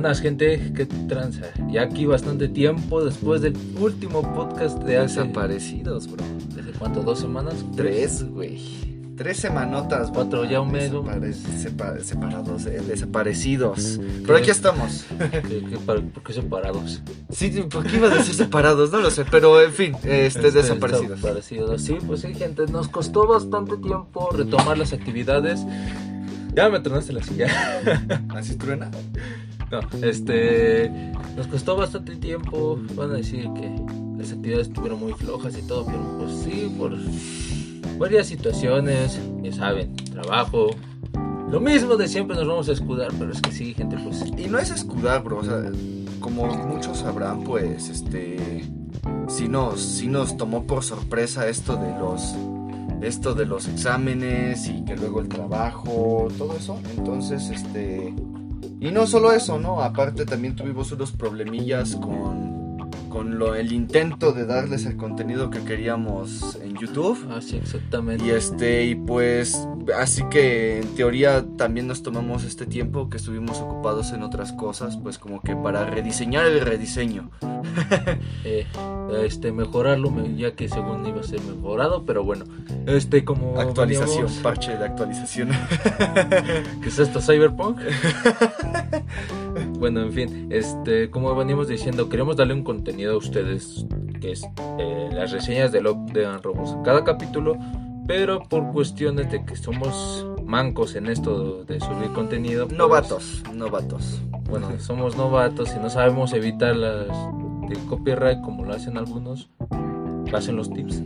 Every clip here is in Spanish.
Buenas gente, qué tranza. Ya aquí bastante tiempo después del último podcast de hace... Desaparecidos, bro. ¿Desde cuánto? ¿Dos semanas? Tres, güey. Tres semanotas. Cuatro, ya un mes, ¿no? Desapare- sepa- separados, eh, desaparecidos. Pero aquí estamos. ¿Qué- qué- ¿Por qué separados? Sí, ¿por qué iba a decir separados? No lo sé, pero en fin, este, Este, desaparecidos. Desaparecidos. Sí, pues sí, gente. Nos costó bastante tiempo retomar las actividades. Ya me tronaste la silla. ¿Así truena? No, este. Nos costó bastante tiempo. Van a decir que las actividades estuvieron muy flojas y todo, pero pues sí, por varias situaciones, ya saben, trabajo. Lo mismo de siempre nos vamos a escudar, pero es que sí, gente, pues. Y no es escudar, bro. O sea, como muchos sabrán, pues, este. Sí nos, sí nos tomó por sorpresa esto de los. Esto de los exámenes y que luego el trabajo, todo eso. Entonces, este. Y no solo eso, ¿no? Aparte también tuvimos unos problemillas con, con lo, el intento de darles el contenido que queríamos en YouTube. Ah, sí, exactamente. Y este, y pues, así que en teoría también nos tomamos este tiempo que estuvimos ocupados en otras cosas, pues como que para rediseñar el rediseño. Eh, este, mejorarlo, me- ya que según iba a ser mejorado, pero bueno, este, como. Actualización, veníamos- parche de actualización. ¿Qué es esto, Cyberpunk? bueno, en fin, este, como veníamos diciendo, queremos darle un contenido a ustedes, que es eh, las reseñas de Love de Robos cada capítulo, pero por cuestiones de que somos mancos en esto de subir contenido. pues, Novatos, novatos. Bueno, somos novatos y no sabemos evitar las de copyright como lo hacen algunos. Pasen los tips.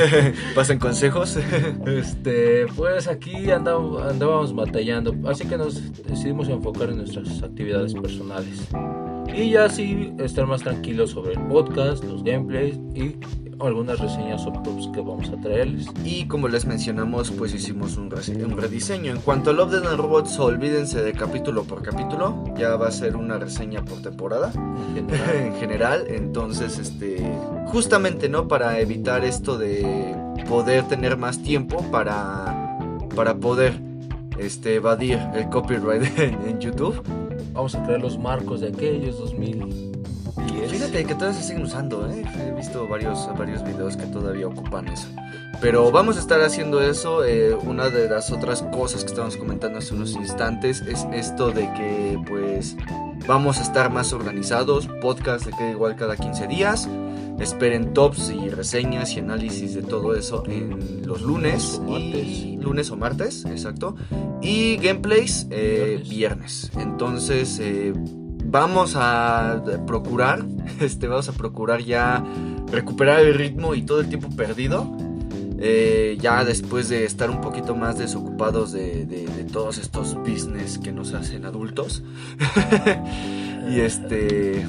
¿Pasan consejos? Este, pues aquí andamos, andábamos batallando, así que nos decidimos enfocar en nuestras actividades personales. Y ya así estar más tranquilos sobre el podcast, los gameplays y algunas reseñas o props que vamos a traerles. Y como les mencionamos, pues hicimos un, rediseño. En cuanto a Love, Death and Robots, olvídense de capítulo por capítulo. Ya va a ser una reseña por temporada. En general. en general. Entonces, este, justamente, ¿no? Para evitar esto de poder tener más tiempo para, para poder este, evadir el copyright en, en YouTube. Vamos a crear los marcos de aquellos 2010. Fíjate que todavía se siguen usando, ¿eh? He visto varios, varios videos que todavía ocupan eso. Pero vamos a estar haciendo eso. eh, una de las otras cosas que estábamos comentando hace unos instantes es esto de que, pues, vamos a estar más organizados. Podcast de que igual cada 15 días. Esperen tops y reseñas y análisis de todo eso en los lunes. O Y, martes. lunes o martes, exacto. Y gameplays eh, Viernes. viernes. Entonces, eh, vamos a procurar, este, vamos a procurar ya recuperar el ritmo y todo el tiempo perdido. eh, ya después de estar un poquito más desocupados de, de- de todos estos business que nos hacen adultos. y este.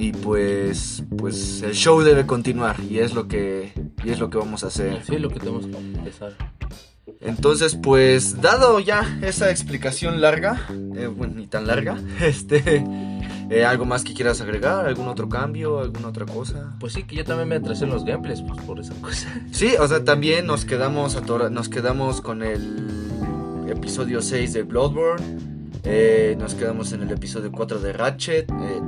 Y pues. Pues el show debe continuar. Y es lo que. Y es lo que vamos a hacer. Sí, lo que tenemos que empezar. Entonces, pues, dado ya esa explicación larga, eh, bueno, ni tan larga, este, eh, ¿algo más que quieras agregar? ¿Algún otro cambio? ¿Alguna otra cosa? Pues sí, que yo también me atrasé en los gameplays, pues por esa cosa. Sí, o sea, también nos quedamos, nos quedamos con el episodio 6 de Bloodborne, eh, nos quedamos en el episodio 4 de Ratchet, eh,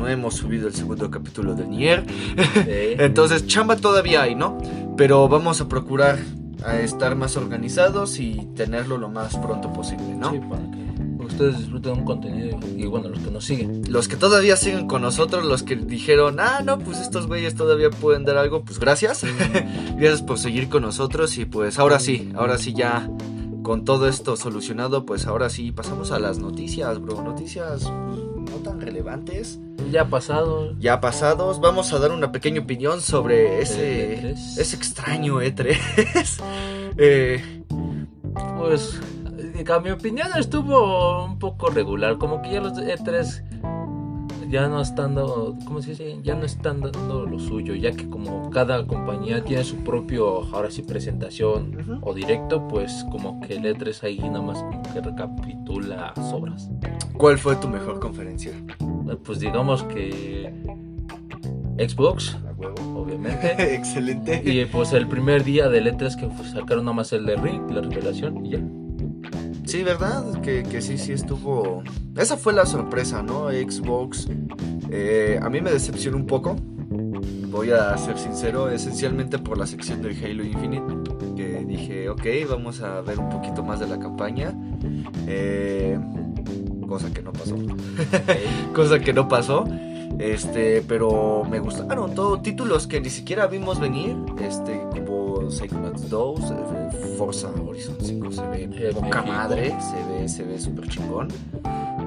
no hemos subido el segundo capítulo de Nier, entonces chamba todavía hay, ¿no? Pero vamos a procurar a estar más organizados y tenerlo lo más pronto posible, ¿no? Sí, para que ustedes disfruten un contenido y bueno, los que nos siguen. Los que todavía siguen con nosotros, los que dijeron, ah, no, pues estos güeyes todavía pueden dar algo, pues gracias. gracias por seguir con nosotros y pues ahora sí, ahora sí ya con todo esto solucionado, pues ahora sí pasamos a las noticias, bro. Noticias no tan relevantes, Ya ha pasado. ya pasados. Vamos a dar una pequeña opinión sobre ese, El E3. ese extraño E3. eh, Pues, a mi opinión estuvo un poco regular. Como que ya los E3 ya no están dando, ¿cómo se dice? Ya no están dando lo suyo, ya que como cada compañía tiene su propio, ahora sí, presentación o directo, pues como que el E3 ahí nada más como que recapitula sobras. ¿Cuál fue tu mejor conferencia? Pues digamos que Xbox, obviamente. Excelente. Y pues el primer día del E3 que sacaron nada más el de Ring, la revelación, y ya. Sí, ¿verdad? Que, que sí, sí estuvo... Esa fue la sorpresa, ¿no? Xbox. eh, a mí me decepcionó un poco. Voy a ser sincero, esencialmente por la sección del Halo Infinite. Que dije, ok, vamos a ver un poquito más de la campaña. Eh, cosa que no pasó. cosa que no pasó. Este, pero me gustaron todos títulos que ni siquiera vimos venir. Este, Psychonauts 2, eh, Forza Horizon 5 se ve Eh, poca madre, se ve, se ve súper chingón.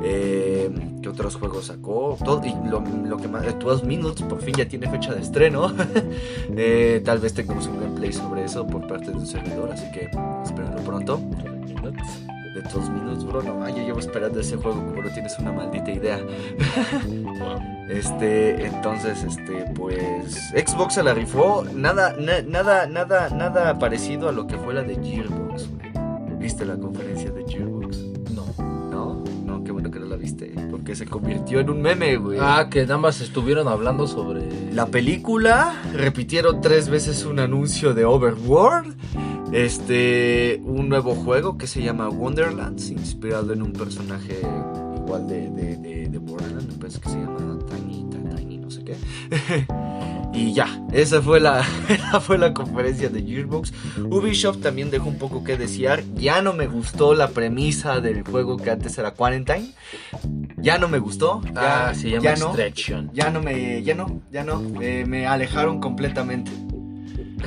Eh, ¿Qué otros juegos sacó? Todo, y lo, lo que más, eh, 12 Minutes por fin ya tiene fecha de estreno. Eh, tal vez tengamos un gameplay sobre eso por parte de un servidor, así que espérenlo pronto. De 12 Minutes, bro, no, yo llevo esperando ese juego como no tienes una maldita idea. Este, entonces, este, pues Xbox se la rifó, nada, na- nada, nada, nada parecido a lo que fue la de Gearbox. güey. ¿Viste la conferencia de Gearbox? No. No, no, qué bueno que no la viste, porque se convirtió en un meme, güey. Ah, que nada más estuvieron hablando sobre. La película, repitieron tres veces un anuncio de Overworld. Este, un nuevo juego que se llama Wonderlands, inspirado en un personaje igual de, de, de, de Borderlands, me parece que se llama Tiny, Tiny, Tiny, no sé qué. y ya, esa fue la, esa fue la conferencia de Gearbox. Ubisoft también dejó un poco que desear. Ya no me gustó la premisa del juego que antes era Quarantine. Ya no me gustó. Ya, Ah, se llama ya no ya no me, ya no, ya no, me, me alejaron completamente.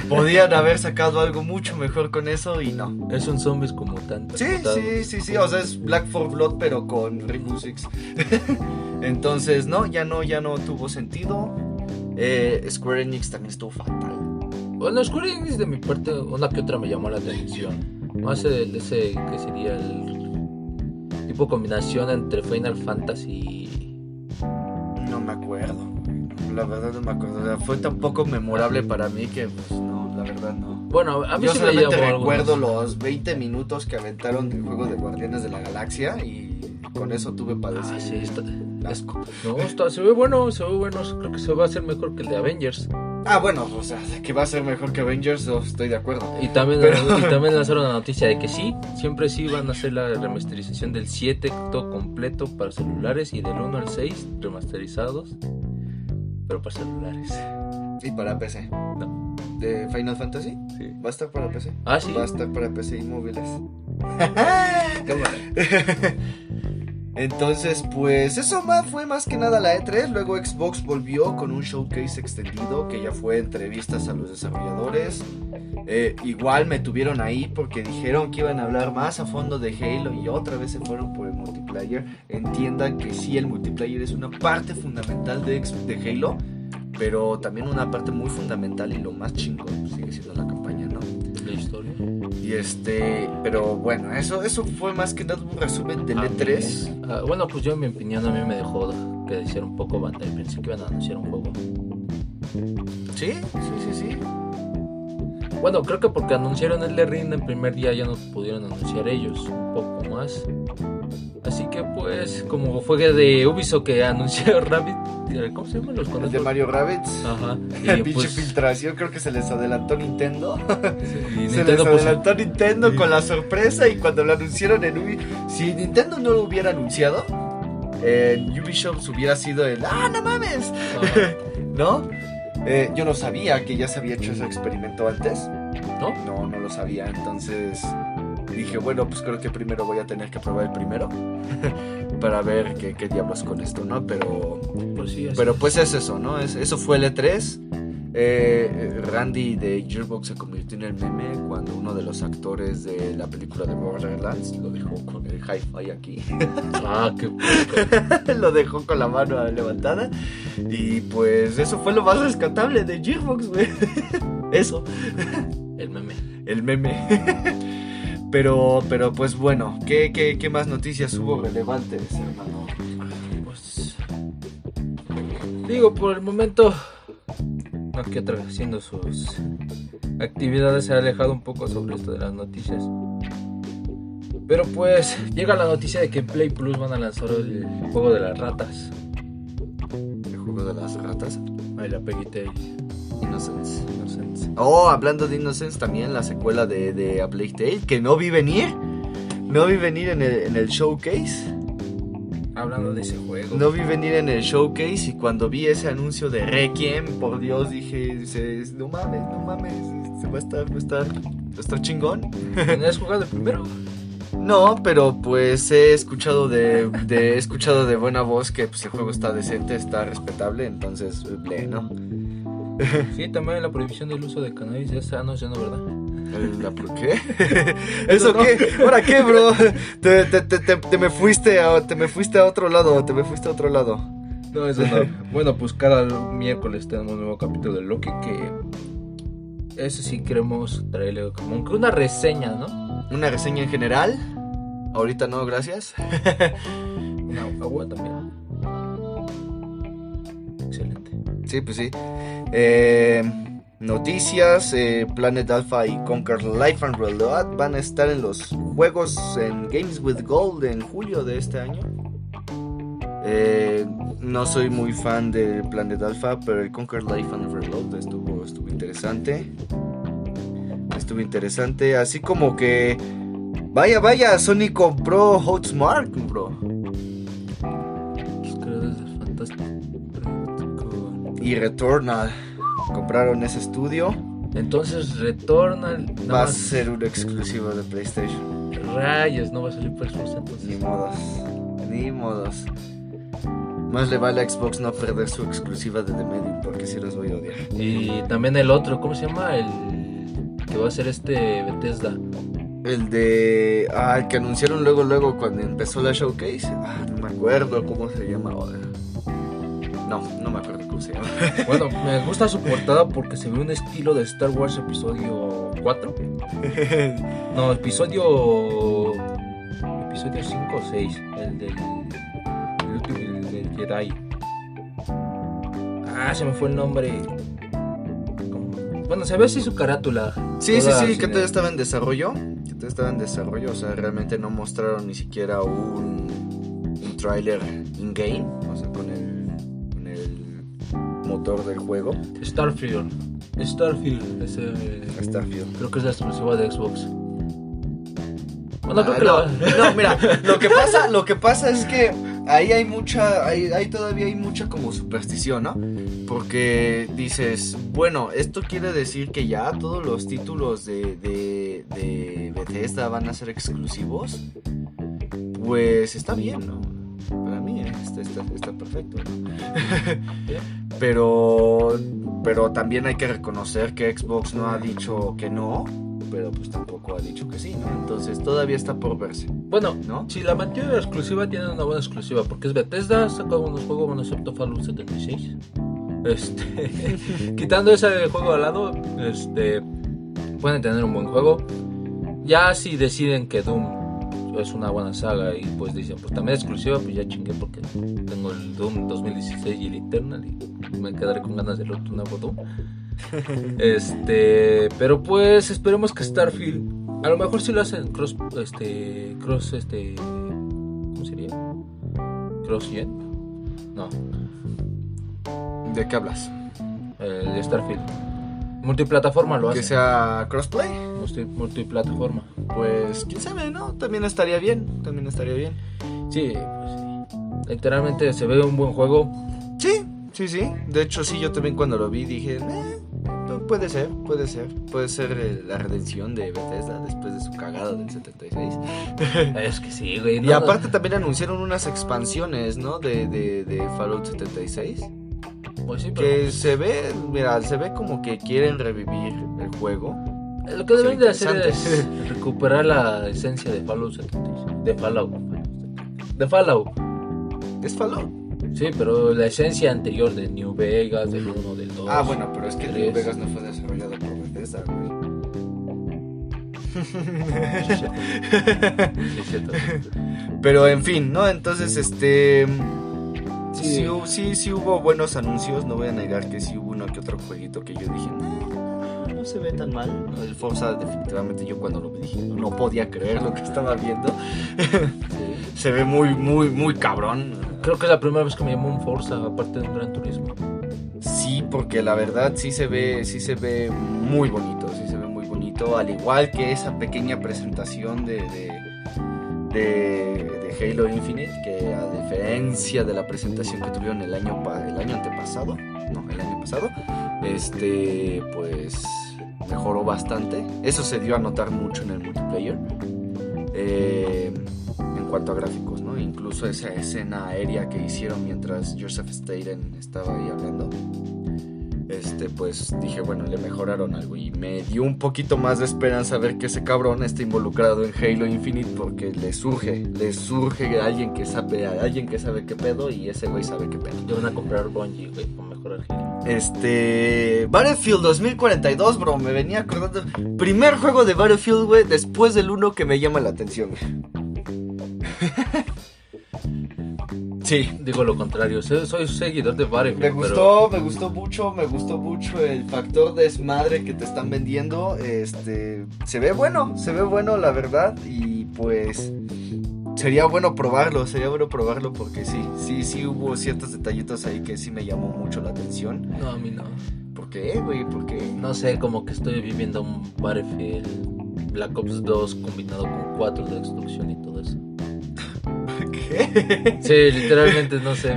Podían haber sacado algo mucho mejor con eso y no. Es un zombies como tanto. Sí, sí, sí, sí, o sea, es Black 4 Blood pero con Rainbow Six. Entonces, no, ya no, ya no tuvo sentido. Eh, Square Enix también estuvo fatal. Bueno, Square Enix de mi parte, una que otra me llamó la atención. Más el ese que sería el tipo combinación entre Final Fantasy. No me acuerdo. La verdad no me acuerdo. O sea, fue tan poco memorable para mí que, pues, no, la verdad no. Bueno, a mí Yo sí me solamente recuerdo los 20 minutos que aventaron del juego de Guardianes de la Galaxia y con eso tuve para decir Ah, sí, está. asco. No, está, se ve bueno, se ve bueno. Creo que se va a hacer mejor que el de Avengers. Ah, bueno, o sea, que va a ser mejor que Avengers, estoy de acuerdo. Y también, Pero- y también lanzaron la noticia de que sí, siempre sí van a hacer la remasterización del 7 todo completo para celulares y del 1 al 6 remasterizados, pero para celulares. Y para PC. No. ¿De Final Fantasy? Sí. ¿Va a estar para PC? Ah, sí. Va a estar para PC y móviles. Cámara. Entonces, pues eso más fue más que nada la E3. Luego Xbox volvió con un showcase extendido que ya fue entrevistas a los desarrolladores. Eh, igual me tuvieron ahí porque dijeron que iban a hablar más a fondo de Halo y otra vez se fueron por el multiplayer. Entiendan que sí, el multiplayer es una parte fundamental de, Halo, pero también una parte muy fundamental y lo más chingón sigue siendo la campaña, ¿no? La historia. Y este, pero bueno, eso, eso fue más que nada un resumen del A mí- E3. ah, bueno, pues yo en mi opinión a mí me dejó que decir un poco Bandai. Pensé que iban a anunciar un juego. Sí, sí, sí, sí. Bueno, creo que porque anunciaron el de Ring en primer día ya no pudieron anunciar ellos un poco más. Así que pues, como fue de Ubisoft que anunció Rabbit, ¿cómo se llaman los El conejos? de Mario Rabbids. Ajá. El Y pinche pues, filtración, creo que se les adelantó Nintendo. se Nintendo les puso- adelantó Nintendo Sí. con la sorpresa y cuando lo anunciaron en Ubi. Si Nintendo no lo hubiera anunciado, en Ubisoft hubiera sido el ¡Ah, no mames! ¿No? Eh, yo no sabía que ya se había hecho ese experimento antes. ¿No? No, no lo sabía. Entonces dije, bueno, pues creo que primero voy a tener que probar el primero. para ver qué, qué diablos con esto, ¿no? Pero, Pues sí, pero es. pues es eso, ¿no? Es- eso fue el E3. Eh, Randy de Gearbox se convirtió en el meme cuando uno de los actores de la película de Borderlands lo dejó con el hi-fi aquí. Ah, qué lo dejó con la mano levantada. Y pues eso fue lo más rescatable de Gearbox, güey. Eso, El meme. el meme. Pero, pero pues bueno, ¿qué, qué, qué más noticias hubo relevantes, hermano? Pues. Digo, por el momento. No que otra haciendo sus actividades se ha alejado un poco sobre esto de las noticias. Pero pues llega la noticia de que en Play Plus van a lanzar el juego de las ratas. El juego de las ratas. Ahí la peguité. Innocence. Innocence. Oh, hablando de Innocence, también la secuela de, de A Plague Tale, que no vi venir. no vi venir en el, en el showcase. Hablando de ese juego. No vi venir en el showcase y cuando vi ese anuncio de Requiem, por Dios, dije, no mames, no mames, se va a estar, va a estar, va a estar chingón. ¿Tenías jugado el primero? No, pero pues he escuchado de, de- he escuchado de buena voz que pues, el juego está decente, está respetable, entonces, ble, ¿no? Sí, también la prohibición del uso de cannabis ya está anunciando, ¿verdad? ¿La por qué? ¿Eso qué? ¿Ahora qué, bro? Te, te, te, te- te me fuiste a, te me fuiste a otro lado, te me fuiste a otro lado. No, eso no. bueno, pues cada miércoles tenemos un nuevo capítulo de Loki que... Ese sí queremos traerle como una reseña, ¿no? Una reseña en general. Ahorita no, gracias. Una agua también. Excelente. Sí, pues sí. Eh, noticias, eh, Planet Alpha y Conquer Life and Reload van a estar en los juegos en Games with Gold en julio de este año. Eh, no soy muy fan de Planet Alpha, pero el Conquer Life and Reload estuvo, estuvo interesante. Estuvo interesante, así como que... Vaya, vaya, Sony compró Housemark, bro. Y Returnal. Compraron ese estudio. Entonces Returnal. Va a ser un exclusivo de PlayStation. Rayos, no va a salir para Xbox Ni modos. Ni modos. Más le vale a Xbox no perder su exclusiva de The Medium porque si los voy a odiar. Y también el otro, ¿cómo se llama? El que va a ser este Bethesda. El de. Ah, el que anunciaron luego, luego cuando empezó la showcase. Ah, no me acuerdo cómo se llama ahora. No, no me acuerdo llama. Bueno, me gusta su portada porque se ve un estilo de Star Wars episodio 4. No, episodio. Episodio 5 o 6. El del. El último el del Jedi. Ah, se me fue el nombre. Bueno, se ve así su carátula. Sí, sí, sí, que todavía estaba en desarrollo. Que todavía estaba en desarrollo. O sea, realmente no mostraron ni siquiera un, un tráiler in-game. O sea, con motor del juego. Starfield. Starfield. Ese, Starfield. creo que es la exclusiva de Xbox. Bueno, creo Ah, que no, la- no, mira, lo que pasa, lo que pasa es que ahí hay mucha, ahí, ahí todavía hay mucha como superstición, ¿no? Porque dices, bueno, esto quiere decir que ya todos los títulos de, de, de Bethesda van a ser exclusivos. Pues está bien, ¿no? Eh, está, está, está perfecto. ¿no? pero, pero también hay que reconocer que Xbox no ha dicho que no, pero pues tampoco ha dicho que sí, ¿no? Entonces todavía está por verse, Bueno, ¿no? si la mantiene exclusiva, tiene una buena exclusiva. Porque es Bethesda, saca unos juegos, bueno, excepto Fallout 76. Este, quitando ese juego al lado, este, pueden tener un buen juego. Ya si deciden que Doom es una buena saga y pues dicen, pues también es exclusiva, pues ya chingué porque tengo el Doom 2016 y el Eternal y me quedaré con ganas del otro nuevo Doom. Este, pero pues esperemos que Starfield, a lo mejor si lo hacen cross, este, cross, este, ¿cómo sería? Cross gen, no, ¿De qué hablas? el de Starfield, multiplataforma lo Que hace, sea crossplay. multi- multiplataforma, Pues quién sabe, ¿no? También estaría bien, también estaría bien. sí, pues sí, literalmente se ve un buen juego, Sí, sí, sí. De hecho, sí, yo también cuando lo vi dije, eh, pu- puede ser, puede ser. Puede ser eh, la redención de Bethesda después de su cagada del 76. es que sí, güey, Y aparte también anunciaron unas expansiones, ¿no? De, de, de Fallout 76. Pues sí, pero Que se ve, mira, se ve como que quieren revivir el juego. lo que deben de hacer es recuperar la esencia de Fallout 76, de Fallout, de Fallout. Es Fallout. Sí, pero la esencia anterior de New Vegas, del 1, del 2. Ah, bueno, pero es que. New Vegas no fue desarrollado por Bethesda, güey. Pero en fin, ¿no? Entonces, este. Sí. Sí. sí, sí hubo buenos anuncios. No voy a negar que sí hubo uno que otro jueguito que yo dije, no, no se ve tan mal. El Forza, definitivamente, yo cuando lo vi dije, no podía creer lo que estaba viendo. Se ve muy, muy, muy cabrón. Creo que es la primera vez que me llamó un Forza, aparte de un Gran Turismo. Sí, porque la verdad sí se ve, sí se ve muy bonito, sí se ve muy bonito, al igual que esa pequeña presentación de, de, de, Halo Infinite, que a diferencia de la presentación que tuvieron el año, el año antepasado, no, el año pasado, este, pues mejoró bastante. Eso se dio a notar mucho en el multiplayer. Eh, en cuanto a gráficos, ¿no? Incluso esa escena aérea que hicieron mientras Joseph Staten estaba ahí hablando. Este, pues dije, bueno, le mejoraron algo y me dio un poquito más de esperanza ver que ese cabrón está involucrado en Halo Infinite porque le surge, le surge a alguien que sabe, a alguien que sabe qué pedo y ese güey sabe qué pedo. Ya van a comprar Bungie, güey, para mejorar Halo. Este. Battlefield 2042, bro. Me venía acordando. Primer juego de Battlefield, güey. Después del 1 que me llama la atención, güey. sí. Digo lo contrario, soy, soy seguidor de Battlefield. Me pero- gustó, me gustó mucho, me gustó mucho el factor desmadre que te están vendiendo. Este, se ve bueno, se ve bueno, la verdad. Y pues sería bueno probarlo, sería bueno probarlo porque sí, sí, sí hubo ciertos detallitos ahí que sí me llamó mucho la atención. No, a mí no. ¿Por qué, güey? ¿Por qué? No sé, como que estoy viviendo un Battlefield Black Ops 2 combinado con 4 de destrucción y todo eso. ¿Qué? Sí, literalmente, no sé.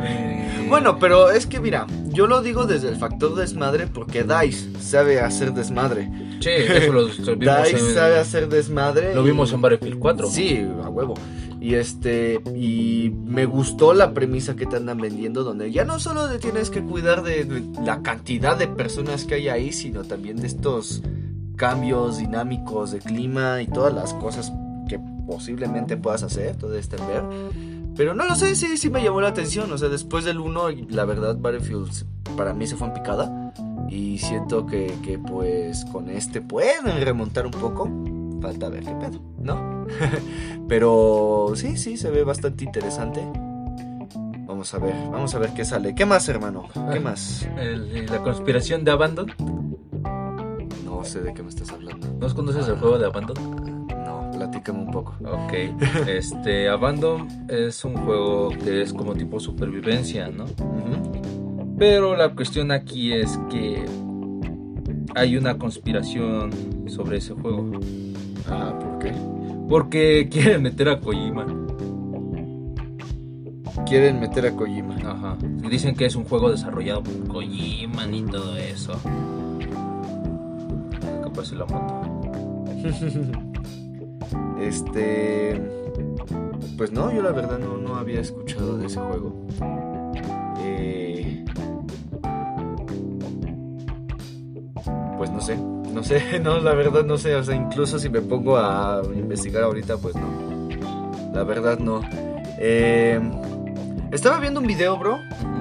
Bueno, pero es que mira, yo lo digo desde el factor desmadre porque DICE sabe hacer desmadre. Sí, eso lo, lo vimos, DICE en, sabe hacer desmadre. lo y- vimos en Battlefield 4. Sí, a huevo. Y este, y me gustó la premisa que te andan vendiendo, donde ya no solo te tienes que cuidar de, de la cantidad de personas que hay ahí, sino también de estos cambios dinámicos de clima y todas las cosas posiblemente puedas hacer, todo este ver. Pero no lo sé, sí, sí me llamó la atención. O sea, después del 1, la verdad, Battlefield para mí se fue en picada. Y siento que, que pues con este pueden remontar un poco. Falta ver qué pedo, ¿no? Pero sí, sí, se ve bastante interesante. Vamos a ver, vamos a ver qué sale. ¿Qué más, hermano? ¿Qué más? El- la conspiración de Abandon. No sé de qué me estás hablando. ¿No conoces el juego de Abandon? Platícame un poco. Ok, este Abandon es un juego que es como tipo supervivencia, ¿no? Ujú. Pero la cuestión aquí es que hay una conspiración sobre ese juego. Ah, ¿por qué? Porque quieren meter a Kojima. Quieren meter a Kojima. Ajá. Dicen que es un juego desarrollado por Kojima y todo eso. Que pase la moto. Este. Pues no, yo la verdad no, no había escuchado de ese juego. Eh, Pues no sé, no sé, no, la verdad no sé. O sea, incluso si me pongo a investigar ahorita, pues no. La verdad no. Eh, Estaba viendo un video, bro.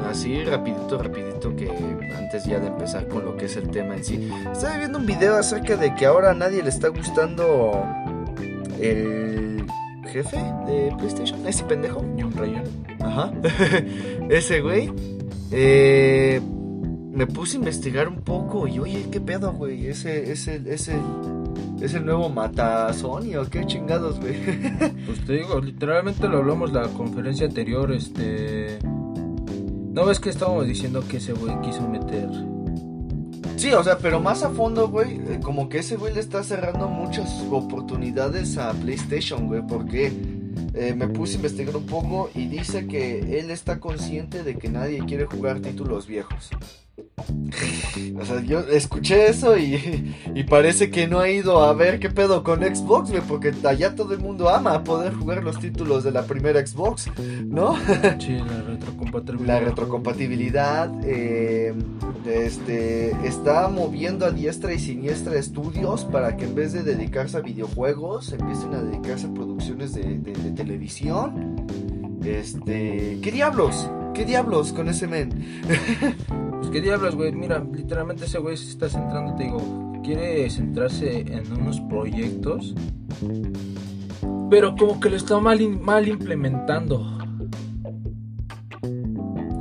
Así, rapidito, rapidito, que antes ya de empezar con lo que es el tema en sí. Estaba viendo un video acerca de que ahora a nadie le está gustando el jefe de PlayStation, ese pendejo. John Ryan. Ajá. ese güey. Eh, me puse a investigar un poco y oye, ¿qué pedo, güey? Ese, ese, ese, es el nuevo mata Sony o qué chingados, güey. Pues te digo, literalmente lo hablamos la conferencia anterior, este... ¿No ves que estábamos diciendo que ese güey quiso meter? Sí, o sea, pero más a fondo, güey, eh, como que ese güey le está cerrando muchas oportunidades a PlayStation, güey, porque eh, me puse a investigar un poco y dice que él está consciente de que nadie quiere jugar títulos viejos. O sea, yo escuché eso y, y parece que no ha ido a ver qué pedo con Xbox, güey, porque allá todo el mundo ama poder jugar los títulos de la primera Xbox, ¿no? Sí, la retrocompatibilidad. La retrocompatibilidad eh, este, está moviendo a diestra y siniestra estudios para que en vez de dedicarse a videojuegos, empiecen a dedicarse a producciones de, de- de televisión. Este, ¿qué diablos? ¿Qué diablos con ese men? Pues qué diablos, güey. Mira, literalmente ese güey se está centrando, te digo, quiere centrarse en unos proyectos, pero como que lo está mal, mal implementando.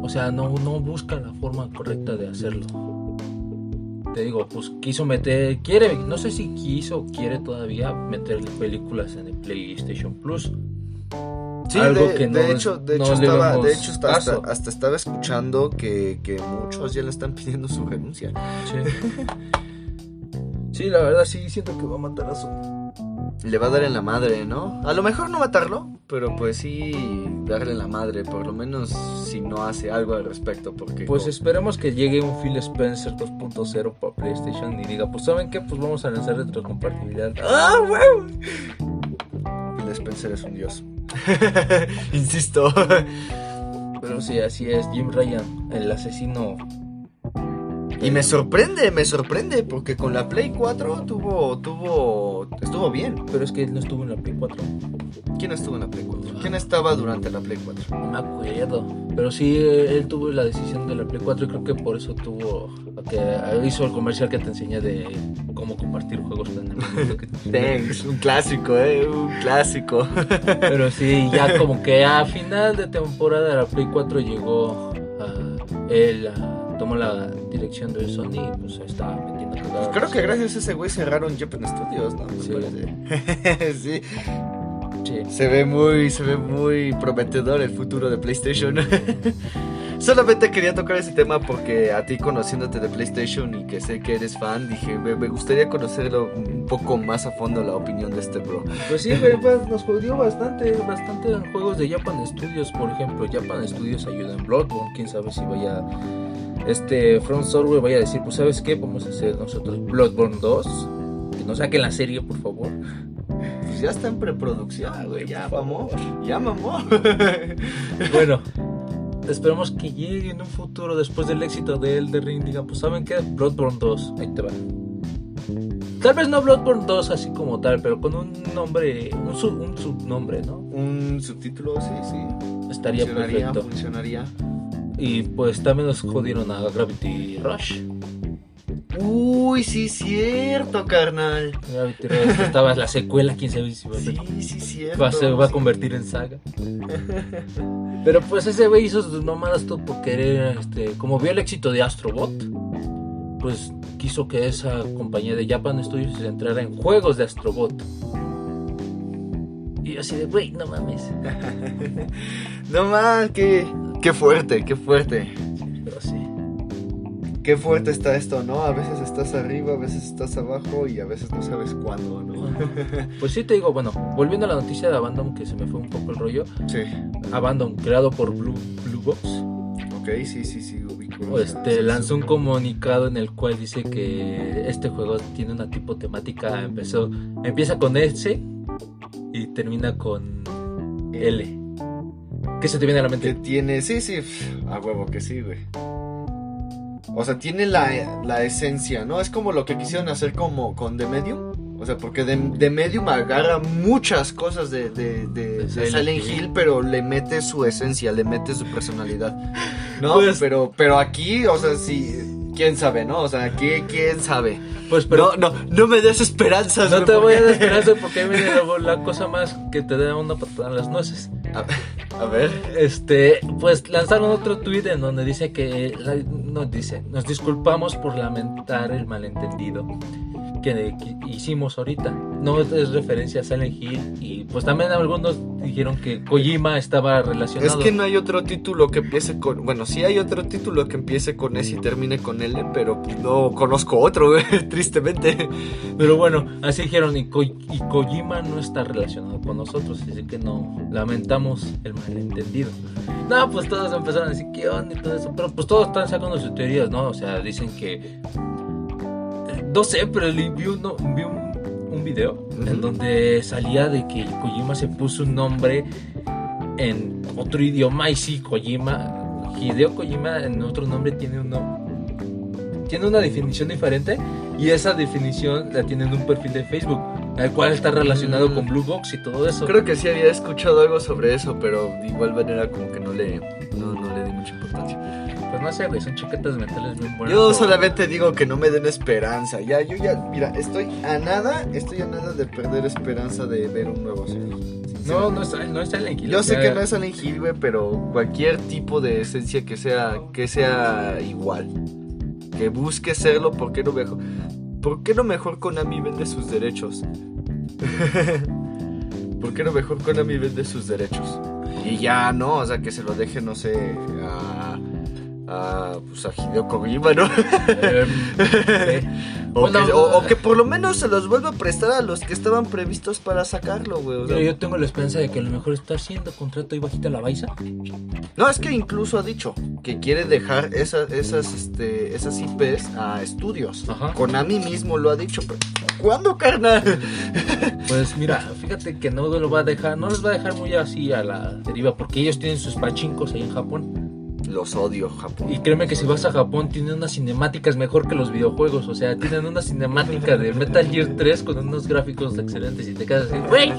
O sea, no, no busca la forma correcta de hacerlo. Te digo, pues quiso meter, quiere, no sé si quiso o quiere todavía meter películas en el PlayStation Plus. Sí, Algo de, que de no- hecho, de no hecho, estaba, de hecho hasta, hasta, estaba escuchando que, que muchos ya le están pidiendo su renuncia. Sí. Sí, la verdad sí siento que va a matar a Sony. Le va a dar en la madre, ¿no? A lo mejor no matarlo, pero pues sí darle en la madre, por lo menos si no hace algo al respecto, porque... Pues esperemos que llegue un Phil Spencer 2.0 para PlayStation y diga, pues ¿saben qué? Pues vamos a lanzar retrocompatibilidad. ¡Ah, huevo! Phil Spencer es un dios. Insisto. Pero sí, así es, Jim Ryan, el asesino y me sorprende, me sorprende, porque con la Play 4 tuvo, tuvo, estuvo bien. Pero es que él no estuvo en la Play 4. ¿Quién estuvo en la Play 4? ¿Quién estaba durante la Play 4? No me acuerdo. Pero sí, él tuvo la decisión de la Play 4 y creo que por eso tuvo, que hizo el comercial que te enseña de cómo compartir juegos Thanks, un clásico, eh, un clásico. Pero sí, ya como que a final de temporada la Play 4 llegó a él a tomó la dirección de Sony pues estaba metiendo pues creo que gracias a ese güey cerraron Japan Studios, ¿no? Sí. sí. Se ve muy, se ve muy prometedor el futuro de PlayStation. Solamente quería tocar ese tema porque a ti conociéndote de PlayStation y que sé que eres fan, dije, me, gustaría conocerlo un poco más a fondo la opinión de este bro. Pues sí, pues, nos jodió bastante, bastante en juegos de Japan Studios, por ejemplo. Japan Studios ayuda en Bloodborne, quién sabe si vaya este Front Software vaya a decir, pues sabes qué, vamos a hacer nosotros Bloodborne 2, que nos saquen la serie, por favor. Pues ya está en preproducción, güey, ya vamos, ya mamó. bueno, esperamos que llegue en un futuro después del éxito de Elder Ring, digan, pues saben qué, Bloodborne 2, ahí te va. Tal vez no Bloodborne 2 así como tal, pero con un nombre, un, subnombre, ¿no? Un subtítulo, sí, sí. Estaría perfecto. Funcionaría. Y pues también nos jodieron a Gravity Rush. Uy, sí, cierto, carnal. Gravity Rush estaba la secuela, quién sabe si va a Sí, sí, cierto. Va a convertir en saga. Pero pues ese güey hizo sus mamadas todo por querer, este, como vio el éxito de Astrobot, pues quiso que esa compañía de Japan Studios se entrara en juegos de Astrobot. Y así de, güey, no mames. no mames, que Qué fuerte, qué fuerte. Pero sí. Qué fuerte está esto, ¿no? A veces estás arriba, a veces estás abajo y a veces no sabes cuándo, ¿no? pues sí te digo, bueno, volviendo a la noticia de Abandon, que se me fue un poco el rollo. Sí. Abandon, creado por Blue, Blue Box. Ok, sí, sí, sí. Este, lanzó un comunicado en el cual dice que este juego tiene una tipo temática, empezó, empieza con S y termina con L. ¿Qué se te viene a la mente? Que tiene, sí, sí, a huevo que sí, güey. O sea, tiene la, la, esencia, ¿no? Es como lo que quisieron hacer como con The Medium. O sea, porque The, Medium agarra muchas cosas de, de, de, Silent Hill, pero le mete su esencia, le mete su personalidad. ¿No? Pues pero, pero aquí, o sea, sí quién sabe, ¿no? O sea, ¿quién sabe? Pues pero no, no, no me des esperanzas. No te voy a dar esperanzas porque ahí viene la cosa más que te da una patada en las nueces. A, ver. Este, pues lanzaron otro tweet en donde dice que nos dice, nos disculpamos por lamentar el malentendido que, hicimos ahorita. No es referencia a Silent Hill y pues también algunos dijeron que Kojima estaba relacionado. Es que no hay otro título que empiece con, bueno, sí hay otro título que empiece con S y termine con L, pero pues, no conozco otro, tristemente. Pero bueno, así dijeron y, y Kojima no está relacionado con nosotros, así que no lamentamos el malentendido. No, pues todos empezaron a decir qué onda y todo eso, pero pues todos están sacando sus teorías, ¿no? O sea, dicen que no sé, pero vi, vi un, video en donde salía de que Kojima se puso un nombre en otro idioma y sí, Kojima, Hideo Kojima en otro nombre tiene uno tiene una definición diferente y esa definición la tiene en un perfil de Facebook, el cual está relacionado con Blue Box y todo eso. Creo que sí había escuchado algo sobre eso, pero de igual manera como que no le, no, no le di mucha importancia. Pues no sé, güey, son chaquetas mentales muy buenas. Yo solamente digo que no me den esperanza. Ya, yo ya, mira, estoy a nada, estoy a nada de perder esperanza de ver un nuevo No, no es, no es Silent Hill. Yo sé que no es Silent Hill, güey, pero cualquier tipo de esencia que sea, que sea igual. Que busque serlo, ¿por qué no mejor? ¿Por qué no mejor Konami vende sus derechos? ¿Por qué no mejor Konami vende sus derechos? Y ya, ¿no? O sea, que se lo deje, no sé, a a, pues, a Hideo Kojima, ¿no? Sí. O, Bueno, que, o- o que por lo menos se los vuelva a prestar a los que estaban previstos para sacarlo, güey. o sea, Pero yo tengo la esperanza de que a lo mejor está haciendo contrato y bajita la baiza. No, es que incluso ha dicho que quiere dejar esas, esas, este, esas IPs a estudios. Ajá. Konami mismo lo ha dicho, pero ¿cuándo, carnal? Pues mira, fíjate que no lo va a dejar, no los va a dejar muy así a la deriva, porque ellos tienen sus pachincos ahí en Japón. Los odio, Japón. Y créeme que si vas a Japón tienen unas cinemáticas mejor que los videojuegos. O sea, tienen una cinemática de Metal Gear 3 con unos gráficos excelentes y te quedas así, ¡Wey!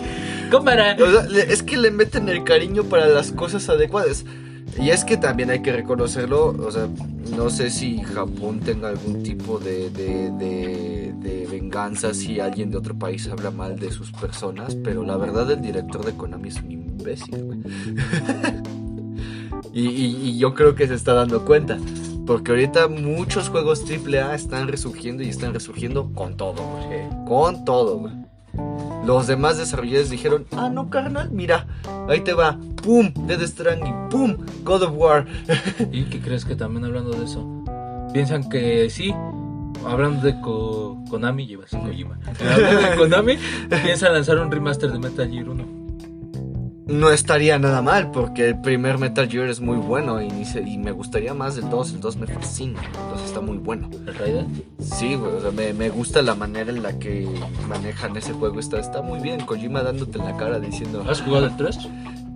¡Cámara! O sea, es que le meten el cariño para las cosas adecuadas. Y es que también hay que reconocerlo, o sea, no sé si Japón tenga algún tipo de, de, de- de venganza si alguien de otro país habla mal de sus personas, pero la verdad el director de Konami es un imbécil, güey. y, y- y yo creo que se está dando cuenta, porque ahorita muchos juegos AAA están resurgiendo y están resurgiendo con todo, güey. Con todo, güey. Los demás desarrolladores dijeron, ah, no, carnal, mira, ahí te va, pum, Dead Stranding, pum, God of War. ¿Y qué crees que también hablando de eso? Piensan que sí, hablando de Ko- Konami, llevas Kojima. Hablando de Konami, piensan lanzar un remaster de Metal Gear 1. No estaría nada mal, porque el primer Metal Gear es muy bueno y, me gustaría más el 2, el 2 me fascina, entonces está muy bueno. ¿El Raiden? Sí, güey, o sea, me, me gusta la manera en la que manejan ese juego, está, está muy bien, Kojima dándote en la cara diciendo, ¿Has jugado el 3?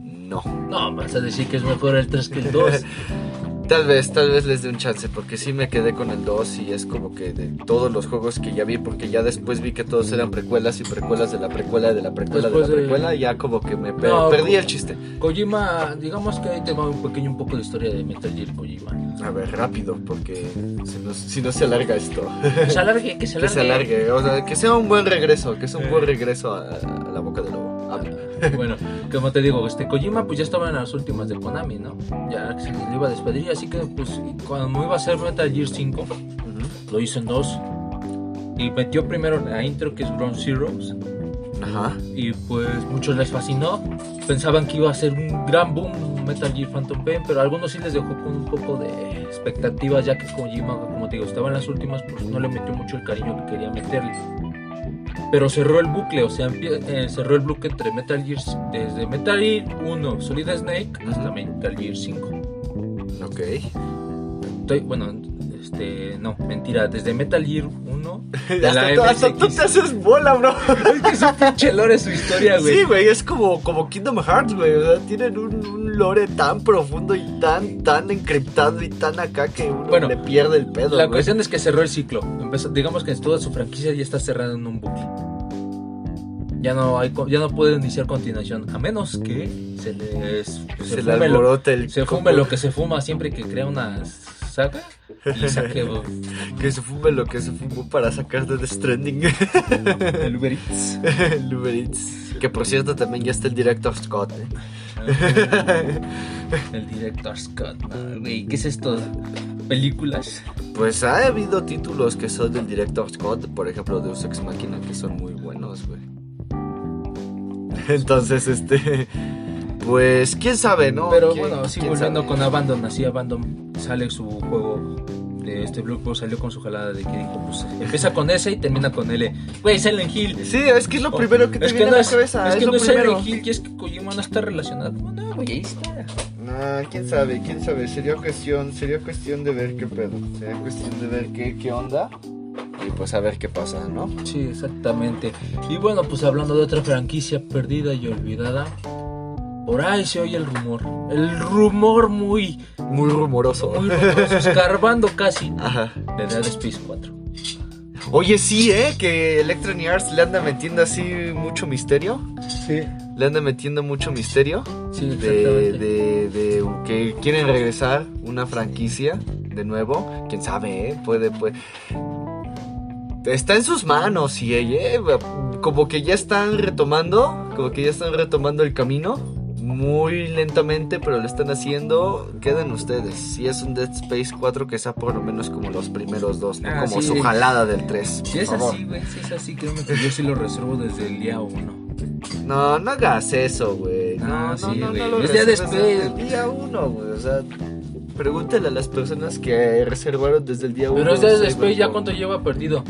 no. No, vas a decir que es mejor el 3 que el 2. Tal vez, tal vez les dé un chance, porque sí me quedé con el 2 y es como que de todos los juegos que ya vi, porque ya después vi que todos eran precuelas y precuelas de la precuela de la precuela Después de la de- precuela, ya como que me per- No, perdí el chiste. Kojima, digamos que ahí te va un pequeño un poco de historia de Metal Gear Kojima. A ver, rápido, porque si no, si no se alarga esto. Que se alargue, que se que alargue. se alargue, o sea, que sea un buen regreso, que sea un buen regreso a, a la boca del lobo. Bueno, como te digo, este Kojima pues ya estaba en las últimas de Konami, ¿no? Ya se le iba a despedir, así que pues cuando iba a hacer Metal Gear 5, Ujú. lo hizo en dos. Y metió primero la intro que es Ground Zeroes. Ajá. Y pues muchos les fascinó. Pensaban que iba a ser un gran boom Metal Gear Phantom Pain, pero a algunos sí les dejó con un poco de expectativas, ya que Kojima, como te digo, estaba en las últimas, pues no le metió mucho el cariño que quería meterle. Pero cerró el bucle, o sea, eh, cerró el bucle entre Metal Gear, desde Metal Gear 1, Solid Snake, hasta. Metal Gear 5. Ok. Estoy, bueno, este, no, mentira, desde Metal Gear 1, de la hasta, tú, hasta tú MSX. te haces bola, bro. Es que es un pinche lore su historia, güey. Sí, güey, es como, como Kingdom Hearts, güey. O sea, tienen un, un lore tan profundo y tan, tan encriptado y tan acá que uno Bueno, le pierde el pedo. La cuestión es que cerró el ciclo. Empezó, digamos que toda su franquicia ya está cerrada en un bucle. Ya no hay, ya no puede iniciar continuación, a menos que se les pues, se le fume lo, el. se fume lo que se fuma siempre que crea una saga y Que se fume lo que se fumó para sacar de The Stranding. el Uber Eats. el Uber Eats. Que por cierto también ya está el Director Scott. ¿eh? El director Scott, no, güey, ¿qué es esto? Películas. Pues ha habido títulos que son del Director Scott, por ejemplo Deus Ex Machina, que son muy buenos, güey. Entonces, este. Pues quién sabe, ¿no? Pero ¿Quién- bueno, sí, volviendo sabe? con Abandon, así Abandon sale su juego de este Blockbuster, salió con su jalada de que dijo, pues empieza con ese y termina con L. Güey, Silent Hill. Sí, es que es lo primero que te es que viene no a la es, cabeza. es que no es. Silent Hill y es que Kojima no está relacionado. No, güey, ahí está. Nah, quién sabe, quién sabe. Sería cuestión, sería cuestión de ver qué pedo. Sería cuestión de ver qué, qué onda. Y pues a ver qué pasa, ¿no? Sí, exactamente. Y bueno, pues hablando de otra franquicia perdida y olvidada, por ahí se oye el rumor. El rumor muy, Muy rumoroso. muy rumoroso, escarbando casi Ajá. de Dead Space 4. Oye, sí, ¿eh? Que Electronic Arts le anda metiendo así mucho misterio. Sí, Le anda metiendo mucho misterio. sí, de, de, de que quieren regresar una franquicia de nuevo. Quién sabe, ¿eh? Puede, puede. Está en sus manos y eh, como que ya están retomando, como que ya están retomando el camino. Muy lentamente, pero lo están haciendo. Queden ustedes. Si es un Dead Space 4, que sea por lo menos como los primeros dos, ¿no? Ah, como sí. su jalada del 3. Si es así, güey, si es así, créeme que yo sí lo reservo desde el día 1. No, no hagas eso, güey. Ah, sí, güey. lo Es día después. desde el día uno, güey. O sea, pregúntale a las personas que reservaron desde el día uno. Pero es día después, ya cuánto lleva perdido.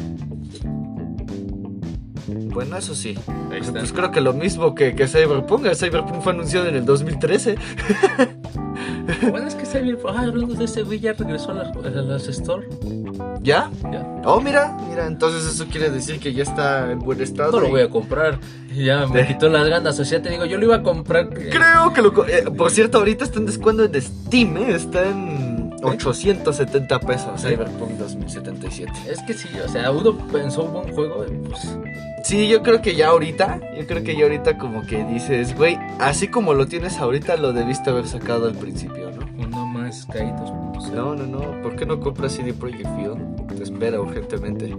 Bueno, eso sí. Está. Pues creo que lo mismo que, que Cyberpunk. Cyberpunk fue anunciado en el 2013. Bueno, es que Cyberpunk. Ah, hablando de ese güey, ya regresó a las, a las store. ¿Ya? Ya. Oh, mira, mira. Entonces eso quiere decir que ya está en buen estado. No lo voy a comprar. Ya me quitó las ganas. O sea, te digo, yo lo iba a comprar. eh, Creo que lo... eh, por cierto, ahorita está en descuento en Steam, ¿eh? Está en 870 pesos. Sí. Cyberpunk 2077. Es que sí, o sea, uno pensó un buen juego y pues. Sí, yo creo que ya ahorita, yo creo que ya ahorita como que dices, güey, así como lo tienes ahorita, lo debiste haber sacado al principio, ¿no? Uno más 2.0. No, no, no, ¿por qué no compras CD Projekt Field? Te espera urgentemente.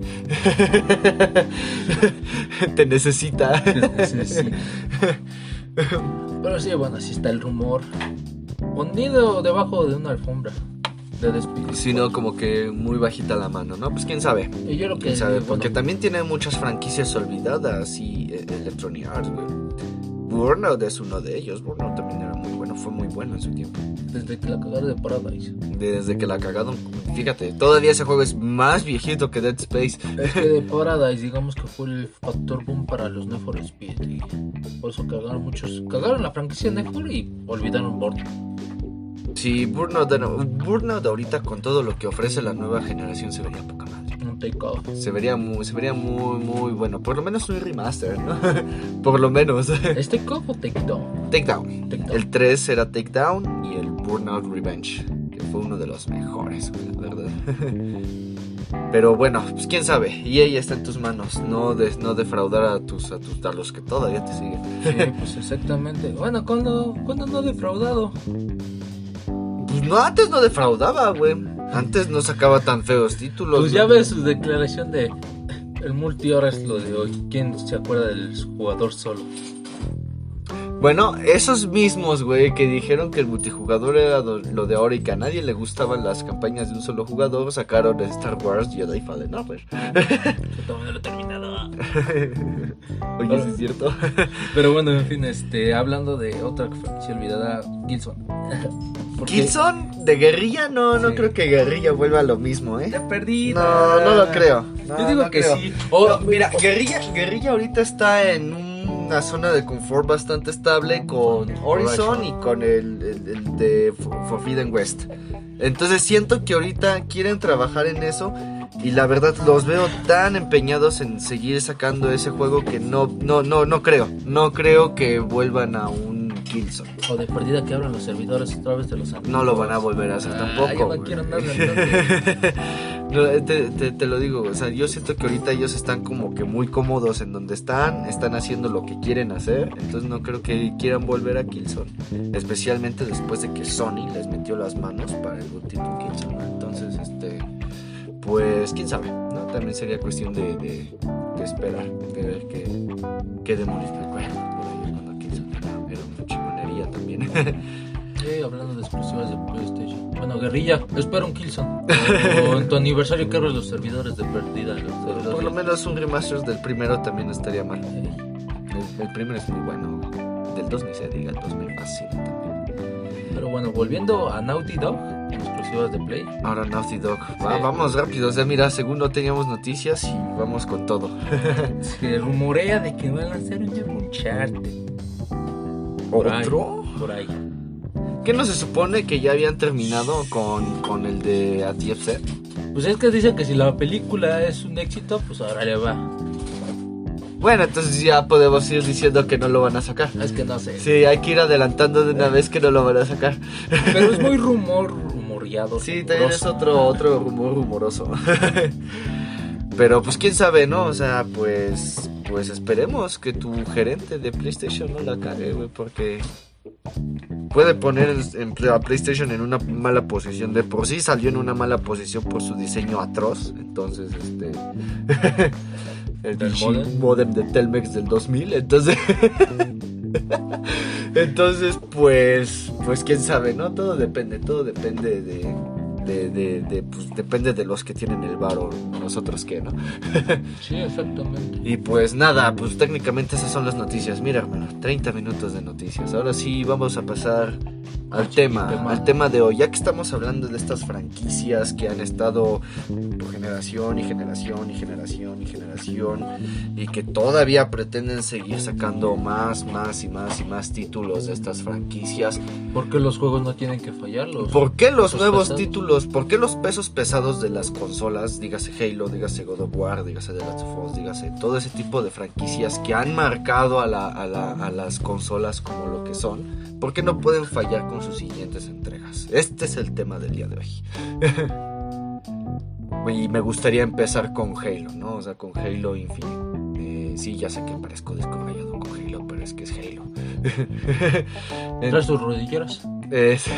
Te necesita. Sí, sí. Pero sí, bueno, así está el rumor. Ponido debajo de una alfombra de despido. Si no, como que muy bajita la mano, ¿no? Pues quién sabe. Y yo lo que Quién sabe, bueno, porque también tiene muchas franquicias olvidadas y eh, Electronic Arts, güey. Burnout es uno de ellos. Burnout también era muy bueno, fue muy bueno en su tiempo. desde que la cagaron de Paradise. Desde que la cagaron, fíjate, todavía ese juego es más viejito que Dead Space. Es que de Paradise, digamos que fue el factor boom para los Need for Speed. Y por eso cagaron muchos. Cagaron la franquicia Need y olvidaron Burnout. Sí, Burnout, Burnout ahorita con todo lo que ofrece la nueva generación se vería poca madre. Un takeoff. Se vería muy, se vería muy, muy bueno. Por lo menos un remaster, ¿no? Por lo menos. ¿Es takeoff o takedown? Takedown. El 3 era Takedown y el Burnout Revenge, que fue uno de los mejores, güey, la verdad. Pero bueno, pues quién sabe. Y ella está en tus manos. No, des- no defraudar a tus, a tus a los que todavía te siguen. Sí, pues exactamente. Bueno, cuando, no defraudado. Pues no, antes no defraudaba, güey. Antes no sacaba tan feos títulos. Pues ya güey. ves su declaración de el multi ahora es lo de hoy. ¿Quién se acuerda del jugador solo? Bueno, esos mismos, güey, que dijeron que el multijugador era lo de ahora y que a nadie le gustaban las campañas de un solo jugador, sacaron Star Wars Jedi Fallen Order. Todavía no lo he terminado. Oye, ¿sí es cierto? Pero bueno, en fin, este, hablando de otra franquicia olvidada, Gilson. Killzone de guerrilla, no, no Sí. creo que guerrilla vuelva a lo mismo, ¿eh? Ya perdí. No, no lo creo. No, Yo digo no que creo. sí. O- No, mira, guerrilla, guerrilla ahorita está en una zona de confort bastante estable con Horizon y con el, el- el de For- Forbidden West. Entonces siento que ahorita quieren trabajar en eso y la verdad los veo tan empeñados en seguir sacando ese juego que no, no, no, no creo. No creo que vuelvan a un O de perdida que abran los servidores otra vez de los antiguos. No lo van a volver a hacer Ah, tampoco. yo no güey. quiero. No, eh, te, te- te lo digo, o sea, yo siento que ahorita ellos están como que muy cómodos en donde están, están haciendo lo que quieren hacer, entonces no creo que quieran volver a Killzone, especialmente después de que Sony les metió las manos para el último Killzone, entonces, este, pues, quién sabe, ¿no? También sería cuestión de, de, de esperar, de ver qué, qué demonios recuerdan chingonería también. Sí, hablando de exclusivas de PlayStation. Bueno, Guerrilla, espero un Killzone. O en tu aniversario que los servidores de perdida. Los servidores. Por lo menos un remaster del primero también estaría mal. El, el primero es muy bueno. Del 2 ni se diga, el 2 me fascina también. Pero bueno, volviendo a Naughty Dog, exclusivas de Play. Ahora Naughty Dog. Va- Sí. vamos rápido. O sea, mira, según no teníamos noticias y vamos con todo. Se rumorea de que van a lanzar un Uncharted. Por ahí, ¿Otro? por ahí. ¿Qué no se supone que ya habían terminado con, con el de A? Pues es que dicen que si la película es un éxito, pues ahora le va. Bueno, entonces ya podemos ir diciendo que no lo van a sacar. Es que no sé. Sí, hay que ir adelantando de una vez que no lo van a sacar. Pero es muy rumor, rumoreado. Sí, también es otro, otro rumor rumoroso. Pero pues quién sabe, ¿no? O sea, pues pues esperemos que tu gerente de PlayStation no la cague, güey, porque puede poner a PlayStation en una mala posición. De por sí salió en una mala posición por su diseño atroz. Entonces, este... el ¿Del pinche modem? modem de Telmex del 2000. Entonces... Entonces, pues, pues quién sabe, ¿no? Todo depende, todo depende de, de, de, de, pues depende de los que tienen el bar o nosotros que, ¿no? Sí, exactamente. y pues nada, pues técnicamente esas son las noticias. Mira, hermano, 30 minutos de noticias. Ahora sí vamos a pasar al tema, tema. al tema de hoy. Ya que estamos hablando de estas franquicias que han estado por generación y generación y generación y generación y que todavía pretenden seguir sacando más, más y más y más títulos de estas franquicias. Porque los juegos no tienen que fallarlos. ¿Por qué los pesos nuevos pesados. títulos, por qué los pesos pesados de las consolas, dígase Halo, dígase God of War, dígase The Last of Us, dígase todo ese tipo de franquicias que han marcado a, la- a la- a las consolas como lo que son, por qué no pueden fallar con sus siguientes entregas? Este es el tema del día de hoy. y me gustaría empezar con Halo, ¿no? O sea, con Halo Infinite. Eh, sí, ya sé que parezco descabellado con Halo, pero es que es Halo. Traes tus rodilleras. Es-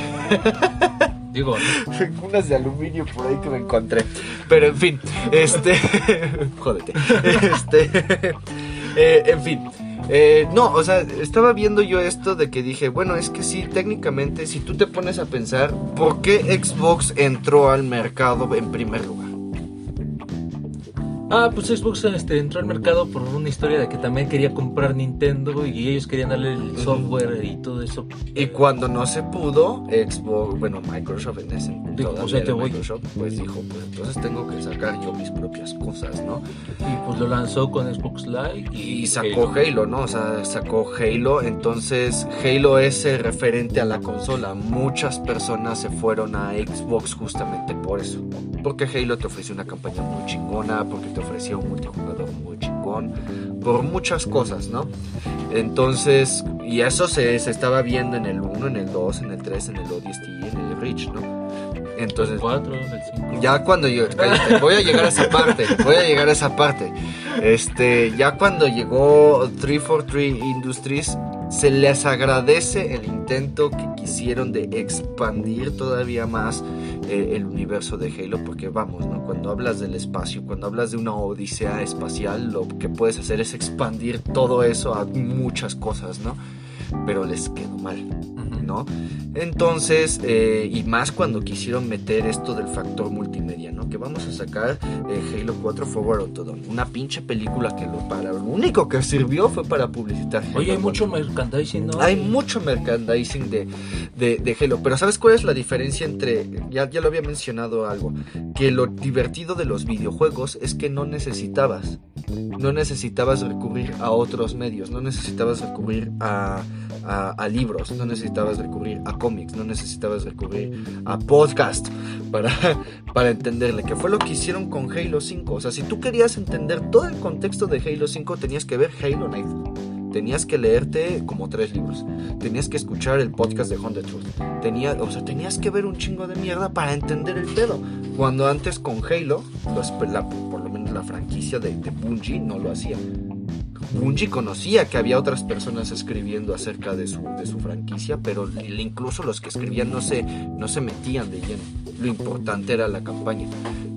Digo, ¿no? unas de aluminio por ahí que me encontré. Pero en fin, este. Jódete. Este. eh, en fin. Eh, no, o sea, estaba viendo yo esto de que dije, bueno, es que sí, técnicamente, si tú te pones a pensar, ¿por qué Xbox entró al mercado en primer lugar? Ah, pues Xbox este, entró al mercado por una historia de que también quería comprar Nintendo y ellos querían darle el software y todo eso. Y cuando no se pudo, Xbox, bueno, Microsoft en ese Dijo, pues te voy. Pues dijo, pues entonces tengo que sacar yo mis propias cosas, ¿no? Y pues lo lanzó con Xbox Live y, y sacó Halo. ¿no? O sea, sacó Halo, entonces Halo es el referente a la consola. Muchas personas se fueron a Xbox justamente por eso. Porque Halo te ofreció una campaña muy chingona, porque te ofrecía un multijugador muy chingón, por muchas cosas, ¿no? Entonces, y eso se, se estaba viendo en el 1, en el 2, en el 3, en el ODST y en el Reach, ¿no? Entonces, el 4, el 5. ya cuando yo cállate, voy a llegar a esa parte, voy a llegar a esa parte. Este, ya cuando llegó 343 Industries se les agradece el intento que quisieron de expandir todavía más eh, el universo de Halo porque vamos, ¿no? Cuando hablas del espacio, cuando hablas de una odisea espacial, lo que puedes hacer es expandir todo eso a muchas cosas, ¿no? Pero les quedó mal. ¿no? Entonces, eh, y más cuando quisieron meter esto del factor multimedia, ¿no? Que vamos a sacar eh, Halo 4 Forward Autodom, una pinche película que lo para lo único que sirvió fue para publicitar. Halo Oye, hay 4. mucho merchandising, ¿no? Hay mucho merchandising de, de, de Halo, pero ¿sabes cuál es la diferencia entre, ya, ya lo había mencionado algo, que lo divertido de los videojuegos es que no necesitabas, no necesitabas recurrir a otros medios, no necesitabas recurrir a, libros, no necesitabas recurrir a cómics, no necesitabas recurrir a podcast para, para entenderle, que fue lo que hicieron con Halo 5, o sea, si tú querías entender todo el contexto de Halo 5 tenías que ver Halo Night. Tenías que leerte como tres libros. Tenías que escuchar el podcast de Honda Truth. Tenía, o sea, tenías que ver un chingo de mierda para entender el pedo. Cuando antes con Halo, los- la- lo menos la franquicia de, Bungie no lo hacía. Bungie conocía que había otras personas escribiendo acerca de su, de su franquicia, pero incluso los que escribían no se, no se metían de lleno. Lo importante era la campaña.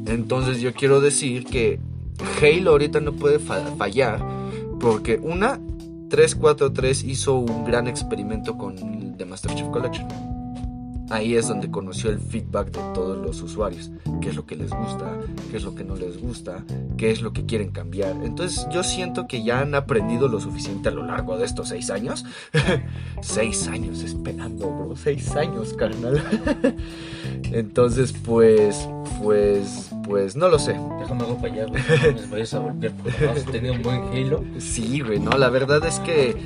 Entonces yo quiero decir que Halo ahorita no puede fa- fallar porque una 343 hizo un gran experimento con The Master Chief Collection. Ahí es donde conoció el feedback de todos los usuarios, qué es lo que les gusta, qué es lo que no les gusta, qué es lo que quieren cambiar. Entonces yo siento que ya han aprendido lo suficiente a lo largo de estos seis años. seis años esperando, bro. Seis años, carnal. Entonces, pues, pues, pues, no lo sé. Déjame algo para allá, güey. No me vayas a porque has tenido un buen Halo. Sí, güey, no, la verdad es que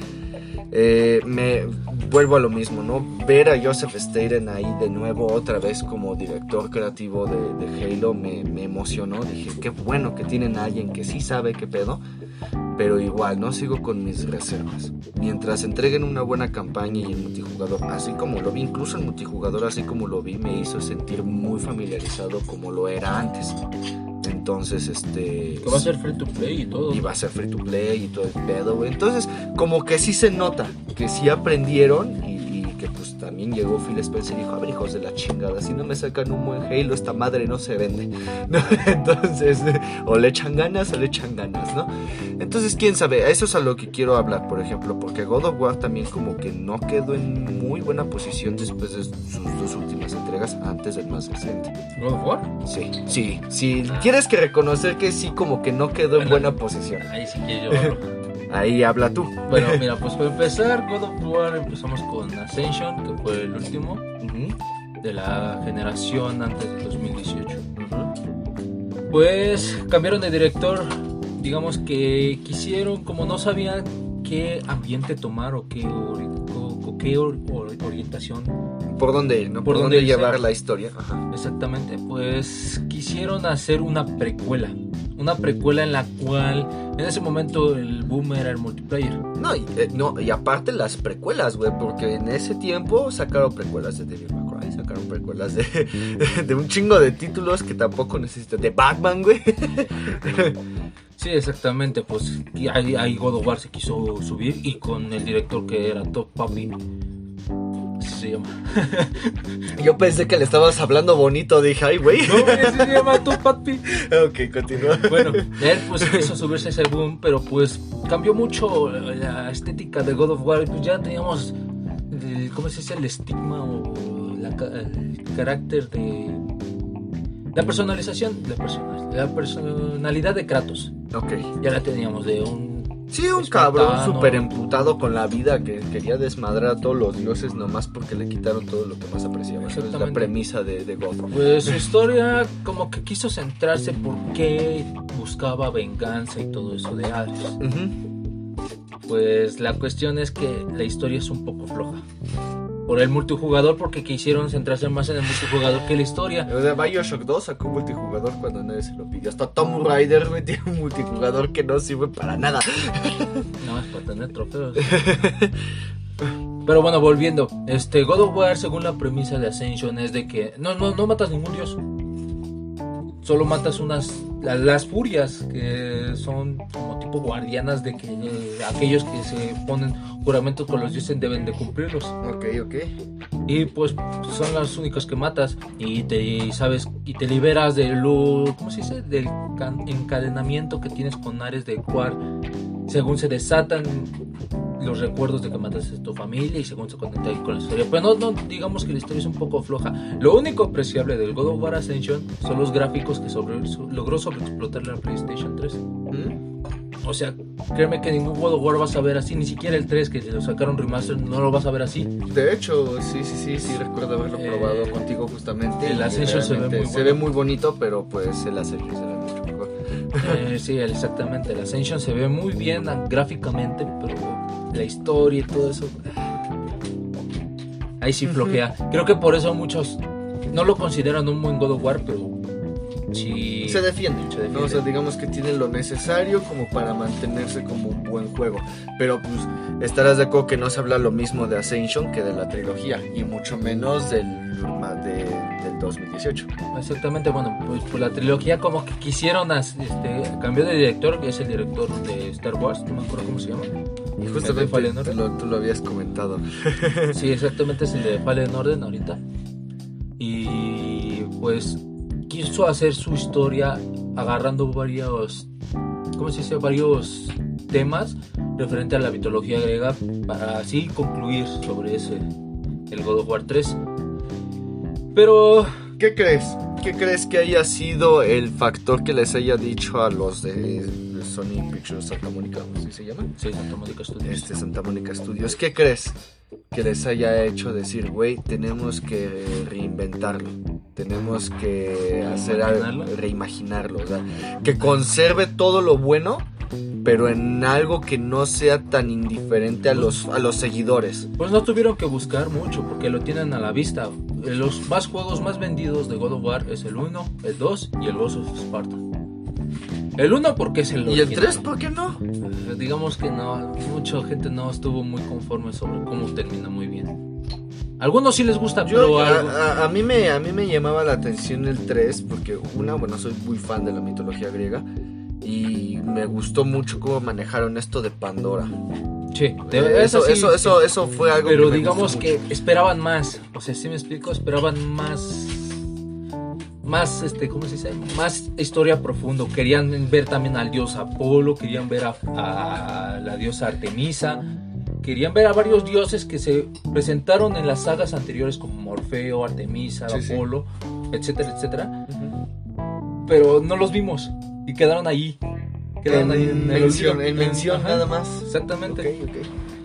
eh, me vuelvo a lo mismo, ¿no? Ver a Joseph Staten ahí de nuevo otra vez como director creativo de, Halo me, me emocionó. Dije, qué bueno que tienen a alguien que sí sabe qué pedo. Pero igual, no sigo con mis reservas. Mientras entreguen una buena campaña y el multijugador, así como lo vi, incluso el multijugador, así como lo vi, me hizo sentir muy familiarizado como lo era antes. Entonces, este. Que va a ser free to play y todo. Y va a ser free to play y todo el pedo, güey. Entonces, como que sí se nota que sí aprendieron y, también llegó Phil Spencer y dijo, a ver hijos de la chingada, si no me sacan un buen Halo, esta madre no se vende. ¿No? Entonces, o le echan ganas o le echan ganas, ¿no? Entonces, quién sabe, eso es a lo que quiero hablar, por ejemplo, porque God of War también como que no quedó en muy buena posición después de sus dos últimas entregas, antes del más reciente. ¿God of War? Sí, sí, sí, tienes que reconocer que sí como que no quedó en buena posición. Ahí sí que yo. Ahí habla tú. bueno, mira, pues para empezar, God of War empezamos con Ascension, que fue el último de la generación antes del 2018. ujú. Pues cambiaron de director, digamos que quisieron, como no sabían qué ambiente tomar o qué, o- o qué or- or- orientación ¿Por dónde ir, no? ¿Por ¿Por, dónde dónde llevar la historia? Ajá. exactamente, pues quisieron hacer una precuela. Una precuela en la cual en ese momento el boom era el multiplayer. No, y, eh, no, y aparte las precuelas, güey, porque en ese tiempo sacaron precuelas de Devil May Cry, sacaron precuelas de, de un chingo de títulos que tampoco necesitan. De Batman, güey. Sí, exactamente, pues ahí, ahí God of War se quiso subir y con el director que era Top Papi. Se llama. Yo pensé que le estabas hablando bonito, dije, ay, güey. No, ese se llama Top Papi. ok, continúa. Bueno, él pues quiso subirse a ese boom, pero pues cambió mucho la estética de God of War. Pues ya teníamos, el- ¿cómo se dice? El estigma o la ca- el carácter de... La personalización, la, personal- la personalidad de Kratos. Ok. Ya la teníamos de un... Sí, un cabrón súper emputado con la vida que quería desmadrar a todos los dioses nomás porque le quitaron todo lo que más apreciaba. Esa es la premisa de, de God. Pues su historia como que quiso centrarse por qué buscaba venganza y todo eso de Hades. Pues la cuestión es que la historia es un poco floja. Por el multijugador, porque quisieron centrarse más en el multijugador que la historia. O sea, Bioshock 2 sacó multijugador cuando nadie se lo pidió. Hasta Tomb Raider, tiene un multijugador que no sirve para nada. No es para tener trofeos. Pero bueno, volviendo. Este God of War, según la premisa de Ascension, es de que no, no, no matas ningún dios. Solo matas unas. la- las furias, que son como tipo guardianas de que eh, aquellos que se ponen juramentos con los dioses deben de cumplirlos. Ok, ok. Y pues son las únicas que matas y te y sabes y te liberas de lo ¿cómo se dice? del encadenamiento que tienes con Ares del cual según se desatan los recuerdos de que mataste a tu familia y según se conecta ahí con la historia. Pero no, no digamos que la historia es un poco floja. Lo único apreciable del God of War Ascension son los gráficos que sobre, so- logró sobreexplotar la PlayStation 3. ¿Mm? O sea, créeme que ningún God of War vas a ver así, ni siquiera el 3 que lo sacaron remaster no lo vas a ver así. De hecho, sí, sí, sí, sí, recuerdo haberlo Eh, probado contigo justamente. el Ascension se ve muy Se bueno. ve muy bonito, pero pues el Ascension se ve. Eh, sí, exactamente. El Ascension se ve muy bien gráficamente, pero la historia y todo eso. Ahí sí flojea. Creo que por eso muchos no lo consideran un buen God of War, pero sí. Se defiende, Se defiende. ¿no? O sea, digamos que tiene lo necesario como para mantenerse como un buen juego. Pero pues estarás de acuerdo que no se habla lo mismo de Ascension que de la trilogía. Y mucho menos del, de- del 2018. Exactamente, bueno, pues por la trilogía como que quisieron este, cambió de director, que es el director de Star Wars, no me acuerdo cómo se llama. Y ¿El de justamente Fallen Order? tú lo, tú lo habías comentado. Sí, exactamente es el de Fallen Order ahorita. Y pues quiso hacer su historia agarrando varios, ¿cómo se dice? Varios temas referente a la mitología griega para así concluir sobre ese, el God of War 3. Pero ¿Qué crees? ¿Qué crees que haya sido el factor que les haya dicho a los de, Sony Pictures Santa Mónica, ¿cómo se llama? sí, Santa Mónica Studios. Este Santa Mónica Studios. ¿Qué crees que les haya hecho decir, güey, tenemos que reinventarlo? Tenemos que hacer algo, ¿Reimaginarlo? o sea, que conserve todo lo bueno, pero en algo que no sea tan indiferente a los, a los seguidores. Pues no tuvieron que buscar mucho porque lo tienen a la vista. Los más juegos más vendidos de God of War es el 1, el 2 y el Ghost of Sparta. El 1 porque es el ¿Y el original. 3 por qué no? Eh, Digamos que no, mucha gente no estuvo muy conforme sobre cómo termina muy bien. Algunos sí les gusta, Yo, pero a, a- a mí me, a mí me llamaba la atención el 3 porque una, bueno, soy muy fan de la mitología griega y me gustó mucho cómo manejaron esto de Pandora. Sí, de- Eh, eso sí, eso, sí. eso, eso fue algo Pero que digamos que esperaban más. O sea, si me explico, esperaban más. Más, este, ¿cómo se dice? Más historia profundo. Querían ver también al dios Apolo, querían ver a, a la diosa Artemisa. Querían ver a varios dioses que se presentaron en las sagas anteriores como Morfeo, Artemisa, Sí, sí. Apolo, etcétera, etcétera. Pero no los vimos y quedaron ahí. Quedaron ahí En mención, en mención Ajá, nada más. Exactamente.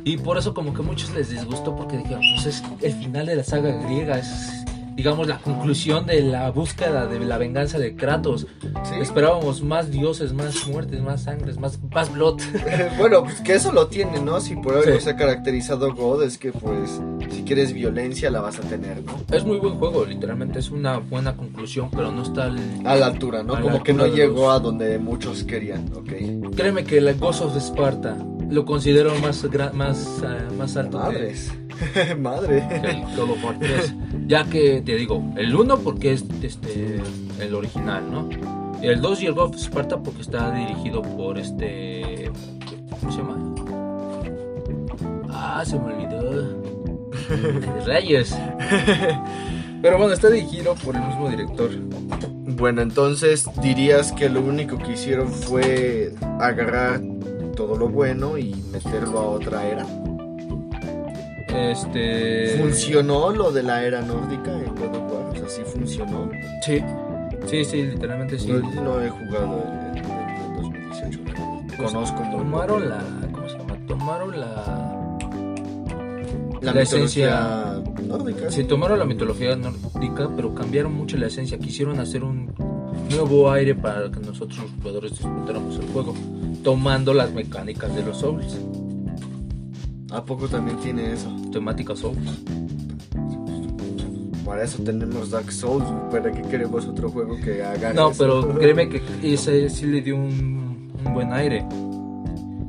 Y por eso como que a muchos les disgustó porque dijeron, pues es el final de la saga griega, es digamos la conclusión de la búsqueda de la venganza de Kratos. Sí. Esperábamos más dioses, más muertes, más sangres, más, más blood. bueno, pues que eso lo tiene, ¿no? Si por algo Sí. se ha caracterizado God, es que pues si quieres violencia la vas a tener, ¿no? es muy buen juego, literalmente es una buena conclusión, pero no está el... A la altura, ¿no? La Como que no llegó los- a donde muchos querían, ok. Créeme que el Ghost of Sparta lo considero más, más, eh, más alto que- Madres. Madre. el War 3. Ya que te digo, el 1 porque es este el original, ¿no? El 2 y el God of Sparta porque está dirigido por este. ¿Cómo se llama? Ah, se me olvidó. Reyes. Pero bueno, está dirigido por el mismo director. Bueno, entonces dirías que lo único que hicieron fue agarrar todo lo bueno y meterlo a otra era. Este. ¿Funcionó lo de la era nórdica en God of War? O sea, sí funcionó. Sí. Sí, sí, literalmente sí. No, no he jugado en, en- en 2018. Pues, Conozco Tomaron la. ¿Cómo se llama? Tomaron la. la, la esencia nórdica. Se tomaron la mitología nórdica, pero cambiaron mucho la esencia. Quisieron hacer un nuevo aire para que nosotros los jugadores disfrutáramos el juego, tomando las mecánicas de los Souls, ¿A poco también tiene eso? temática Souls. Para eso tenemos Dark Souls. ¿Para qué queremos otro juego que haga No, eso? pero créeme que ese sí le dio un, un buen aire.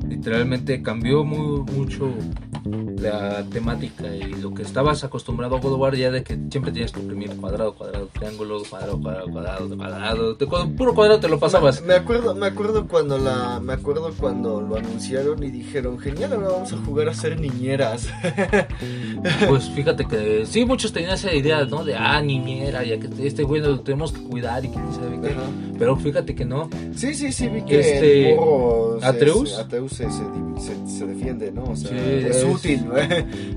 Literalmente cambió muy, mucho la temática y lo que estabas acostumbrado a God of War ya de que siempre tenías que imprimir cuadrado, cuadrado, triángulo, cuadrado, cuadrado, cuadrado, cuadrado. Te- puro cuadrado te lo pasabas. Me acuerdo, me acuerdo cuando la, me acuerdo cuando lo anunciaron y dijeron, genial, ahora vamos a jugar a ser niñeras. Pues fíjate que sí, muchos tenían esa idea, ¿no? De, ah, niñera, ya que este güey lo tenemos que cuidar y que sabe qué. Pero fíjate que no. Sí, sí, sí, vi que Este, el Atreus. se- Atreus se, se, defiende, ¿no? O sea, Sí, útil.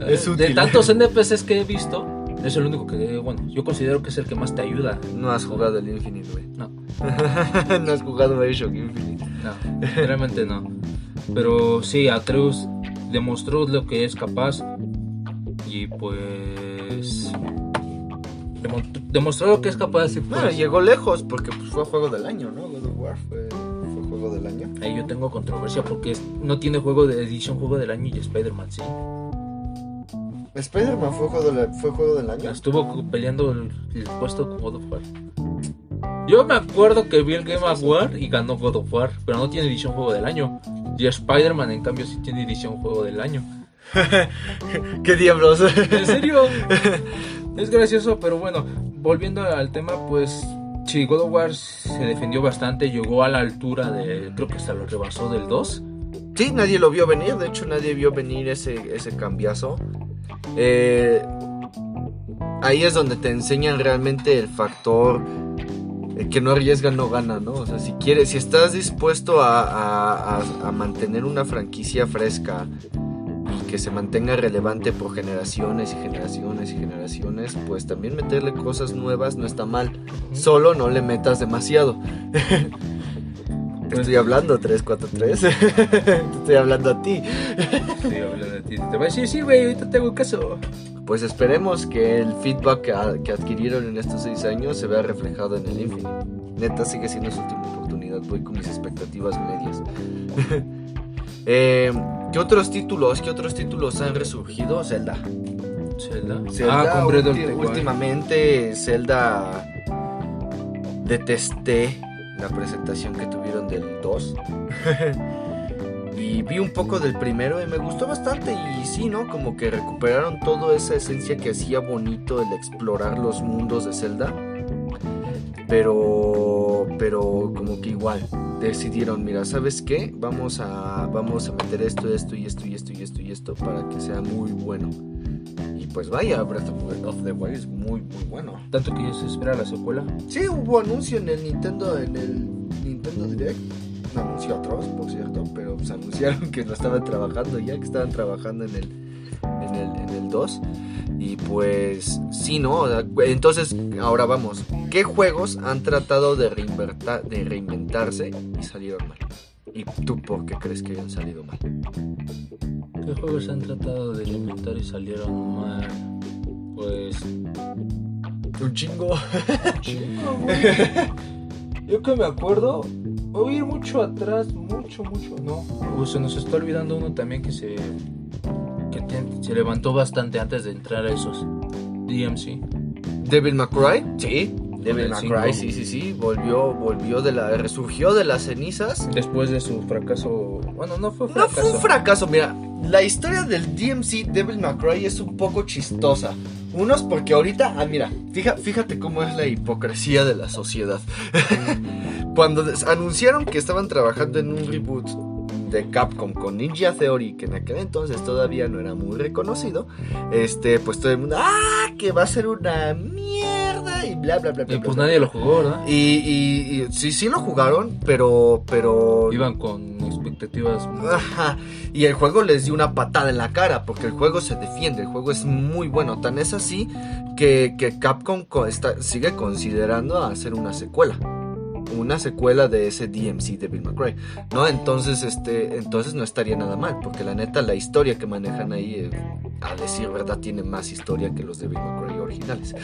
Es Eh, útil. De tantos NPCs que he visto, es el único que, bueno, yo considero que es el que más te ayuda. No has jugado el Infinite, güey. No, no has jugado Bioshock Infinite. no, realmente no. Pero sí, Atreus demostró lo que es capaz y pues demo- demostró lo que es capaz y Bueno, pues llegó lejos porque pues, fue juego del año, ¿no? God of War fue juego del año. ahí yo tengo controversia porque no tiene juego de edición juego del año y Spider-Man sí. Spider-Man fue juego, del- fue juego del año. Estuvo peleando el, el puesto con God of War. Yo me acuerdo que vi el Game Award y ganó God of War, pero no tiene edición juego del año. Y Spider-Man, en cambio, sí tiene edición juego del año. ¿Qué diablos? ¿En serio? es gracioso, pero bueno, volviendo al tema, pues sí, God of War se defendió bastante, llegó a la altura de, creo que hasta lo rebasó del 2. Sí, nadie lo vio venir. De hecho, nadie vio venir ese, ese cambiazo. Eh, ahí es donde te enseñan realmente el factor eh, que no arriesga, no gana, ¿no? O sea, si quieres, si estás dispuesto a, a- mantener una franquicia fresca que se mantenga relevante por generaciones y generaciones y generaciones, pues también meterle cosas nuevas no está mal. Solo no le metas demasiado. Te estoy hablando 343. Te estoy hablando a ti. Sí, hablando de ti. Te voy a decir, sí, güey, ahorita te hago caso. Pues esperemos que el feedback que, a- que adquirieron en estos seis años se vea reflejado en el Infinite. Neta sigue siendo su última oportunidad. Voy con mis expectativas medias. Eh, ¿Qué otros títulos? ¿Qué otros títulos han resurgido? Zelda. Zelda. Zelda ah, ulti- últimamente Zelda detesté la presentación que tuvieron del 2 y vi un poco del primero y me gustó bastante y sí, ¿no? Como que recuperaron toda esa esencia que hacía bonito el explorar los mundos de Zelda. Pero, pero como que igual decidieron, mira, ¿sabes qué? Vamos a, vamos a meter esto, esto y esto y esto y esto y esto para que sea muy bueno. Y pues vaya, Breath of the Wild es muy, muy bueno. Tanto que ya se espera la secuela. Sí, hubo anuncio en el Nintendo, en el Nintendo Direct. No anunció otros, por cierto, pero pues anunciaron que lo estaban trabajando ya, que estaban trabajando en el, en el, en el 2. Y pues sí, ¿no? O Entonces, ahora vamos. ¿Qué juegos han tratado de, de reinventarse y salieron mal? ¿Y tú por qué crees que hayan salido mal? ¿Qué juegos han tratado de inventar y salieron mal? Pues. Un chingo. chingo, güey. Yo que me acuerdo, voy a ir mucho atrás, mucho, mucho. No, pues se nos está olvidando uno también que se. Se levantó bastante antes de entrar a esos. DMC. Devil May Cry, sí. Devil. Cry, sí, sí, sí. Volvió, volvió de la. resurgió de las cenizas. Después de su fracaso. Bueno, no fue No fracaso. fue un fracaso, mira. La historia del DMC Devil May Cry es un poco chistosa. Unos porque ahorita, ah, mira, fija- fíjate cómo es la hipocresía de la sociedad. Cuando anunciaron que estaban trabajando en un reboot de Capcom con Ninja Theory, que en aquel entonces todavía no era muy reconocido, este, pues todo el mundo, ah, que va a ser una mierda y bla, bla, bla, bla. Y pues bla, nadie lo jugó, ¿verdad? y, y- y sí, sí lo jugaron, pero, pero Iban con expectativas. muy- Ajá. Y el juego les dio una patada en la cara porque el juego se defiende, el juego es muy bueno. Tan es así que, que Capcom co- está- sigue considerando hacer una secuela. Una secuela de ese DMC de Bill McRae, ¿no? Entonces, este, entonces no estaría nada mal, porque la neta, la historia que manejan ahí, eh, a decir verdad, tiene más historia que los de Bill McRae originales.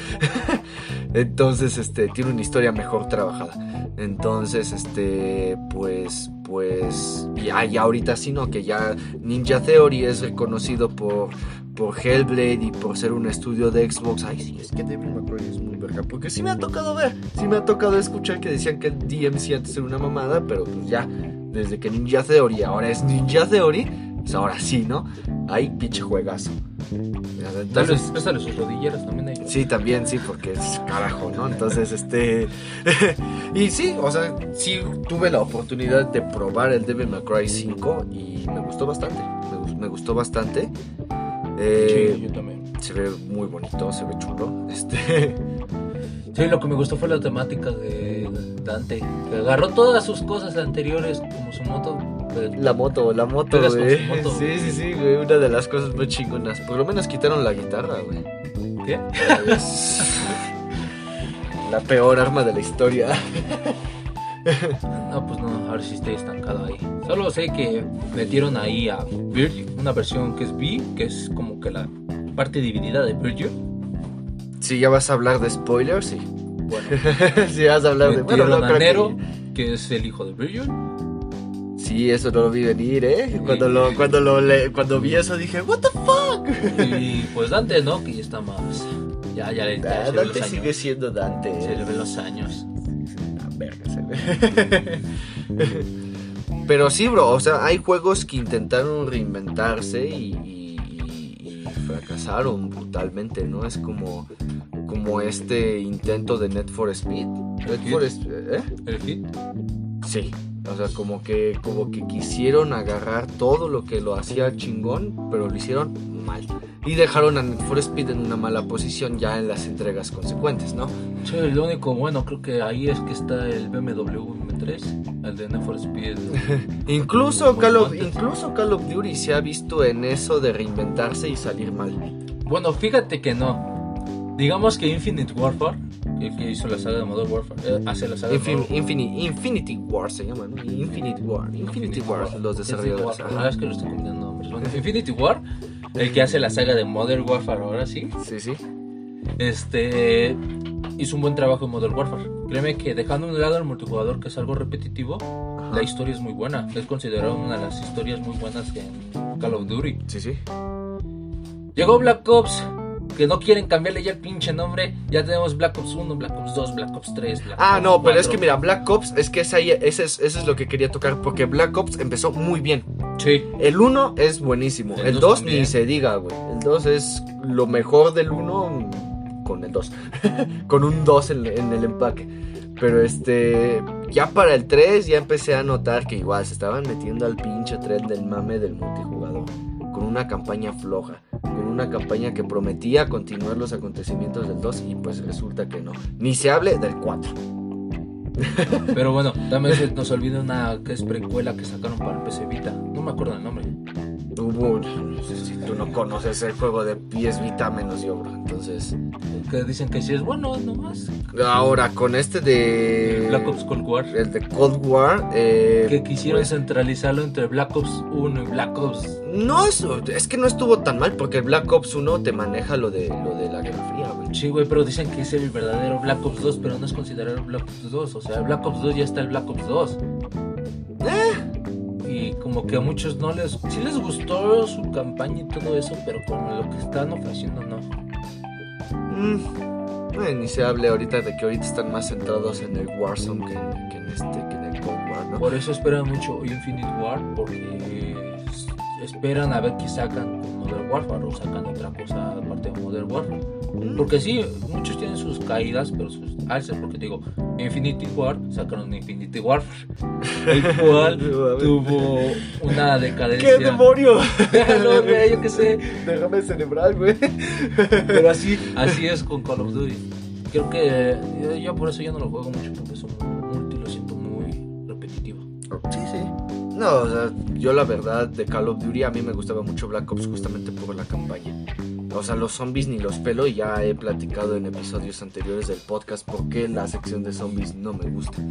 entonces, este, tiene una historia mejor trabajada. Entonces, este, pues, pues, ya, ya ahorita sí, ¿no? Que ya Ninja Theory es reconocido por, por Hellblade y por ser un estudio de Xbox. Ay, sí, es que Devil May Cry es muy verga. Porque sí me ha tocado ver, sí me ha tocado escuchar que decían que el DMC antes era una mamada, pero pues ya, desde que Ninja Theory ahora es Ninja Theory, pues ahora sí, ¿no? Ay, pinche juegazo. Entonces, vez préstale sus rodilleras también a ellos. Sí, también, sí, porque es carajo, ¿no? Entonces, este. y sí, o sea, sí tuve la oportunidad de probar el Devil May Cry 5 y me gustó bastante. Me gustó bastante. Eh, Sí, yo también. Se ve muy bonito, se ve chulo. Este. Sí, lo que me gustó fue la temática de Dante. Que agarró todas sus cosas anteriores, como su moto. pero- La moto, la moto, güey. moto, Sí, güey. sí, sí, güey. Una de las cosas más chingonas. Por lo menos quitaron la guitarra, güey. ¿Qué? La peor arma de la historia. No, pues no, ahora sí estoy estancado ahí. Solo sé que metieron ahí a Virgil, una versión que es B, que es como que la parte dividida de Virgil. Si ya vas a hablar de spoilers, sí. Bueno, si vas a hablar de. Bueno, no a creo Nero, que- que es el hijo de Virgil. Sí, eso no lo vi venir, ¿eh? Cuando lo, cuando lo le- cuando vi eso dije, ¿What the fuck? Y pues Dante, ¿no? Que ya está más. Ya, ya, le- ya Ah, Dante sigue años. siendo Dante. Se le ven los años. Ah, verga, se ve. Pero sí, bro, o sea, hay juegos que intentaron reinventarse y, y- y- y fracasaron brutalmente, ¿no? Es como, como este intento de Net for Speed. Net for Speed, ¿eh? El hit. Sí. O sea, como que, como que quisieron agarrar todo lo que lo hacía chingón, pero lo hicieron mal. Y dejaron a Need for Speed en una mala posición ya en las entregas consecuentes, ¿no? Sí, lo único bueno creo que ahí es que está el BMW M3, el de Need for Speed. Incluso Call, of, incluso Call of Duty se ha visto en eso de reinventarse y salir mal. Bueno, fíjate que no. Digamos que Infinite Warfare, el que hizo la saga de Modern Warfare, eh, hace la saga de Modern Infini- Infinity War se llama, ¿no? Infinite War. Infinity War, los desarrolladores. Warfare. Ah, es que lo estoy combinando nombres. Bueno, Infinity War, el que hace la saga de Modern Warfare ahora sí, Sí, sí. este hizo un buen trabajo en Modern Warfare. Créeme que dejando a un lado el multijugador, que es algo repetitivo, Ajá. la historia es muy buena. Es considerada una de las historias muy buenas en Call of Duty. Sí, sí. Llegó Black Ops, que no quieren cambiarle ya el pinche nombre. Ya tenemos Black Ops 1, Black Ops 2, Black Ops 3. Black Ah, Ops no, pero es 4. que mira, Black Ops, es que esa ese es, eso es lo que quería tocar, porque Black Ops empezó muy bien. Sí, El 1 es buenísimo, El el dos 2 también. ni se diga, güey. El 2 es lo mejor del 1 con el 2, con un 2 en, en el empaque. Pero este, ya para el 3 ya empecé a notar que igual se estaban metiendo al pinche tren del mame del multijugador. Con una campaña floja, con una campaña que prometía continuar los acontecimientos del 2 y pues resulta que no. Ni se hable del 4. Pero bueno, también se nos olvida una que es precuela que sacaron para el PC Vita. No me acuerdo el nombre. Hubo, si tú no conoces el juego de PS Vita menos yo, bro. Entonces, Que dicen que sí es bueno, nomás. ahora con este de Black Ops Cold War. el de Cold War, eh, Que quisieron pues, centralizarlo entre Black Ops 1 y Black Ops. no es, es que no estuvo tan mal porque el Black Ops 1 te maneja lo de lo de la Guerra Fría, güey. Sí, güey, pero dicen que es el verdadero Black Ops 2, pero no es considerado Black Ops 2. O sea, Black Ops 2 ya está el Black Ops 2. Y como que a muchos no les... Sí les gustó su campaña y todo eso, pero con lo que están ofreciendo no. Mm, no, ni se hable ahorita de que ahorita están más centrados en el Warzone que en, que en este que en el Cold War, ¿no? Por eso esperan mucho Infinite War, porque es- esperan a ver qué sacan con Modern Warfare o sacan otra cosa aparte de Modern Warfare. Porque sí, muchos tienen sus caídas, pero sus alzas, porque te digo, Infinity War sacaron Infinity Warfare, el cual tuvo una decadencia. ¡Qué demonio! Déjalo, güey, yo qué sé. Déjame celebrar, güey. Pero así, así es con Call of Duty. Creo que yo, yo por eso ya no lo juego mucho, porque es un multi, lo siento muy repetitivo. Sí, sí. No, o sea, yo la verdad de Call of Duty a mí me gustaba mucho Black Ops justamente por la campaña. O sea, los zombies ni los pelo ya he platicado en episodios anteriores del podcast por qué la sección de zombies no me gusta.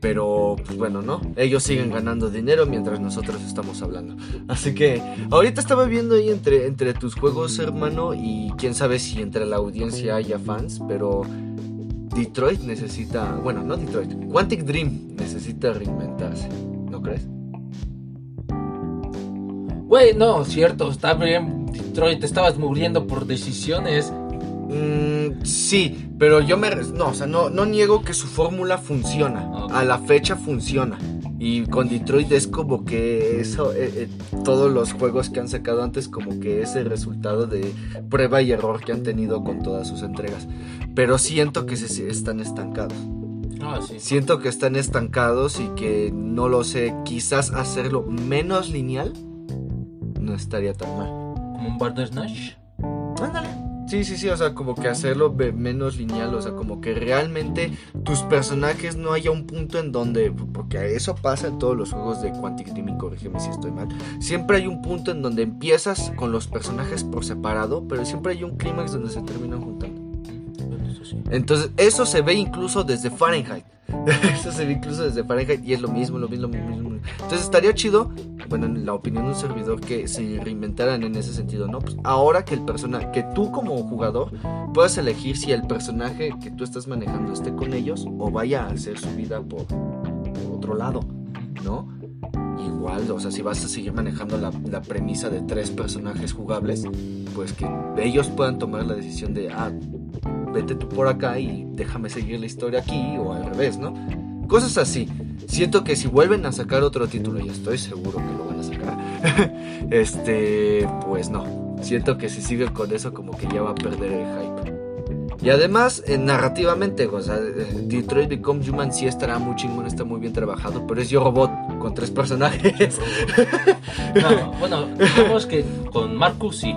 Pero, pues bueno, ¿no? Ellos siguen ganando dinero mientras nosotros estamos hablando. Así que, ahorita estaba viendo ahí entre, entre tus juegos, hermano, y quién sabe si entre la audiencia haya fans, pero Detroit necesita, bueno, no Detroit, Quantic Dream necesita reinventarse, ¿no crees? Güey, no, cierto, está bien. Detroit, te estabas muriendo por decisiones. Mm, sí, pero yo me... No, o sea, no, no niego que su fórmula funciona. A la fecha funciona. Y con Detroit es como que eso, eh, eh, todos los juegos que han sacado antes como que es el resultado de prueba y error que han tenido con todas sus entregas. Pero siento que se están estancados. Ah, sí. Siento que están estancados y que no lo sé, quizás hacerlo menos lineal no estaría tan mal. Como un Bandersnatch. Ándale. Sí, sí, sí, o sea, como que hacerlo menos lineal, o sea, como que realmente tus personajes no haya un punto en donde, porque eso pasa en todos los juegos de Quantic Dream, y corrígeme si estoy mal, siempre hay un punto en donde empiezas con los personajes por separado, pero siempre hay un clímax donde se terminan juntando. Entonces, eso se ve incluso desde Fahrenheit. eso se ve incluso desde Fahrenheit y es lo mismo, lo mismo, lo mismo. Entonces, estaría chido, bueno, en la opinión de un servidor, que se reinventaran en ese sentido, ¿no? Pues ahora que el persona, que tú como jugador puedas elegir si el personaje que tú estás manejando esté con ellos o vaya a hacer su vida por, otro lado, ¿no? Igual, o sea, si vas a seguir manejando la, la premisa de tres personajes jugables, pues que ellos puedan tomar la decisión de, ah, vete tú por acá y déjame seguir la historia aquí o al revés, ¿no? Cosas así. Siento que si vuelven a sacar otro título, y estoy seguro que lo van a sacar, este, pues no. Siento que si sigue con eso como que ya va a perder el hype. Y además, eh, narrativamente, o eh, Detroit Become Human sí estará muy chingón, está muy bien trabajado, pero es Yo Robot con tres personajes. No, bueno, digamos que con Marcus sí.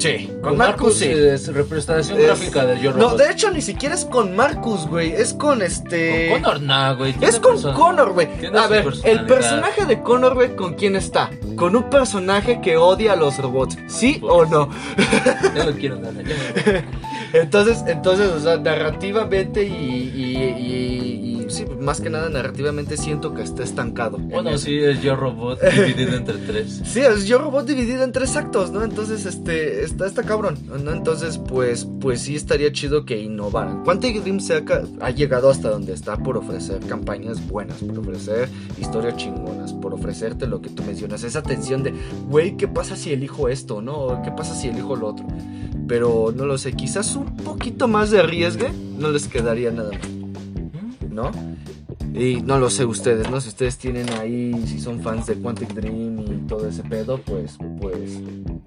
Sí, Con Marcus es representación Es- gráfica de Yo No, Robot. de hecho ni siquiera es con Marcus, güey, es con este... Con Connor, nah, güey. Es con person- Connor, güey. A ver, el personaje de Connor, güey, ¿con quién está? ¿Con un personaje que odia a los robots? ¿Sí Pues, o no? Ya no quiero nada. ya no- Entonces, entonces, o sea, narrativamente y, y, y- y- sí, más que nada narrativamente siento que está estancado. en Bueno, sí, es Yo Robot dividido entre tres. Sí, es Yo Robot dividido en tres actos, ¿no? Entonces, este, está, está cabrón, ¿no? Entonces, pues, pues sí estaría chido que innovaran. Quantic Dream se ha, ha llegado hasta donde está por ofrecer campañas buenas, por ofrecer historias chingonas, por ofrecerte lo que tú mencionas, esa tensión de, güey, ¿qué pasa si elijo esto, no? ¿Qué pasa si elijo lo otro? Pero no lo sé, quizás un poquito más de arriesgue no les quedaría nada mal, ¿no? Y no lo sé ustedes, ¿no? Si ustedes tienen ahí, si son fans de Quantic Dream y todo ese pedo, pues, pues,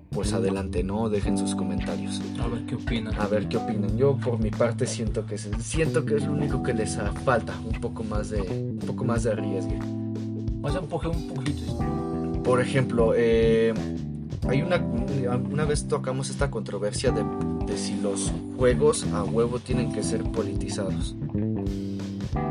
pues adelante, ¿no? Dejen sus comentarios. A ver qué opinan. A ver qué opinan. Yo por mi parte siento que es, siento que es lo único que les falta, un poco más de un poco más de riesgo. Más empuje un poquito. Por ejemplo, eh, hay una una vez tocamos esta controversia de, de si los juegos a huevo tienen que ser politizados.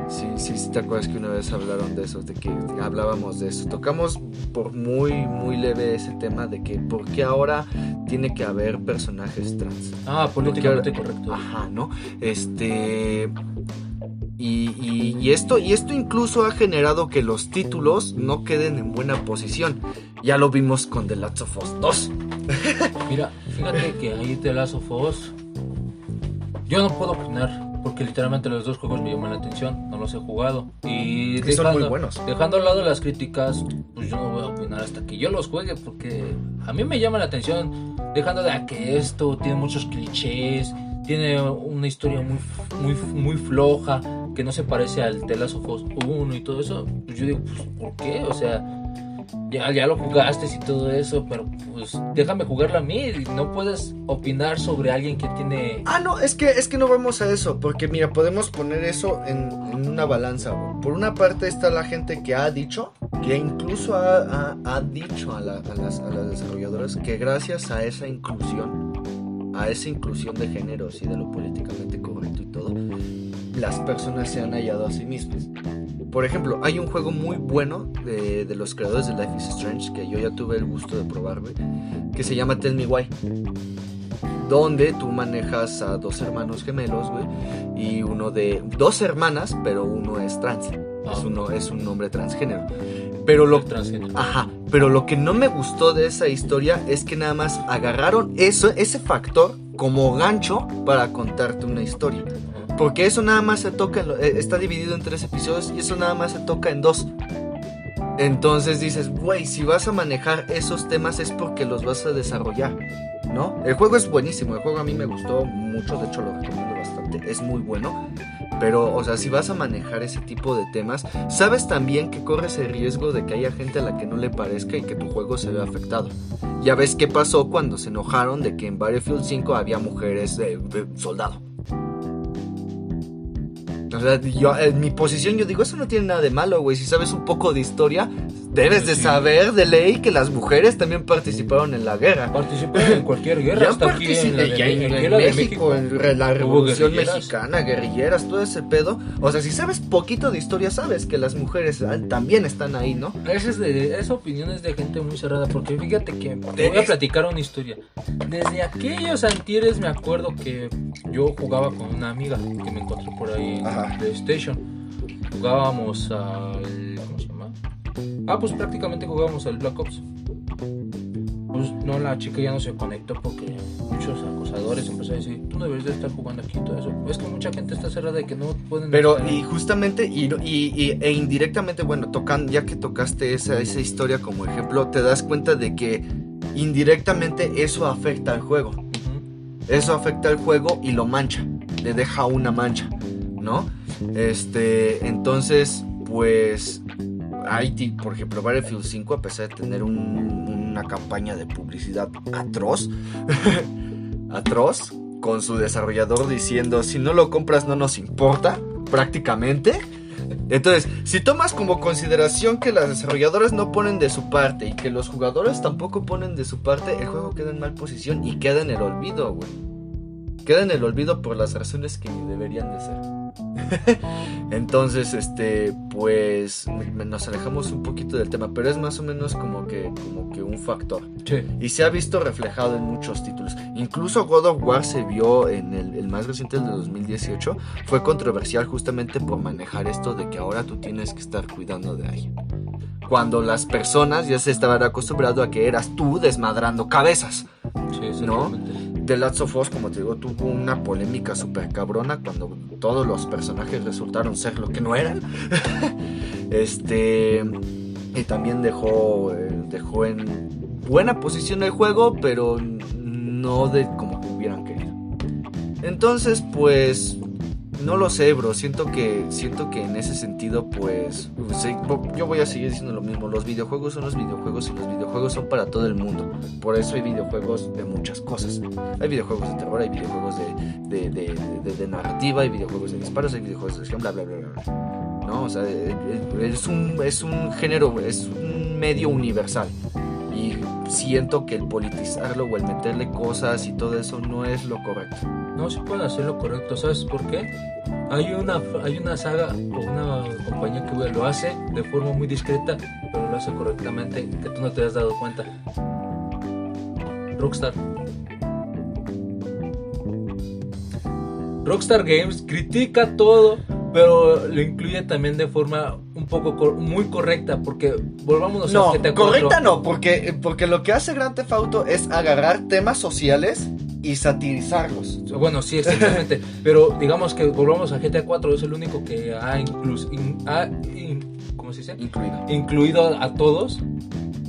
Sí, sí, sí, te acuerdas que una vez hablaron de eso, de que hablábamos de eso. Tocamos por muy, muy leve ese tema de que por qué ahora tiene que haber personajes trans. Ah, políticamente correcto. Ajá, ¿no? Este. Y, y, esto, y esto incluso ha generado que los títulos no queden en buena posición. Ya lo vimos con The Last of Us 2. Mira, fíjate que ahí The Last of Us. Yo no puedo opinar porque literalmente los dos juegos me llaman la atención, no los he jugado. Y dejando, son muy buenos. Dejando al lado las críticas, pues yo no voy a opinar hasta que yo los juegue, porque a mí me llama la atención, dejando de que esto tiene muchos clichés, tiene una historia muy, muy, muy floja, que no se parece al The Last of Us 1 y todo eso. Pues yo digo, pues, ¿por qué? O sea ya, ya lo jugaste y todo eso, pero pues déjame jugarlo a mí. No puedes opinar sobre alguien que tiene. Ah, no, es que, es que no vamos a eso, porque mira, podemos poner eso en, una balanza. Por una parte está la gente que ha dicho, que incluso ha, ha, dicho a, a, las, a las desarrolladoras que gracias a esa inclusión, a esa inclusión de géneros y de lo políticamente correcto y todo, las personas se han hallado a sí mismas. Por ejemplo, hay un juego muy bueno de, los creadores de Life is Strange que yo ya tuve el gusto de probar, que se llama Tell Me Why. Donde tú manejas a dos hermanos gemelos, güey, y uno de. dos hermanas, pero uno es trans. Es, ah. uno, es un hombre transgénero. Pero lo, ajá, pero lo que no me gustó de esa historia es que nada más agarraron eso, ese factor como gancho para contarte una historia. Porque eso nada más se toca, eh, está dividido en tres episodios y eso nada más se toca en dos. Entonces dices, güey, si vas a manejar esos temas es porque los vas a desarrollar, ¿no? El juego es buenísimo, el juego a mí me gustó mucho, de hecho lo recomiendo bastante, es muy bueno. Pero, o sea, si vas a manejar ese tipo de temas, sabes también que corres el riesgo de que haya gente a la que no le parezca y que tu juego se vea afectado. Ya ves qué pasó cuando se enojaron de que en Battlefield 5 había mujeres de soldado. O sea, yo, en mi posición yo digo, eso no tiene nada de malo, güey. Si sabes un poco de historia, debes de saber de ley que las mujeres también participaron en la guerra. Participaron en cualquier guerra. hasta aquí en, la de, México, en la Revolución Mexicana, guerrilleras, todo ese pedo. O sea, si sabes poquito de historia, sabes que las mujeres también están ahí, ¿no? Esa, es de, esa opinión es de gente muy cerrada, porque fíjate que te voy a platicar una historia. Desde aquellos antieres me acuerdo que yo jugaba con una amiga que me encontré por ahí en PlayStation. Jugábamos al. Ah, pues prácticamente jugábamos al Black Ops. Pues no, la chica ya no se conectó porque muchos acosadores empezaron a decir, tú no deberías de estar jugando aquí y todo eso. Es que mucha gente está cerrada y que no pueden... Pero y justamente y, y, e indirectamente, bueno, tocan, ya que tocaste esa, esa historia como ejemplo, te das cuenta de que indirectamente eso afecta al juego. Eso afecta al juego y lo mancha, le deja una mancha, ¿no? Este, entonces, pues, Haití, por ejemplo, Battlefield 5, a pesar de tener una campaña de publicidad atroz, atroz, con su desarrollador diciendo, si no lo compras no nos importa, prácticamente. Entonces, si tomas como consideración que las desarrolladoras no ponen de su parte y que los jugadores tampoco ponen de su parte, el juego queda en mal posición y queda en el olvido, güey. Queda en el olvido por las razones que deberían de ser. Entonces, este, pues nos alejamos un poquito del tema, pero es más o menos como que, como que un factor. Y se ha visto reflejado en muchos títulos. Incluso God of War se vio en el, más reciente, el de 2018. Fue controversial justamente por manejar esto de que ahora tú tienes que estar cuidando de alguien. Cuando las personas ya se estaban acostumbrado a que eras tú desmadrando cabezas. Sí, ¿no? The Last of Us, como te digo, tuvo una polémica súper cabrona cuando todos los personajes resultaron ser lo que no eran. este. Y también dejó, eh, dejó en buena posición el juego, pero no de como hubieran querido. Entonces, pues no lo sé, bro. Siento que, siento que en ese sentido, pues, yo voy a seguir diciendo lo mismo. Los videojuegos son los videojuegos y los videojuegos son para todo el mundo. Por eso hay videojuegos de muchas cosas. Hay videojuegos de terror, hay videojuegos de, de, de, de narrativa, hay videojuegos de disparos, hay videojuegos de acción, bla, bla, bla, bla. No, o sea, eh, eh, es un, es un género, es un medio universal. Y siento que el politizarlo o el meterle cosas y todo eso no es lo correcto. No se puede hacer lo correcto, ¿sabes por qué? Hay una, hay una saga o una compañía que lo hace de forma muy discreta, pero lo hace correctamente, que tú no te has dado cuenta. Rockstar. Rockstar Games critica todo, pero lo incluye también de forma un poco muy correcta, porque volvamos no, a GTA 4. correcta no, porque, porque lo que hace Grand Theft Auto es agarrar temas sociales y satirizarlos. Bueno, sí, exactamente. pero digamos que volvamos a GTA 4, es el único que ha, incluso ha ¿cómo se dice? Incluido. Incluido a todos,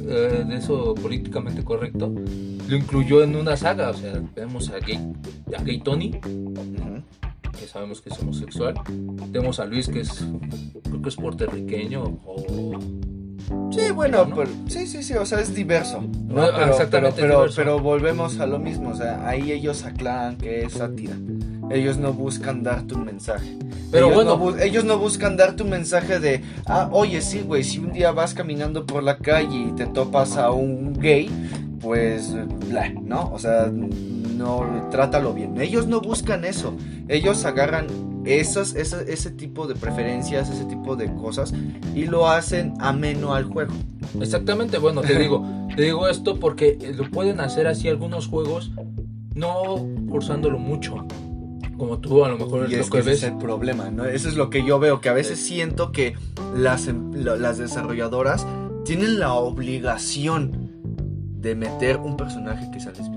eh, de eso políticamente correcto. Lo incluyó en una saga, o sea, vemos a Gay, a Gay Tony que sabemos que es homosexual. Tenemos a Luis, que es, creo que es puertorriqueño o... Sí, bueno, sí, sí, sí, o sea, es diverso. ¿no? pero, Exactamente. Pero, pero, volvemos a lo mismo, o sea, ahí ellos aclaran que es sátira. Ellos no buscan darte un mensaje. Pero bueno, ellos no buscan darte un mensaje de, ah, oye, sí, güey, si un día vas caminando por la calle y te topas a un gay, pues, bla, ¿no? O sea, no, trátalo bien. Ellos no buscan eso. Ellos agarran esos, ese, ese tipo de preferencias, ese tipo de cosas y lo hacen ameno al juego. Exactamente, bueno, te digo, te digo esto porque lo pueden hacer así algunos juegos, no forzándolo mucho. Como tú a lo mejor y es que ves. es el problema, ¿no? Eso es lo que yo veo, que a veces siento que las, em, las desarrolladoras tienen la obligación de meter un personaje que sale bien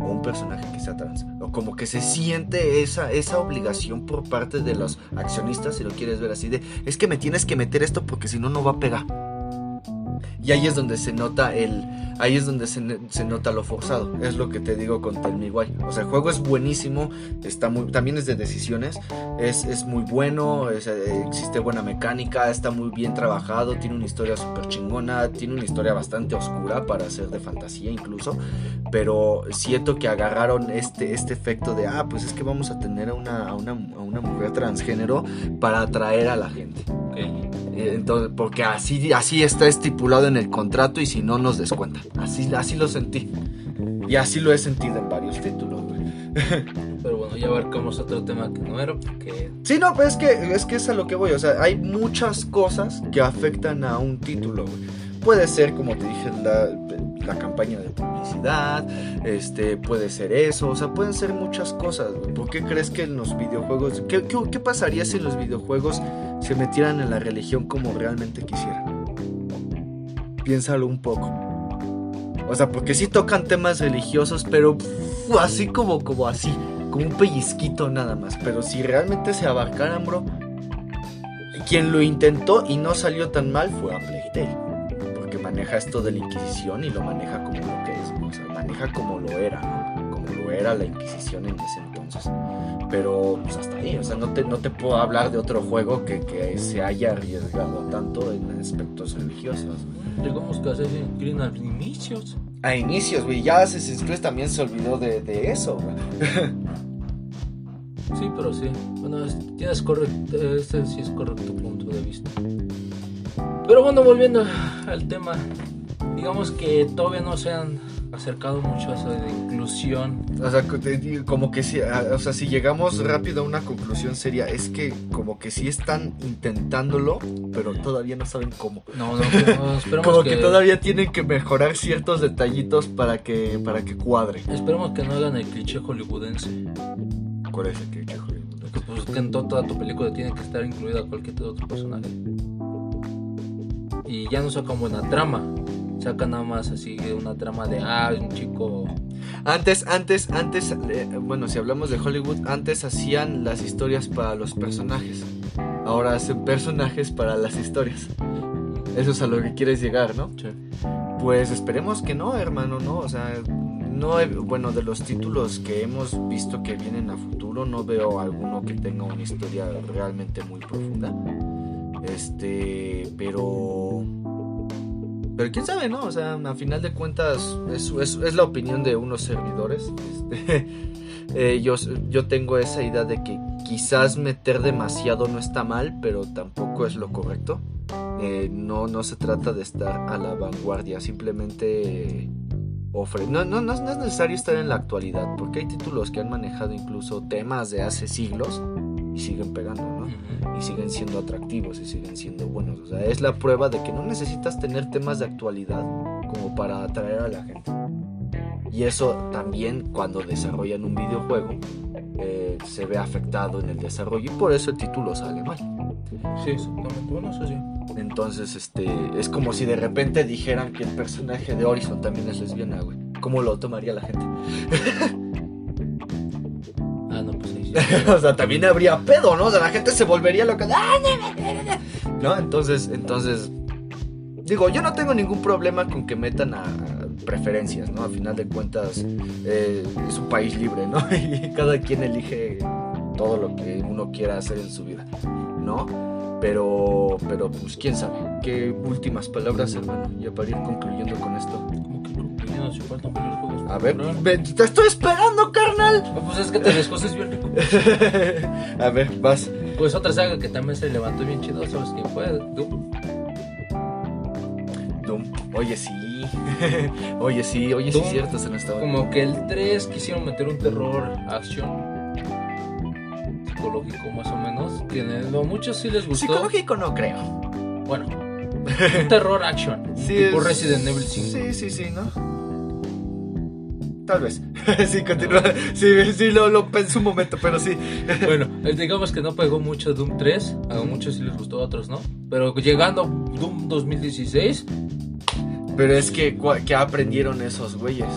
o un personaje que sea trans. O como que se siente esa, esa obligación por parte de los accionistas, si lo quieres ver así, de es que me tienes que meter esto porque si no, no va a pegar. Y ahí es donde se nota el. Ahí es donde se, nota lo forzado. Es lo que te digo con Tell Me Why. O sea, el juego es buenísimo. Está muy, también es de decisiones. Es, es muy bueno. existe buena mecánica. Está muy bien trabajado. Tiene una historia súper chingona. Tiene una historia bastante oscura para ser de fantasía incluso. Pero siento que agarraron este, este efecto de ah, pues es que vamos a tener a una, una, una mujer transgénero para atraer a la gente. Eh, entonces, porque así, así está estipulado en el contrato y si no nos descuentan. Así, así lo sentí. Y así lo he sentido en varios títulos, Pero bueno, ya abarcamos otro tema que no era porque... Sí, no, pues es que, es que es a lo que voy. O sea, hay muchas cosas que afectan a un título, Puede ser, como te dije, la, la campaña de publicidad, este, puede ser eso, o sea, pueden ser muchas cosas. ¿Por qué crees que en los videojuegos, qué, qué, pasaría si en los videojuegos se metieran en la religión como realmente quisieran? Piénsalo un poco. O sea, porque sí tocan temas religiosos, pero así como, como así, como un pellizquito nada más. Pero si realmente se abarcaran, bro, quien lo intentó y no salió tan mal fue a Playtale maneja esto de la Inquisición y lo maneja como lo que es, o sea, maneja como lo era, ¿no? Como lo era la Inquisición en ese entonces. Pero pues hasta ahí, o sea, no te, no te puedo hablar de otro juego que, que se haya arriesgado tanto en aspectos religiosos. Digamos que Assassin's Creed a inicios. A inicios, güey, ya Assassin's Creed también se olvidó de, de eso, güey. Sí, pero sí. Bueno, tienes correcto, este sí es correcto punto de vista. Pero bueno, volviendo al tema, digamos que todavía no se han acercado mucho a eso de inclusión. O sea, como que si, o sea, si llegamos rápido a una conclusión seria, es que como que sí están intentándolo, pero todavía no saben cómo. No, no, esperemos como que... todavía tienen que mejorar ciertos detallitos para que para que cuadre. Esperemos que no hagan el cliché hollywoodense. ¿Cuál es el cliché hollywoodense? Que pues que en toda tu película tiene que estar incluida cualquier otro personaje y ya no sacan buena trama. Sacan nada más así una trama de, ah, un chico... Antes, antes, antes, eh, bueno, si hablamos de Hollywood, antes hacían las historias para los personajes. Ahora hacen personajes para las historias. Eso es a lo que quieres llegar, ¿no? Sí. Pues esperemos que no, hermano, ¿no? O sea, no bueno, de los títulos que hemos visto que vienen a futuro, no veo alguno que tenga una historia realmente muy profunda. Este, pero. Pero quién sabe, ¿no? O sea, a final de cuentas, es, es, es la opinión de unos servidores. Este, eh, yo, yo tengo esa idea de que quizás meter demasiado no está mal, pero tampoco es lo correcto. Eh, no, no se trata de estar a la vanguardia, simplemente ofre no, no, no es necesario estar en la actualidad, porque hay títulos que han manejado incluso temas de hace siglos y siguen pegando, ¿no? Y siguen siendo atractivos y siguen siendo buenos. O sea, es la prueba de que no necesitas tener temas de actualidad como para atraer a la gente. Y eso también cuando desarrollan un videojuego eh, se ve afectado en el desarrollo y por eso el título sale mal. Sí, exactamente. Bueno, eso sí. Entonces, este, es como si de repente dijeran que el personaje de Horizon también es lesbiana, güey. ¿Cómo lo tomaría la gente? o sea, también habría pedo, ¿no? O sea, la gente se volvería loca. ¿No? Entonces, entonces, digo, yo no tengo ningún problema con que metan a preferencias, ¿no? A final de cuentas, eh, es un país libre, ¿no? Y cada quien elige todo lo que uno quiera hacer en su vida, ¿no? Pero, pero, pues, quién sabe. ¿Qué últimas palabras, hermano? Ya para ir concluyendo con esto. Como que concluyendo, si faltan varios juegos. A ver, te estoy esperando, carnal. Ah, Pues es que te descoses bien rico. a ver, vas. Pues otra saga que también se levantó bien chido, ¿sabes quién fue? Doom. Doom. Oye, sí. oye, sí, oye, sí, Doom. cierto, se nos estaba. Como que el 3 quisieron meter un terror action psicológico más o menos. Que a muchos sí les gustó. Psicológico no creo. Bueno, un terror action. Sí, tipo es- Resident Evil 5. Sí, sí, sí, ¿no? Tal vez. sí, continúa. Sí, sí, lo, lo pensé un momento, pero sí. Bueno, eh, digamos que no pegó mucho Doom 3. A muchos sí les gustó, a otros no. Pero llegando Doom 2016, Pero es que, ¿qué aprendieron esos güeyes?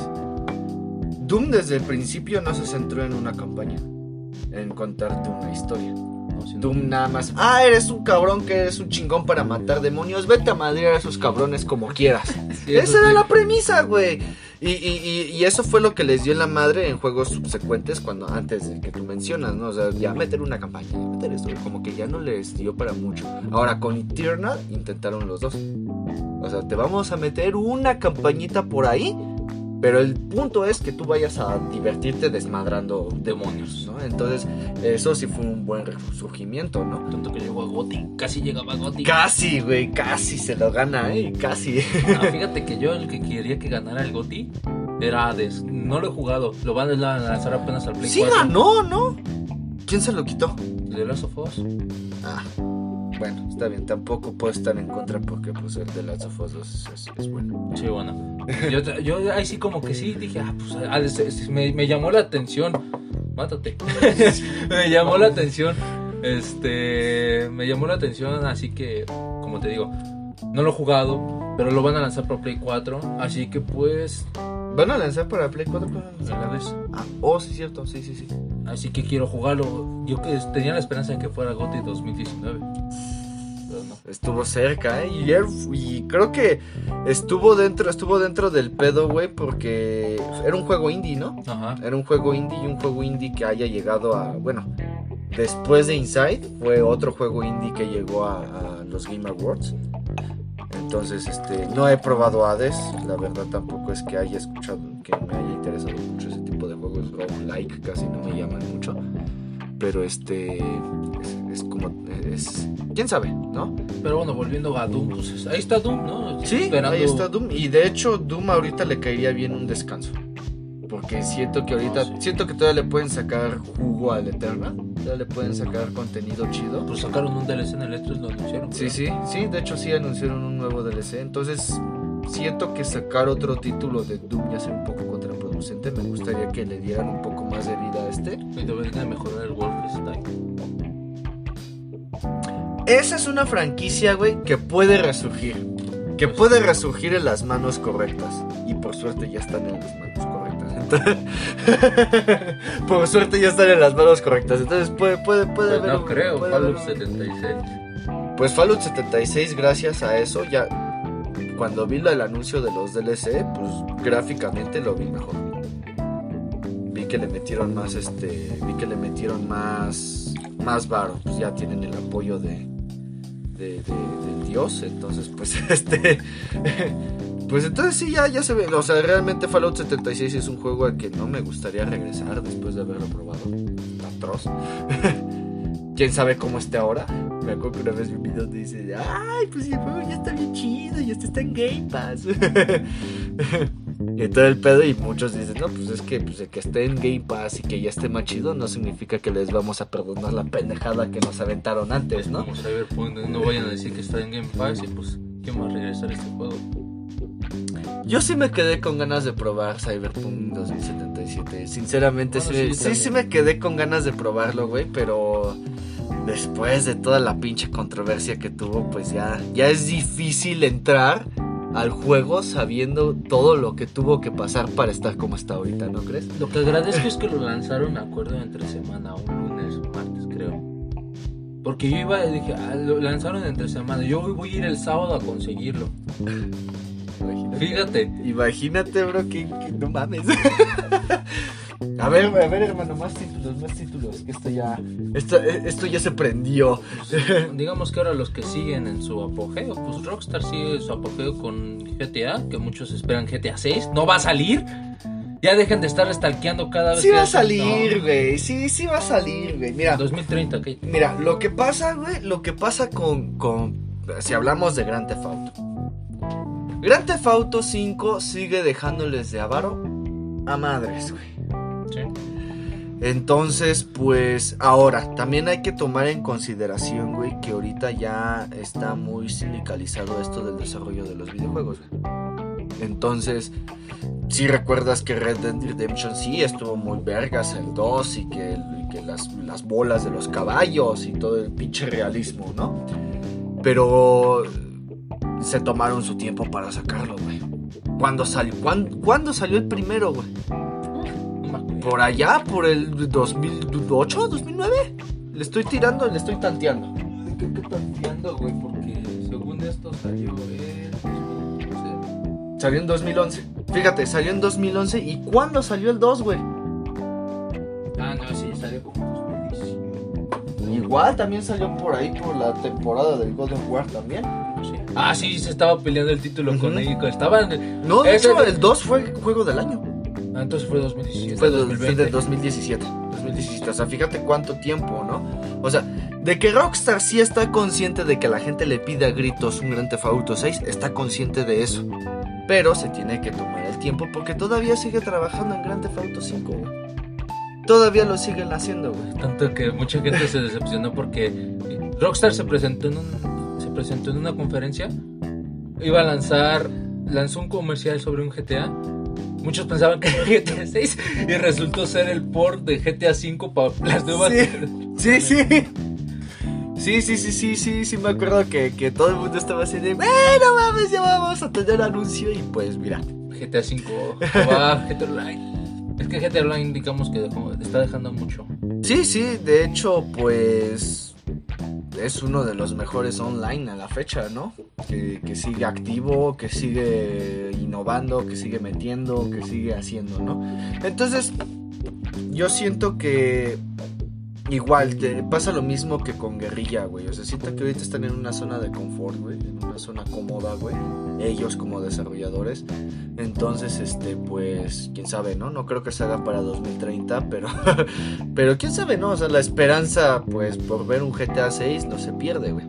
Doom desde el principio no se centró en una campaña, en contarte una historia. No- Doom nada más, ah, eres un cabrón que eres un chingón para matar demonios, vete a madrear a esos cabrones como quieras. Sí, Esa era sí. la premisa, güey. Y, y- y- eso fue lo que les dio en la madre en juegos subsecuentes cuando antes de que tú mencionas, ¿no? O sea, ya meter una campaña, ya meter esto, como que ya no les dio para mucho. Ahora con Eternal intentaron los dos. O sea, te vamos a meter una campañita por ahí, pero el punto es que tú vayas a divertirte desmadrando demonios, ¿no? Entonces, eso sí fue un buen resurgimiento, ¿no? Tanto que llegó a Gotti, casi llegaba a Gotti. Casi, güey, casi se lo gana, ¿eh? Casi. Ah, fíjate que yo el que quería que ganara el Gotti era Hades. No lo he jugado, lo van a lanzar apenas al Play Sí 4. ganó, ¿no? ¿Quién se lo quitó? De Last of Us. Ah, bueno, está bien, tampoco puedo estar en contra porque pues el de Last of Us 2 es, bueno. Sí, bueno. Yo, yo ahí sí como que sí dije, ah, pues es- me, me llamó la atención. Mátate. me llamó la atención. Este, me llamó la atención, así que, como te digo, no lo he jugado, pero lo van a lanzar para Play 4. Así que pues, ¿Van a lanzar para Play 4? el Hades. Ah, oh, sí, cierto, sí, sí, sí. Así que quiero jugarlo. Yo que tenía la esperanza de que fuera GOTY 2019. Estuvo cerca, ¿eh? Y, él- y creo que estuvo dentro, estuvo dentro del pedo, güey, porque era un juego indie, ¿no? Ajá. Era un juego indie y un juego indie que haya llegado a, bueno, después de Inside fue otro juego indie que llegó a, a los Game Awards. Entonces, este, no he probado Hades, la verdad tampoco es que haya escuchado, que me haya interesado mucho ese tipo de juegos like, casi no me llaman mucho. Pero este, es, es como, es, quién sabe, ¿no? Pero bueno, volviendo a Doom, pues ahí está Doom, ¿no? Sí, Esperando- ahí está Doom. Y de hecho, Doom ahorita le caería bien un descanso. Porque siento que ahorita, Ah, sí. siento que todavía le pueden sacar jugo al Eterna. Todavía le pueden sacar contenido chido. Pues sacaron un DLC en el E3, lo anunciaron. Sí, sí, sí, de hecho sí anunciaron un nuevo DLC. Entonces, siento que sacar otro título de Doom ya sea un poco Me gustaría que le dieran un poco más de vida a este. Y deberían de mejorar el Wolfenstein. Esa es una franquicia, güey, que puede resurgir. Que puede resurgir en las manos correctas. Y por suerte ya están en las manos correctas. Entonces- por suerte ya están en las manos correctas. Entonces puede, puede, puede Pues haber no creo, puede Fallout haber un- 76. Pues Fallout 76, gracias a eso, ya cuando vi el anuncio de los DLC, pues gráficamente lo vi mejor. Que le metieron más, este, vi que le metieron más, más varo. Pues ya tienen el apoyo de, de, dios. Entonces, pues, este, pues entonces sí, ya, ya se ve. O sea, realmente Fallout 76 es un juego al que no me gustaría regresar después de haberlo probado. Atroz. quién sabe cómo esté ahora. Me acuerdo que una vez un video dice, ay, pues el juego ya está bien chido, ya está en Game Pass. y todo el pedo y muchos dicen, no, pues es que pues, el que esté en Game Pass y que ya esté más chido no significa que les vamos a perdonar la pendejada que nos aventaron antes, ¿no? Como Cyberpunk, no vayan a decir que está en Game Pass y pues, ¿quién va a regresar a este juego? Yo sí me quedé con ganas de probar Cyberpunk 2077. Sinceramente, Bueno, sí, sí, sí, sí me quedé con ganas de probarlo, güey, pero después de toda la pinche controversia que tuvo, pues ya, ya es difícil entrar al juego sabiendo todo lo que tuvo que pasar para estar como está ahorita, ¿no crees? Lo que agradezco es que lo lanzaron, me acuerdo, entre semana, un lunes, un martes, creo. Porque yo iba dije, ah, lo lanzaron entre semana, yo voy a ir el sábado a conseguirlo. Fíjate, Imagínate, bro, que, que no mames. A ver, a ver, hermano, más títulos, más títulos. Que esto ya. Esto, esto ya se prendió. pues, digamos que ahora los que siguen en su apogeo, pues Rockstar sigue su apogeo con GTA, que muchos esperan GTA 6, no va a salir. Ya dejen de estar stalkeando cada vez Sí que va a salir, No. güey. Sí, sí va a salir, güey. Mira, 2030, ¿qué? mira, lo que pasa, güey, lo que pasa con, con. Si hablamos de Grand Theft Auto. Grand Theft Auto 5 sigue dejándoles de avaro a madres, güey. Entonces, pues ahora, también hay que tomar en consideración, güey, que ahorita ya está muy sindicalizado esto del desarrollo de los videojuegos. Entonces, si recuerdas que Red Dead Redemption sí estuvo muy vergas el 2 y que, las, las bolas de los caballos y todo el pinche realismo, ¿no? Pero se tomaron su tiempo para sacarlo, güey. ¿Cuándo salió? ¿Cuándo, ¿Cuándo salió el primero, güey? No me acuerdo. Por allá, por el 2008, 2009. Le estoy tirando, le estoy tanteando. Creo que tanteando, güey, porque según esto salió en 2011. Salió en 2011. Fíjate, salió en 2011. ¿Y cuándo salió el 2, güey? Ah, no, sí, salió como 2015. Igual también salió por ahí por la temporada del God of War también. Sí. Ah, sí, se estaba peleando el título con ellos. Estaban. No, de Ese hecho, el 2 fue juego del año. Ah, entonces fue 2017. Fue de- 2020. de 2017. 2017. O sea, fíjate cuánto tiempo, ¿no? O sea, de que Rockstar sí está consciente de que la gente le pide a gritos un Grand Theft Auto 6, está consciente de eso. Pero se tiene que tomar el tiempo porque todavía sigue trabajando en Grand Theft Auto 5, güey. Todavía lo siguen haciendo, güey. Tanto que mucha gente se decepcionó porque Rockstar se presentó en un, se presentó en una conferencia. Iba a lanzar, lanzó un comercial sobre un GTA. Muchos pensaban que era GTA 6 y resultó ser el port de GTA 5 para las nuevas. Sí, sí. Sí, sí, sí, sí, sí, sí, me acuerdo que, que todo el mundo estaba así de, bueno, mames, ya vamos a tener anuncio y pues mira. GTA 5 va GTA Online. Es que GTA Online digamos que dejó- está dejando mucho. Sí, sí, de hecho, pues es uno de los mejores online a la fecha, ¿no? Que, sigue activo, que sigue innovando, que sigue metiendo, que sigue haciendo, ¿no? Entonces, yo siento que igual te pasa lo mismo que con Guerrilla, güey. O sea, siento que ahorita están en una zona de confort, güey, en una zona cómoda, güey. Ellos como desarrolladores. Entonces, este, pues, quién sabe, ¿no? No creo que se haga para 2030, pero pero quién sabe, ¿no? O sea, la esperanza, pues, por ver un GTA 6 no se pierde, güey.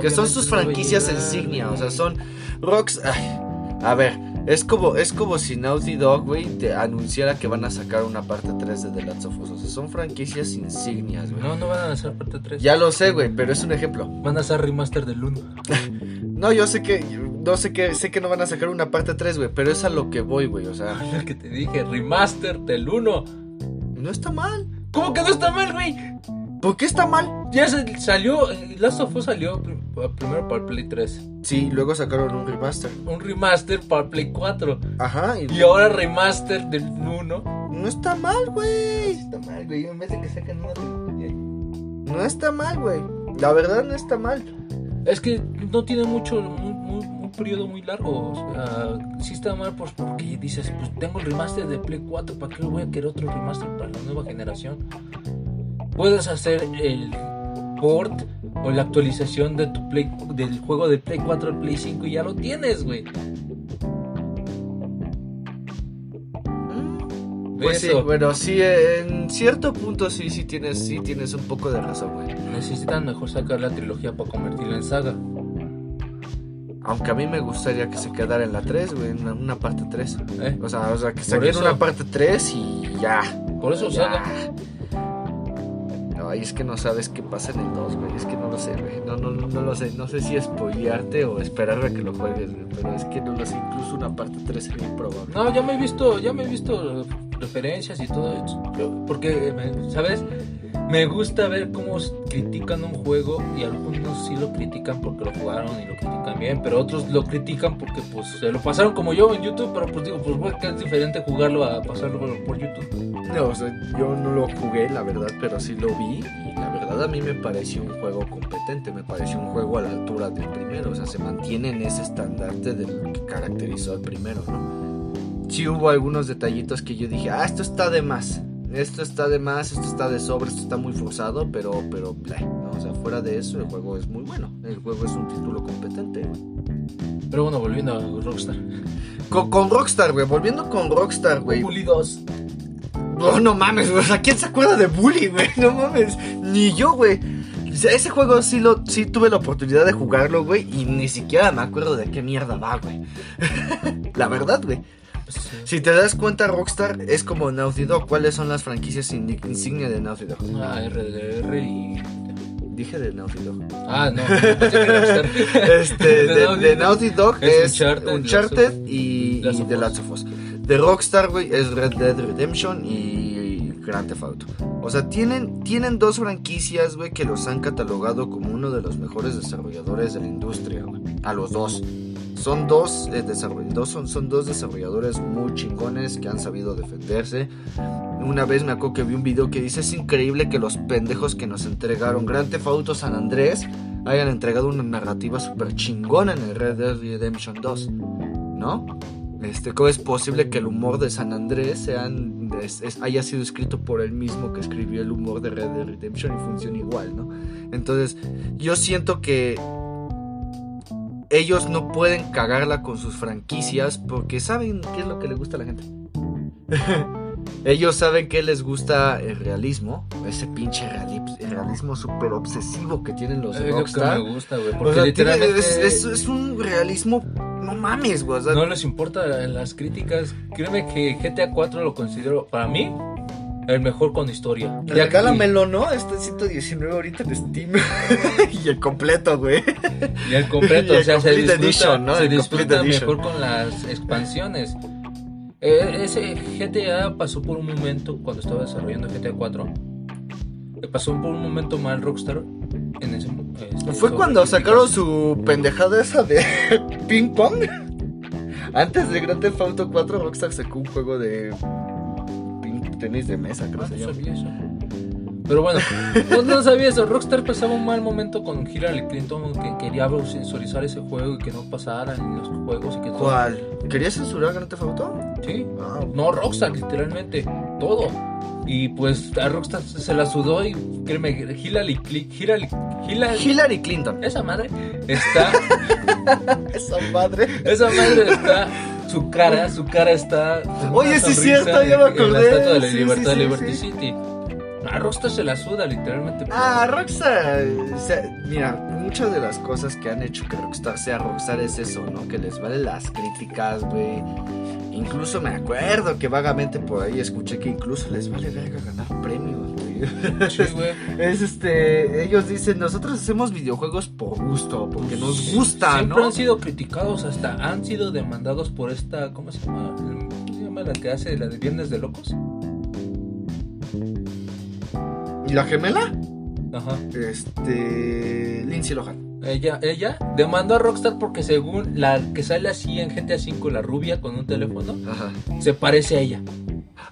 Que son sus franquicias insignia, o sea, son Rocks. ay, a ver, es como, es como si Naughty Dog, güey, te anunciara que van a sacar una parte 3 de The Last of Us. O sea, son franquicias insignias, güey. No, no van a lanzar parte 3. Ya lo sé, güey, pero es un ejemplo. Van a hacer remaster del 1. No, yo sé que, no sé que, sé que no van a sacar una parte 3, güey, pero es a lo que voy, güey. O sea, Lo que te dije, remaster del 1. no está mal. ¿Cómo que no está mal, güey? ¿Por qué está mal? Ya se- salió, Last of Us salió prim- primero para el Play 3. Sí, luego sacaron un remaster. Un remaster para el Play 4. Ajá, y Y ahora remaster del 1. no está mal, güey. Está mal, güey. En vez de que saquen una trilogía. No está mal, güey. La verdad no está mal. Es que no tiene mucho, mu- mu- mu- un periodo muy largo. O sea, sí está mal pues, porque dices, pues tengo el remaster de Play 4, ¿para qué voy a querer otro remaster para la nueva generación? Puedes hacer el port o la actualización de tu Play, del juego de Play 4 al Play 5 y ya lo tienes, güey. Pues sí, bueno, sí, en cierto punto sí, sí tienes, sí tienes un poco de razón, güey. Necesitan mejor sacar la trilogía para convertirla en saga. Aunque a mí me gustaría que se quedara en la 3, güey, en una, una parte 3. ¿eh? O sea, o sea, que saquen una parte 3 y ya. Por eso ya. saga. Ay, es que no sabes qué pasa en el 2, güey. Es que no lo sé, güey. No, no, no, lo sé. No sé si spoilearte o esperar a que lo juegues, güey. Pero es que no lo sé. Incluso una parte 3 sería improbable. No, ya me he visto, ya me he visto referencias y todo Porque, ¿sabes? Me gusta ver cómo critican un juego y algunos sí lo critican porque lo jugaron y lo critican bien, pero otros lo critican porque pues se lo pasaron como yo en YouTube, pero pues digo, pues güey, que es diferente jugarlo a pasarlo por YouTube. No, o sea, yo no lo jugué, la verdad, pero sí lo vi. Y la verdad a mí me pareció un juego competente. Me pareció un juego a la altura del primero. O sea, se mantiene en ese estandarte de lo que caracterizó al primero, ¿no? Sí hubo algunos detallitos que yo dije, ah, esto está de más. Esto está de más, esto está de sobra, esto está muy forzado, pero, pero, bleh, ¿no? O sea, fuera de eso, el juego es muy bueno. El juego es un título competente. Pero bueno, volviendo a Rockstar. Con, con Rockstar, güey, volviendo con Rockstar, güey. Bully 2. No, no mames, güey. O sea, ¿quién se acuerda de Bully, güey? No mames. Ni yo, güey. O sea, ese juego sí, lo, sí tuve la oportunidad de jugarlo, güey. Y ni siquiera me acuerdo de qué mierda va, güey. la verdad, güey. Si te das cuenta, Rockstar es como Naughty Dog. ¿Cuáles son las franquicias in- insignia de Naughty Dog? Ah, RDR y. Dije de Naughty Dog. Ah, no. Rockstar. Este, de, de Naughty Dog Es Uncharted, Uncharted, y, y The. Last of Us. De Rockstar, güey, es Red Dead Redemption y Grand Theft Auto. O sea, tienen, tienen dos franquicias, güey, que los han catalogado como uno de los mejores desarrolladores de la industria, güey. A los dos. Son dos, eh, desarroll- son, son dos desarrolladores muy chingones que han sabido defenderse. Una vez me acuerdo que vi un video que dice, es increíble que los pendejos que nos entregaron Grand Theft Auto San Andrés hayan entregado una narrativa súper chingona en el Red Dead Redemption 2, ¿no? Este, ¿Cómo es posible que el humor de San Andrés haya sido escrito por él mismo que escribió el humor de Red Redemption y funciona igual, ¿no? Entonces, yo siento que ellos no pueden cagarla con sus franquicias porque saben qué es lo que le gusta a la gente. Ellos saben que les gusta el realismo, ese pinche reali- realismo súper obsesivo que tienen los Es de lo que Rockstar. me gusta, güey. O Porque sea, tiene- literalmente. es, es- es un realismo, no mames, güey. o sea, No les importa las críticas. Créeme que GTA 4 lo considero, para mí, el mejor con historia. Regálamelo, ¿no? Está en 119 ahorita en Steam. y el completo, güey. Y el completo, Y o sea, se disfruta, Edition, ¿no? se El disfruta mejor con las expansiones. Eh, ese GTA pasó por un momento, cuando estaba desarrollando GTA 4, eh, pasó por un momento mal Rockstar. En ese, mo- este, Fue cuando sacaron su pendejada esa de ping pong. Antes de Grand Theft Auto 4, Rockstar sacó un juego de ping- tenis de mesa, creo Ah, que se no llama. Pero bueno, no, no sabía eso. Rockstar pasaba un mal momento con Hillary Clinton que quería censurizar ese juego y que no pasara en los juegos y que todo. ¿Cuál? ¿Querías censurar Grand Theft Auto? Sí. Ah, No, Rockstar, literalmente. Todo. Y pues a Rockstar se la sudó y créeme, Hillary. Hillary, Hillary, Hillary Clinton. esa madre está. Esa madre. Esa madre está. Su cara, su cara está. Oye, sí es cierto, ya me En la acordé. estatua de la Sí, libertad, sí, sí, Liberty. City. A Rockstar se la suda, literalmente. Ah, Rockstar. o sea, mira, muchas de las cosas que han hecho que Rockstar sea Rockstar es eso, ¿no? Que les vale las críticas, güey. Incluso me acuerdo que vagamente por ahí escuché que incluso les vale verga ganar premios, güey. Sí, güey. Es este, ellos dicen, nosotros hacemos videojuegos por gusto, porque nos gusta, Siempre ¿no? han sido criticados, hasta han sido demandados por esta. ¿Cómo se llama? ¿Cómo se llama la que hace la de Viernes de Locos? ¿Y la gemela? Ajá. Este, Lindsay Lohan. Ella, ella demandó a Rockstar porque según la que sale así en GTA V, la rubia con un teléfono, Ajá. se parece a ella.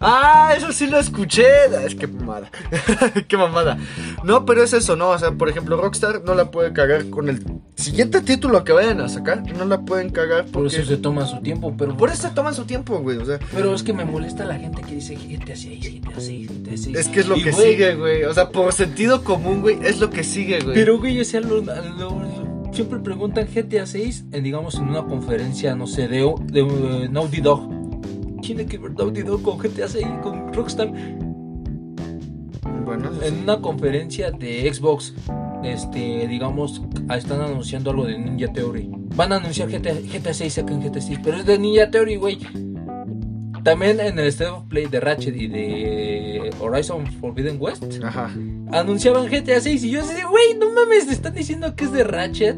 Ah, eso sí lo escuché. Ah, Es que mamada. Qué mamada. No, pero es eso, ¿no? O sea, por ejemplo, Rockstar no la puede cagar con el siguiente título que vayan a sacar. No la pueden cagar Por porque... eso se toman su tiempo, pero... Por eso se toman su tiempo, güey. O sea, Pero es que me molesta la gente que dice GTA 6, GTA 6, GTA 6. es que es lo Y, que güey, sigue, güey. O sea, por sentido común, güey, es lo que sigue, güey. Pero, güey, o sea, lo- lo- siempre preguntan GTA 6, en, digamos, en una conferencia, no sé, de, de eh, Naughty Dog. Tiene que ver Naughty Dog con GTA 6, con Rockstar. Bueno, sí. En una conferencia de Xbox, este, digamos, están anunciando algo de Ninja Theory. Van a anunciar GTA, GTA 6, sacan GTA 6, pero es de Ninja Theory, güey. También en el State of Play de Ratchet y de Horizon Forbidden West Ajá. anunciaban GTA 6 y yo así, güey, no mames, te están diciendo que es de Ratchet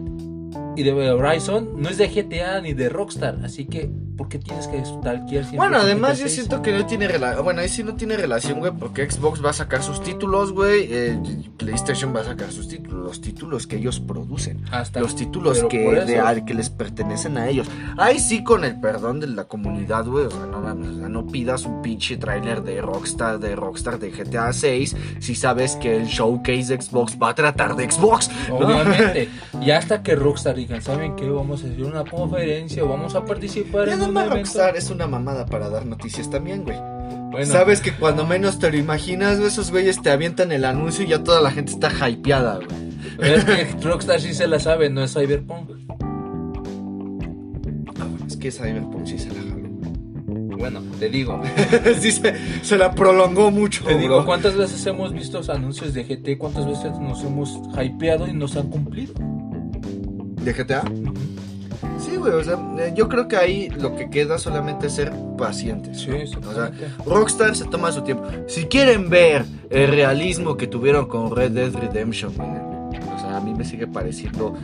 y de Horizon, no es de GTA ni de Rockstar, así que, ¿por qué tienes que stalkear siempre Bueno, además yo 6? siento que no tiene relación. Bueno, ahí sí no tiene relación, güey, porque Xbox va a sacar sus títulos, güey. eh, PlayStation va a sacar sus títulos, los títulos que ellos producen. Hasta Los títulos que, de- al que les pertenecen a ellos. Ahí sí, con el perdón de la comunidad, güey. O sea, no mames, o sea, no pidas un pinche tráiler de Rockstar, de Rockstar de GTA 6 si sabes que el showcase de Xbox va a tratar de Xbox. Obviamente, y hasta que Rockstar digan, ¿saben qué? Vamos a hacer una conferencia, vamos a participar en además. Rockstar es una mamada para dar noticias también, güey. Bueno, Sabes que cuando menos te lo imaginas, esos güeyes te avientan el anuncio y ya toda la gente está hypeada, güey. pero es que Rockstar sí se la sabe, no es Cyberpunk. Ah, bueno, es que Cyberpunk sí se la jaló. Bueno, te digo, sí, se, se la prolongó mucho, te digo. ¿cuántas veces hemos visto los anuncios de GT? ¿Cuántas veces nos hemos hypeado y nos han cumplido? ¿De GTA? Sí, güey, o sea, eh, yo creo que ahí lo que queda solamente es ser pacientes. Sí, ¿no? O sea, Rockstar se toma su tiempo. Si quieren ver el realismo que tuvieron con Red Dead Redemption, güey, o sea, a mí me sigue pareciendo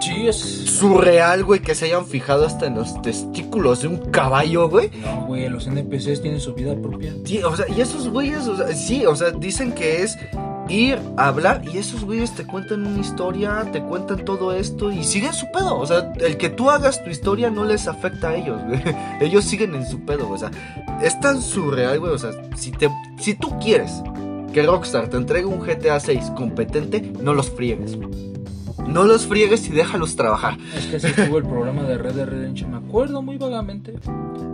Sí, es... surreal, güey, que se hayan fijado hasta en los testículos de un caballo, güey. No, güey, los NPCs tienen su vida propia. Sí, o sea, y esos güeyes, o sea, sí, o sea, dicen que es ir a hablar y esos güeyes te cuentan una historia, te cuentan todo esto y siguen su pedo. O sea, el que tú hagas tu historia no les afecta a ellos, güey. Ellos siguen en su pedo, o sea, es tan surreal, güey. O sea, si, te, si tú quieres que Rockstar te entregue un GTA 6 competente, no los friegues. No los friegues y déjalos trabajar. Es que así estuvo el programa de Red Dead Redemption. Me acuerdo muy vagamente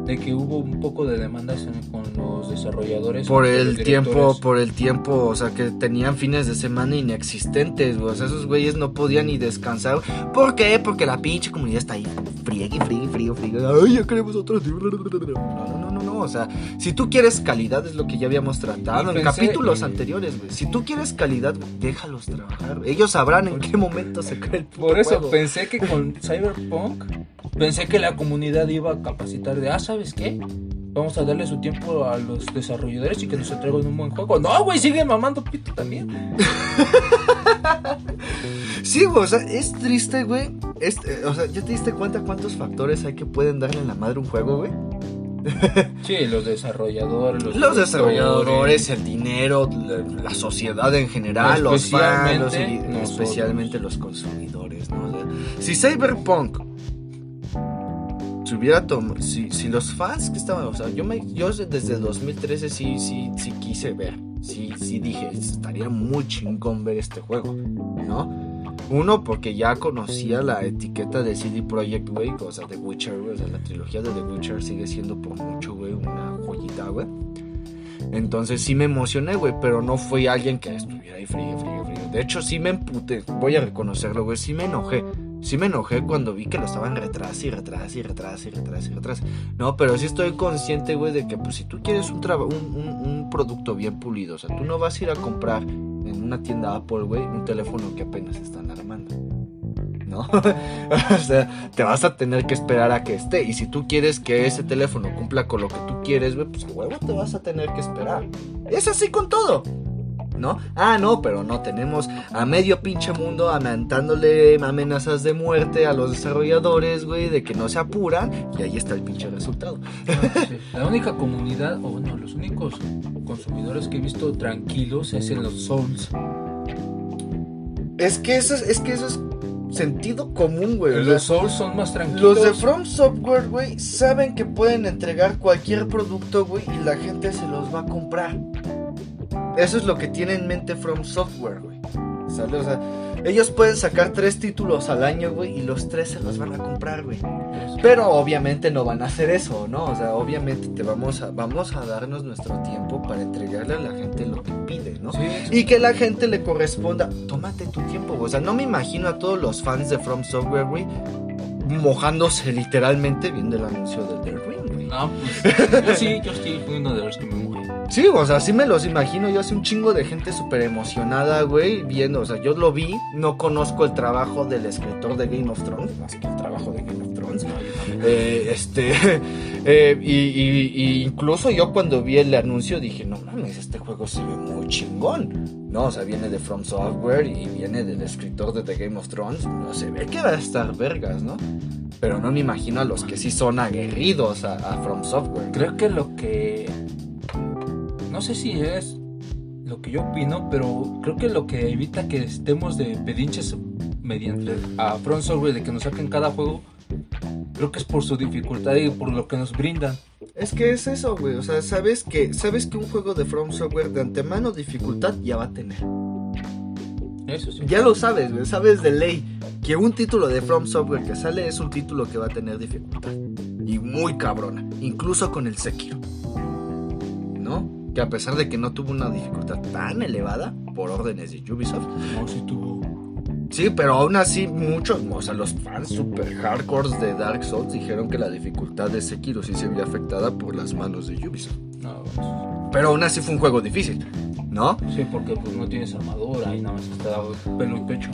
de que hubo un poco de demandas en- con los desarrolladores. Por el tiempo, por el tiempo, o sea, que tenían fines de semana inexistentes, güey. O sea, esos güeyes no podían ni descansar. ¿Por qué? Porque la pinche comunidad está ahí. Friegue, friegue, friegue, friegue. Ay, ya queremos otro. No, no, no, no, no. O sea, si tú quieres calidad, es lo que ya habíamos tratado Y en pensé- capítulos y- anteriores, güey. Si tú quieres calidad, déjalos trabajar. Ellos sabrán en qué momento el puto Por eso juego. pensé que con Cyberpunk, pensé que la comunidad iba a capacitar de, ah, ¿sabes qué? Vamos a darle su tiempo a los desarrolladores y que nos entreguen un buen juego. No, güey, siguen mamando pito también. Sí, güey, o sea, es triste, güey. Es- eh, o sea, ¿ya te diste cuenta cuántos factores hay que pueden darle en la madre un juego, güey? Sí, los desarrolladores, los, Los desarrolladores, el dinero, la, la sociedad en general, los fans, los- Especialmente los consumidores, ¿no? O sea, si Cyberpunk se hubiera tomado, si, si los fans que estaban, o sea, yo, me, yo desde el 2013 sí, sí, sí quise ver, sí, sí dije, estaría muy chingón ver este juego, ¿no? Uno, porque ya conocía la etiqueta de CD Projekt, güey, o sea, de Witcher, güey, o sea, la trilogía de The Witcher sigue siendo por mucho, güey, una joyita, güey. Entonces sí me emocioné, güey, pero no fui alguien que estuviera ahí frío, frío, frío. De hecho, sí me emputé, voy a reconocerlo, güey, sí me enojé. Sí me enojé cuando vi que lo estaban retrás y retrás y retrás y retrás y retrás. No, pero sí estoy consciente, güey, de que pues si tú quieres un, un, un producto bien pulido, o sea, tú no vas a ir a comprar en una tienda Apple, güey, un teléfono que apenas están armando. ¿No? o sea, te vas a tener que esperar a que esté. Y si tú quieres que ese teléfono cumpla con lo que tú quieres, güey, pues huevo te vas a tener que esperar. Es así con todo. ¿No? Ah, no, pero no, tenemos a medio pinche mundo amentándole amenazas de muerte a los desarrolladores, güey, de que no se apuran, y ahí está el pinche resultado. Sí, La única comunidad, o bueno, los únicos consumidores que he visto tranquilos es en los Souls. Es que eso es, es que eso es sentido común, güey. o sea, Los Souls son más tranquilos. Los de From Software, güey, saben que pueden entregar cualquier producto, güey, y la gente se los va a comprar. Eso es lo que tiene en mente From Software, güey. ¿Sale? O sea, ellos pueden sacar tres títulos al año, güey, y los tres se los van a comprar, güey. Pero obviamente no van a hacer eso, ¿no? O sea, obviamente te vamos a, vamos a darnos nuestro tiempo para entregarle a la gente lo que pide, ¿no? Sí, Y que la gente le corresponda. Tómate tu tiempo, güey. O sea, no me imagino a todos los fans de From Software, güey, mojándose literalmente viendo el anuncio del The Ring, güey. No, pues yo sí, yo sí fui uno de los que me mojé. Sí, o sea, sí me los imagino. Yo hace un chingo de gente súper emocionada, güey, viendo. O sea, yo lo vi. No conozco el trabajo del escritor de Game of Thrones, más que el trabajo de Game of Thrones. Eh, este, eh, y, y- y incluso yo cuando vi el anuncio dije, no mames, este juego se ve muy chingón. No, o sea, viene de From Software y viene del escritor de The Game of Thrones. No se ve que va a estar vergas, ¿no? Pero no me imagino a los que sí son aguerridos a, a From Software. Creo que lo que. No sé si es lo que yo opino, pero creo que lo que evita que estemos de pedinches mediante a Front Software de que nos saquen cada juego, creo que es por su dificultad y por lo que nos brindan. Es que es eso, güey. O sea, sabes que, sabes que un juego de From Software de antemano dificultad ya va a tener. Eso sí. Ya lo sabes, güey. Sabes de ley que un título de From Software que sale es un título que va a tener dificultad. Y muy cabrona. Incluso con el Sekiro. ¿No? Que a pesar de que no tuvo una dificultad tan elevada por órdenes de Ubisoft. No, sí tuvo. Sí, pero aún así muchos, o sea, los fans super hardcores de Dark Souls dijeron que la dificultad de Sekiro sí se vio afectada por las manos de Ubisoft. No, pues, Pero aún así fue un juego difícil, ¿no? sí, porque pues no tienes armadura y nada más está pelo y pecho.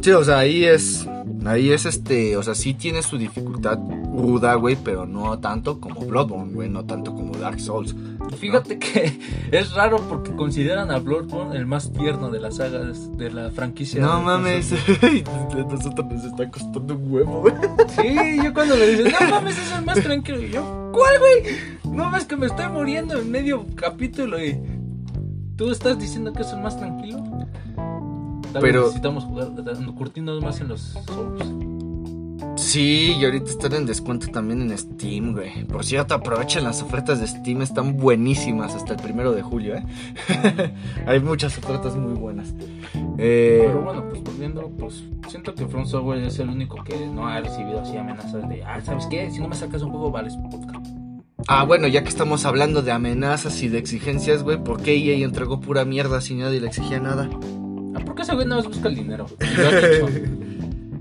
Sí, o sea, ahí es. Ahí es este. O sea, sí tiene su dificultad ruda, güey, pero no tanto como Bloodborne, güey, no tanto como Dark Souls. Fíjate que es raro porque consideran a Bloodborne el más tierno de las sagas de la franquicia. No mames, nosotros nos está costando un huevo, güey. Sí, yo cuando le dices, no mames, es el más tranquilo. Y yo, ¿cuál, güey? No ves que me estoy muriendo en medio capítulo y tú estás diciendo que es el más tranquilo. Tal vez Pero- necesitamos jugar, curtirnos más en los Souls. Sí, y ahorita están en descuento también en Steam, güey. Por cierto, aprovechen las ofertas de Steam, están buenísimas hasta el primero de julio, ¿eh? Hay muchas ofertas muy buenas. Eh, Pero bueno, pues volviendo, pues siento que From Software es el único que no ha recibido así amenazas de, ah, ¿sabes qué? Si no me sacas un juego, vales podcast. Ah, bueno, ya que estamos hablando de amenazas y de exigencias, güey, ¿por qué EA entregó pura mierda si nadie le exigía nada? Ah, ¿por qué ese güey nada más busca el dinero? Y.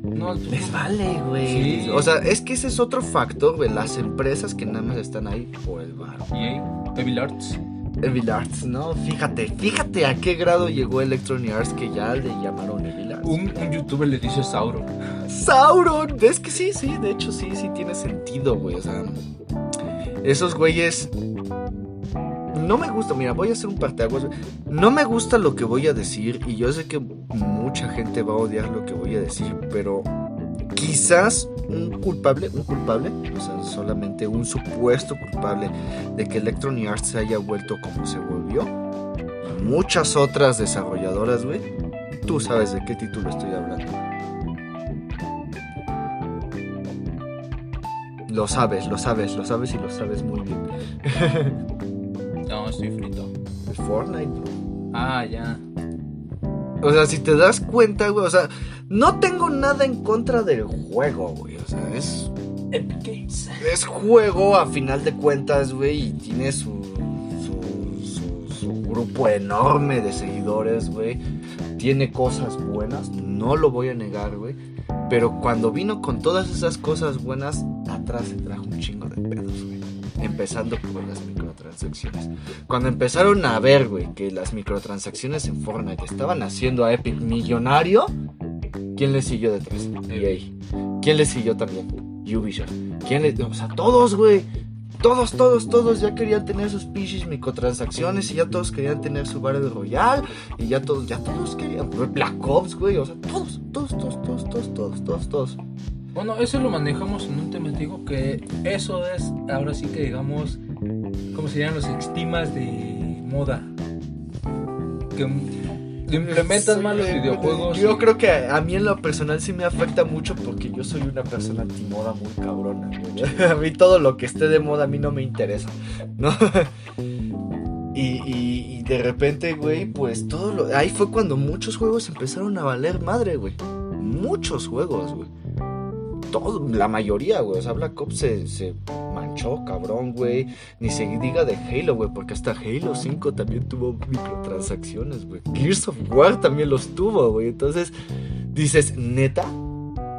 No, pues, Les vale, güey. Sí. O sea, es que ese es otro factor, güey. Las empresas que nada más están ahí por el bar. EA, Evil Arts. Evil Arts, ¿no? Fíjate, fíjate a qué grado llegó Electronic Arts que ya le llamaron Evil Arts. Un, un youtuber le dice Sauron. Sauron. Es que sí, sí, de hecho sí, sí tiene sentido, güey. O sea, esos güeyes. No me gusta, mira, voy a hacer un parteaguas. No me gusta lo que voy a decir y yo sé que mucha gente va a odiar lo que voy a decir, pero quizás un culpable, un culpable, o sea, solamente un supuesto culpable de que Electronic Arts se haya vuelto como se volvió. Y muchas otras desarrolladoras, güey. Tú sabes de qué título estoy hablando. Lo sabes, lo sabes, lo sabes y lo sabes muy bien. Estoy frito. El Fortnite, bro. Ah, ya. O sea, si te das cuenta, güey, o sea, no tengo nada en contra del juego, güey. O sea, es, Epic Games. es juego a final de cuentas, güey, y tiene su, su, su, su grupo enorme de seguidores, güey. Tiene cosas buenas, no lo voy a negar, güey. Pero cuando vino con todas esas cosas buenas, atrás se trajo un chingo de pedos, güey. Empezando por las microtransacciones. Cuando empezaron a ver, güey, que las microtransacciones en Fortnite estaban haciendo a Epic millonario, ¿quién le siguió detrás? EA. ¿Quién le siguió también? Ubisoft. ¿Quién le... O sea, todos, güey. Todos, todos, todos ya querían tener sus pinches microtransacciones y ya todos querían tener su Battle Royale y ya todos, ya todos querían. Black Ops, güey. O sea, todos, todos, todos, todos, todos, todos, todos. todos. Bueno, eso lo manejamos en un tema, digo que eso es ahora sí que digamos ¿cómo se llaman los estimas de moda? Que implementan Soy mal los de- videojuegos. Yo y- creo que a mí en lo personal sí me afecta mucho porque yo soy una persona antimoda muy cabrona. güey. A mí todo lo que esté de moda a mí no me interesa, ¿no? Y, y- y de repente, güey, pues todo lo... Ahí fue cuando muchos juegos empezaron a valer madre, güey. Muchos juegos, güey. Todo, la mayoría, güey. O sea, Black Ops se, se manchó, cabrón, güey. Ni se diga de Halo, güey, porque hasta Halo 5 también tuvo microtransacciones, güey. Gears of War también los tuvo, güey. Entonces, dices, ¿neta?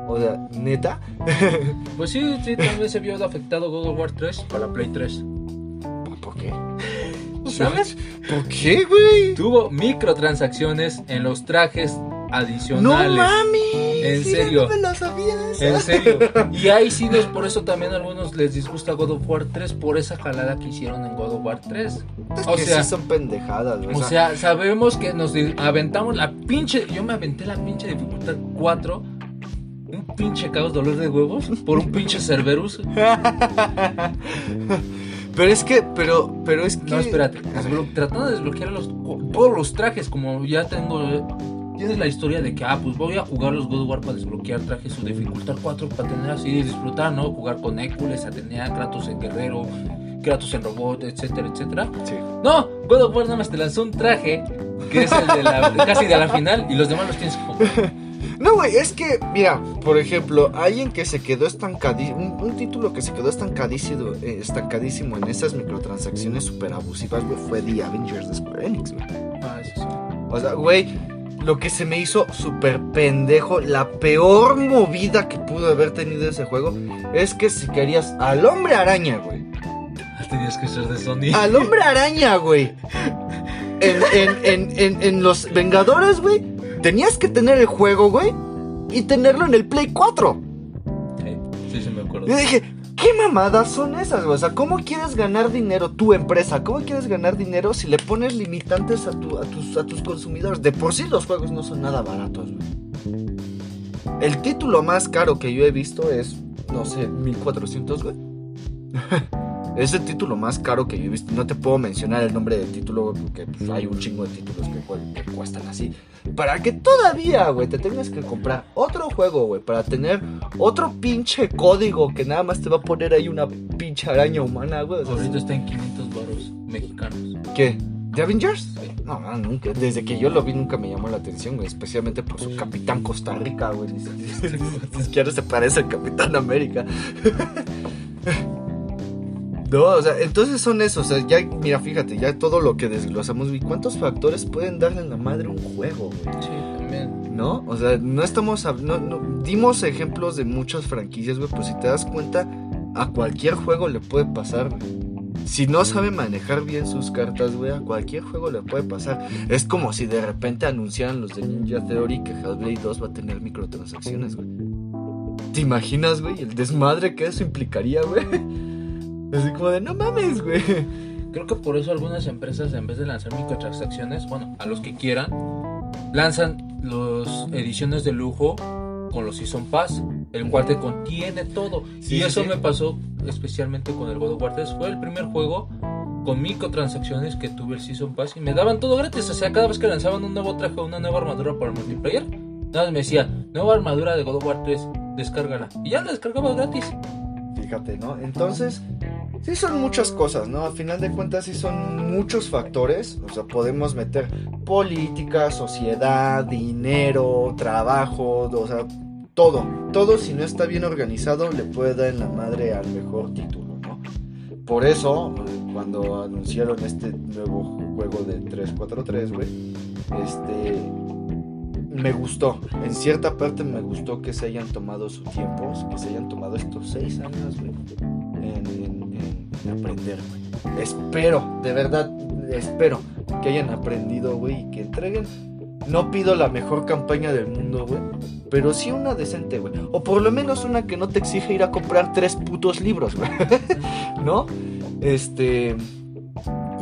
O sea, ¿neta? Pues sí, sí, también se vio afectado God of War 3 para Play 3. ¿Por qué? ¿Sabes? ¿Por qué, güey? Tuvo microtransacciones en los trajes ¡No mami! En serio. No me lo sabías. En serio. Y ahí sí, nos- por eso también a algunos les disgusta God of War 3 por esa jalada que hicieron en God of War 3. Es O que sea- sí son pendejadas. O sea, sabemos que nos aventamos la pinche. Yo me aventé la pinche dificultad 4. Un pinche caos dolor de huevos por un pinche Cerberus. pero es que, pero, pero es que. No, espérate. Tratando de desbloquear los, todos los trajes, como ya tengo. Tienes la historia de que, ah, pues voy a jugar los God of War para desbloquear trajes, su dificultad 4 para tener así, disfrutar, ¿no? Jugar con Hércules, Atenea, Kratos en guerrero, Kratos en robot, etcétera, etcétera. Sí. No, God of War nada más te lanzó un traje, que es el de la, casi de la final, y los demás los tienes que jugar. No, güey, es que, mira, por ejemplo, alguien que se quedó estancadísimo, un, un título que se quedó estancadísimo, eh, estancadísimo en esas microtransacciones super abusivas, güey, fue The Avengers de Square Enix, güey. Ah, eso sí. O sea, güey, lo que se me hizo súper pendejo, la peor movida que pudo haber tenido ese juego, es que si querías al hombre araña, güey. Tenías que ser de Sony. Al hombre araña, güey. En, en, en, en, en los Vengadores, güey. Tenías que tener el juego, güey. Y tenerlo en el Play 4. Sí, sí, sí me acuerdo. Yo dije, ¿qué mamadas son esas, güey? O sea, ¿cómo quieres ganar dinero tu empresa? ¿Cómo quieres ganar dinero si le pones limitantes a, tu- a, tus, a tus consumidores? De por sí los juegos no son nada baratos, güey. El título más caro que yo he visto es, no sé, 1400, güey. es el título más caro que yo he visto. No te puedo mencionar el nombre del título, porque pues, hay un chingo de títulos que, cu- que cuestan así. Para que todavía, güey, te tengas que comprar otro juego, güey, para tener otro pinche código que nada más te va a poner ahí una pinche araña humana, güey. O sea, Ahorita está en 500 baros mexicanos. ¿Qué? ¿The Avengers? No, no, nunca. Desde que yo lo vi nunca me llamó la atención, güey. Especialmente por su Capitán Costa Rica, güey. Ni siquiera se parece al Capitán América. No, o sea, entonces son esos. O sea, ya, mira, fíjate, ya todo lo que desglosamos, güey. ¿Cuántos factores pueden darle en la madre un juego, güey? Sí, también. ¿No? O sea, no estamos. No, no- dimos ejemplos de muchas franquicias, güey. Pues si te das cuenta, a cualquier juego le puede pasar, güey. Si no sabe manejar bien sus cartas, güey, a cualquier juego le puede pasar. Es como si de repente anunciaran los de Ninja Theory que Hellblade 2 va a tener microtransacciones, güey. ¿Te imaginas, güey? El desmadre que eso implicaría, güey. Así como de, no mames, güey. Creo que por eso algunas empresas, en vez de lanzar microtransacciones, bueno, a los que quieran, lanzan las ediciones de lujo con los Season Pass, el cual te contiene todo. Sí, y eso sí. me pasó especialmente con el God of War 3. Fue el primer juego con microtransacciones que tuve el Season Pass y me daban todo gratis. O sea, cada vez que lanzaban un nuevo traje o una nueva armadura para el multiplayer, nada más me decía, nueva armadura de God of War 3, descárgala. Y ya la descargaba gratis. Fíjate, ¿no? Entonces, sí son muchas cosas, ¿no? Al final de cuentas, sí son muchos factores. O sea, podemos meter política, sociedad, dinero, trabajo, o sea, todo. Todo, si no está bien organizado, le puede dar en la madre al mejor título, ¿no? Por eso, cuando anunciaron este nuevo juego de 343, güey, este. Me gustó, en cierta parte me gustó que se hayan tomado su tiempo, que se hayan tomado estos seis años, güey, en aprender, güey. Espero, de verdad, espero que hayan aprendido, güey, y que entreguen. No pido la mejor campaña del mundo, güey, pero sí una decente, güey. O por lo menos una que no te exige ir a comprar tres putos libros, güey. ¿No? Este.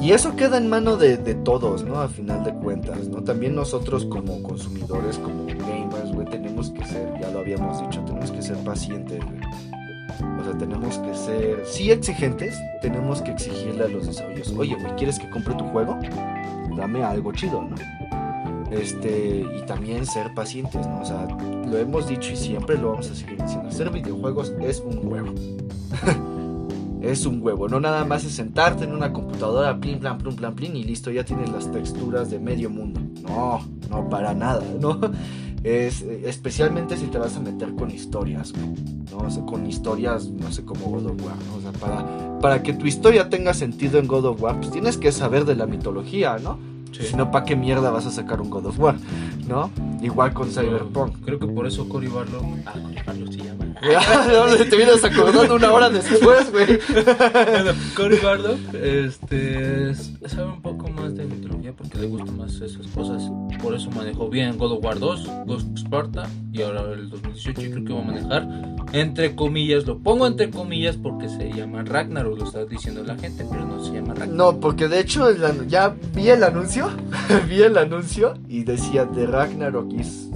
Y eso queda en mano de, todos, ¿no? A final de cuentas, ¿no? También nosotros como consumidores, como gamers, güey, tenemos que ser, ya lo habíamos dicho, tenemos que ser pacientes, güey. O sea, tenemos que ser, sí exigentes, tenemos que exigirle a los desarrollos, oye, güey, ¿quieres que compre tu juego? Dame algo chido, ¿no? Este, y también ser pacientes, ¿no? O sea, lo hemos dicho y siempre lo vamos a seguir diciendo. Hacer videojuegos es un huevo. es un huevo. No nada más es sentarte en una computadora, plin, plan, plum, plan, plin, y listo, ya tienes las texturas de medio mundo. No, no para nada, ¿no? Es, especialmente si te vas a meter con historias, ¿no? O sea, con historias, no sé, como God of War, ¿no? O sea, para, para que tu historia tenga sentido en God of War, pues tienes que saber de la mitología, ¿no? Si no, ¿para qué mierda vas a sacar un God of War? ¿No? Igual con Cyberpunk. Creo que por eso Cory Barlow. Ah, Cory Barlow se llama. te vienes acordando una hora después, güey. Cory Barlow este, sabe un poco más de mitología porque le gustan más esas cosas. Por eso manejó bien God of War 2, Ghost Sparta y ahora el 2018 creo que va a manejar entre comillas, lo pongo entre comillas porque se llama Ragnarok, lo está diciendo la gente, pero no se llama Ragnarok. No, porque de hecho ya vi el anuncio, vi el anuncio y decía de Ragnarok is,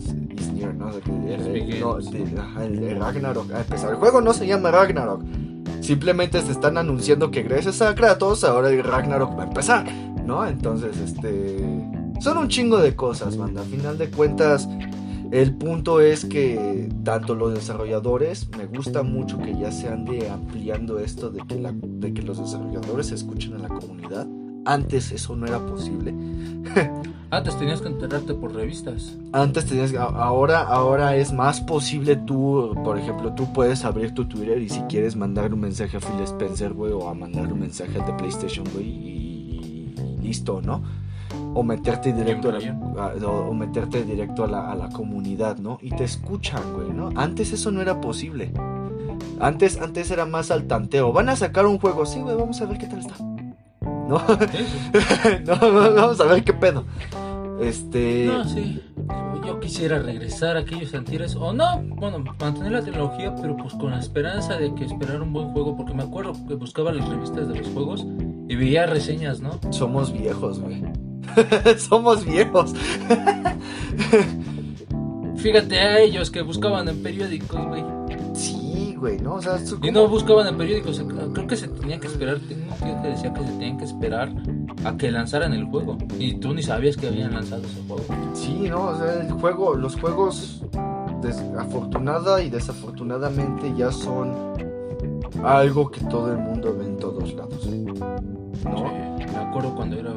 ¿no? el, Ragnarok a empezar. El juego no se llama Ragnarok. Simplemente se están anunciando que gracias a Kratos ahora el Ragnarok va a empezar, ¿no? Entonces, este son un chingo de cosas, banda. A final de cuentas, el punto es que tanto los desarrolladores, me gusta mucho que ya se ande ampliando esto de que, de que los desarrolladores escuchen a la comunidad. Antes eso no era posible. Antes tenías que enterarte por revistas. Antes tenías ahora ahora es más posible tú, por ejemplo, tú puedes abrir tu Twitter y si quieres mandar un mensaje a Phil Spencer, güey, o a mandar un mensaje al de PlayStation, güey, y listo, ¿no? o meterte directo a la, o, meterte directo a la, a la, comunidad, ¿no? Y te escuchan, güey, ¿no? Antes eso no era posible. Antes, antes era más al tanteo. Van a sacar un juego, sí, güey, vamos a ver qué tal está. ¿No? no, vamos a ver qué pedo. Este. No, sí. Yo quisiera regresar a aquellos antires. O no, bueno, mantener la tecnología, pero pues con la esperanza de que esperar un buen juego. Porque me acuerdo que buscaba las revistas de los juegos y veía reseñas, ¿no? Somos viejos, güey. Somos viejos. Fíjate a ellos que buscaban en periódicos, güey. Sí, güey, ¿no? O sea, Y no buscaban en periódicos. Creo que se tenía que esperar. Tengo un tío que decía que se tenían que esperar a que lanzaran el juego. Y tú ni sabías que habían lanzado ese juego. Sí, no, o sea, el juego, los juegos, afortunada y desafortunadamente, ya son algo que todo el mundo ve en todos lados. ¿No? cuando era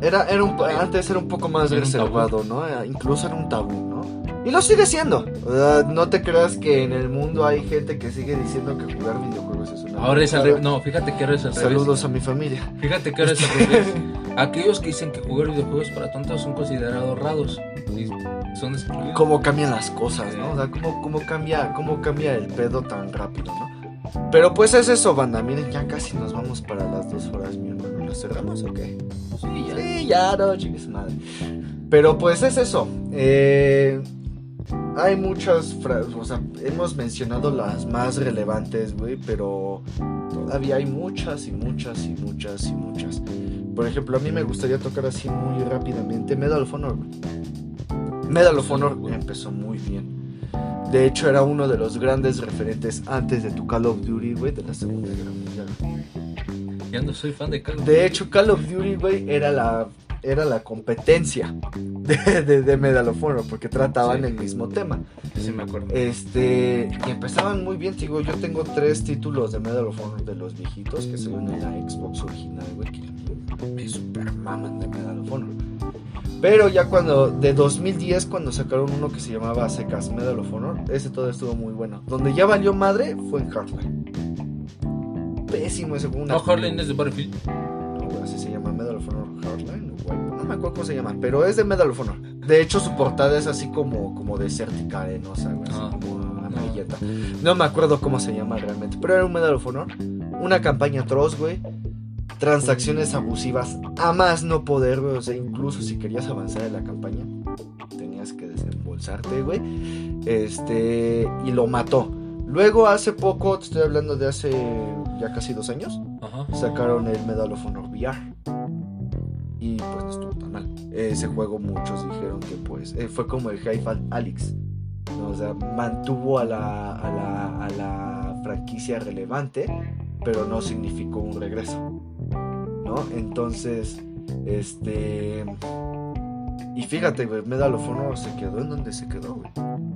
Era, era un, antes era un poco más reservado, ¿no? Incluso era un tabú, ¿no? Y lo sigue siendo. no te creas que en el mundo hay gente que sigue diciendo que jugar videojuegos es una. Ahora es al revés. No, fíjate que ahora es al revés. Saludos a mi familia. Fíjate que ahora es al revés. Aquellos que dicen que jugar videojuegos para tontos son considerados raros. Son Cómo cambian las cosas, ¿no? O sea, cómo, cómo, cambia, cómo cambia el pedo tan rápido, ¿no? Pero pues es eso, banda. Miren, ya casi nos vamos para las dos horas, mi hermano. ¿Lo cerramos o qué? Sí, ya. Sí, ya, no, chingues madre. Pero pues es eso. Eh, hay muchas frases, o sea, hemos mencionado las más relevantes, güey, pero todavía hay muchas y muchas y muchas y muchas. Por ejemplo, a mí me gustaría tocar así muy rápidamente Medal of Honor. Medal of Honor empezó muy bien. De hecho, era uno de los grandes referentes antes de tu Call of Duty, güey, de la Segunda Guerra Mundial. Ya no soy fan de Call of Duty. De hecho, Call of Duty, güey, era la, era la competencia de, de, Medal of Honor, porque trataban el mismo tema. Sí, me acuerdo. Este, y empezaban muy bien, digo, yo tengo tres títulos de Medal of Honor de los viejitos que se ven en la Xbox original, güey, que me super maman de Medal of Honor. Pero ya cuando, de 2010, cuando sacaron uno que se llamaba Secas Medal of Honor, ese todo estuvo muy bueno. Donde ya valió madre fue en Heartline. Pésimo ese juego. ¿No Heartline es de Battlefield? No, así se llama Medal of Honor Heartline. No me acuerdo cómo se llama, pero es de Medal of Honor. De hecho, su portada es así como, como desértica, arenosa, güey, ah. como amarilleta. No me acuerdo cómo se llama realmente, pero era un Medal of Honor. Una campaña atroz, güey transacciones abusivas a más no poder, güey. O sea, incluso si querías avanzar en la campaña, tenías que desembolsarte, güey. Este, y lo mató. Luego, hace poco, te estoy hablando de hace ya casi dos años, sacaron el Medal of Honor VR. Y pues no estuvo tan mal. Ese juego, muchos dijeron que pues eh, fue como el Hi-Fi Alex. O sea, mantuvo a la, a la, a la franquicia relevante, pero no significó un regreso. Entonces, este... Y fíjate, güey, Medal of Honor se quedó en donde se quedó, güey.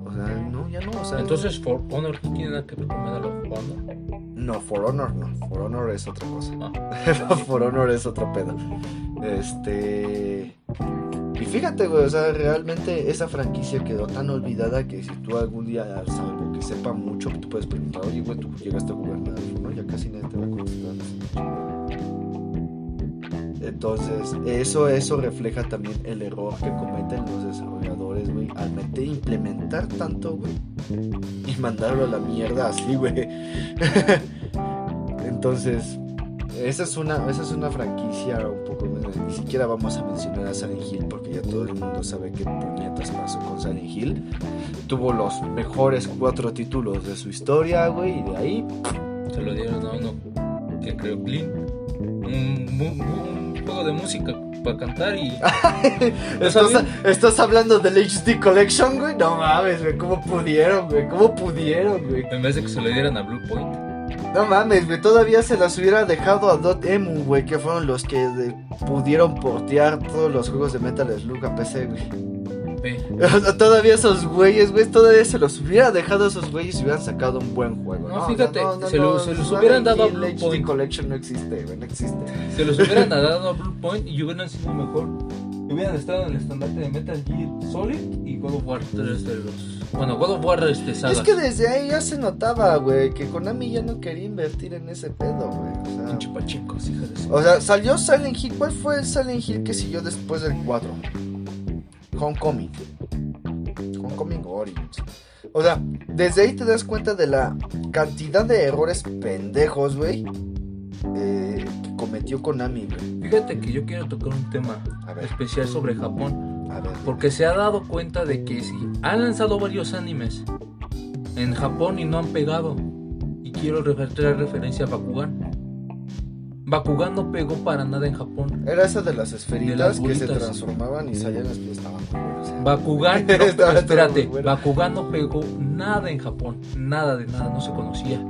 O sea, no, ya no, o sea. Entonces, For Honor, ¿qué tiene nada que ver con Medal of Honor? No, For Honor no. For Honor es otra cosa. Ah. For Honor es otro pedo. Este. Y fíjate, güey, o sea, realmente esa franquicia quedó tan olvidada que si tú algún día, salvo que sepa mucho, tú puedes preguntar, oye, güey, tú llegaste a jugar of Honor, ya casi nadie te va a contestar. Entonces, eso, eso refleja también el error que cometen los desarrolladores, güey, al meter, implementar tanto, güey, y mandarlo a la mierda así, güey. Entonces, esa es una, esa es una franquicia un poco ni siquiera vamos a mencionar a Silent Hill porque ya todo el mundo sabe qué puñetas pasó con Silent Hill. Tuvo los mejores cuatro títulos de su historia, güey, y de ahí Se lo dieron a uno que mu- un juego de música para cantar y. ¿Estás, estás hablando del HD Collection, güey? No mames, güey, ¿cómo pudieron, güey? ¿Cómo pudieron, güey? En vez de que se lo dieran a Blue Point. No mames, güey, todavía se las hubiera dejado a Dotemu, güey, que fueron los que de- pudieron portear todos los juegos de Metal Slug a PC, güey. Todavía esos güeyes, güey, todavía se los hubiera dejado a esos güeyes y hubieran sacado un buen juego. No, O sea, fíjate, se lo- se los hubieran dado a Blue Point. Collection no existe, güey, no existe. Se los hubieran dado a Blue Point y hubieran sido mejor. Hubieran estado en el estandarte de Metal Gear Solid y God of War 3 de los. Bueno, God of War este saga. Es que desde ahí ya se notaba, güey, que Konami ya no quería invertir en ese pedo, güey. O sea, Pinche hija de O sea, salió Silent Hill. ¿Cuál fue el Silent Hill que siguió después del 4? Homecoming. Homecoming Origins. O sea, desde ahí te das cuenta de la cantidad de errores pendejos, güey. eh, que cometió Konami, güey. Fíjate que yo quiero tocar un tema especial sobre Japón. A ver. Porque se ha dado cuenta de que si han lanzado varios animes en Japón y no han pegado. Y quiero traer referencia a Bakugan. Bakugan no pegó para nada en Japón. Era esa de las esferitas De las que se transformaban y salían las. Estaban buenas. Bakugan, no, espérate, bueno. Bakugan no pegó nada en Japón. Nada de nada, no se conocía.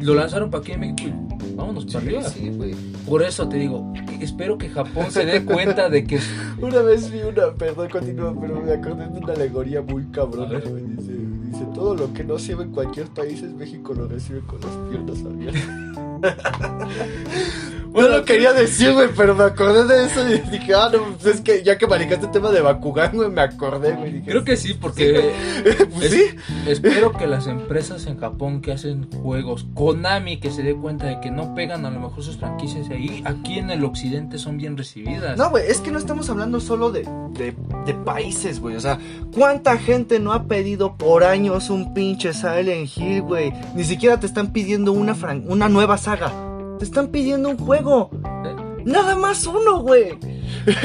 Lo lanzaron para aquí en México y vámonos para arriba. sí, güey. Por eso te digo, espero que Japón se dé cuenta de que Una vez vi una, perdón, continúa, pero me acordé de una alegoría muy cabrona. dice, todo lo que no sirve en cualquier país en México lo recibe con las piernas abiertas. no lo quería decir, güey, pero me acordé de eso y dije, ah, no, pues es que ya que maricaste el tema de Bakugan, güey, me acordé, güey. Dije, creo que sí, porque pues es- sí. espero que las empresas en Japón que hacen juegos, Konami que se dé cuenta de que no pegan a lo mejor sus franquicias ahí, aquí en el occidente son bien recibidas. No, güey, es que no estamos hablando solo de, de, de países, güey. O sea, ¿cuánta gente no ha pedido por años un pinche Silent Hill, güey? Ni siquiera te están pidiendo una, fran- una nueva saga. Te están pidiendo un juego. Nada más uno, güey.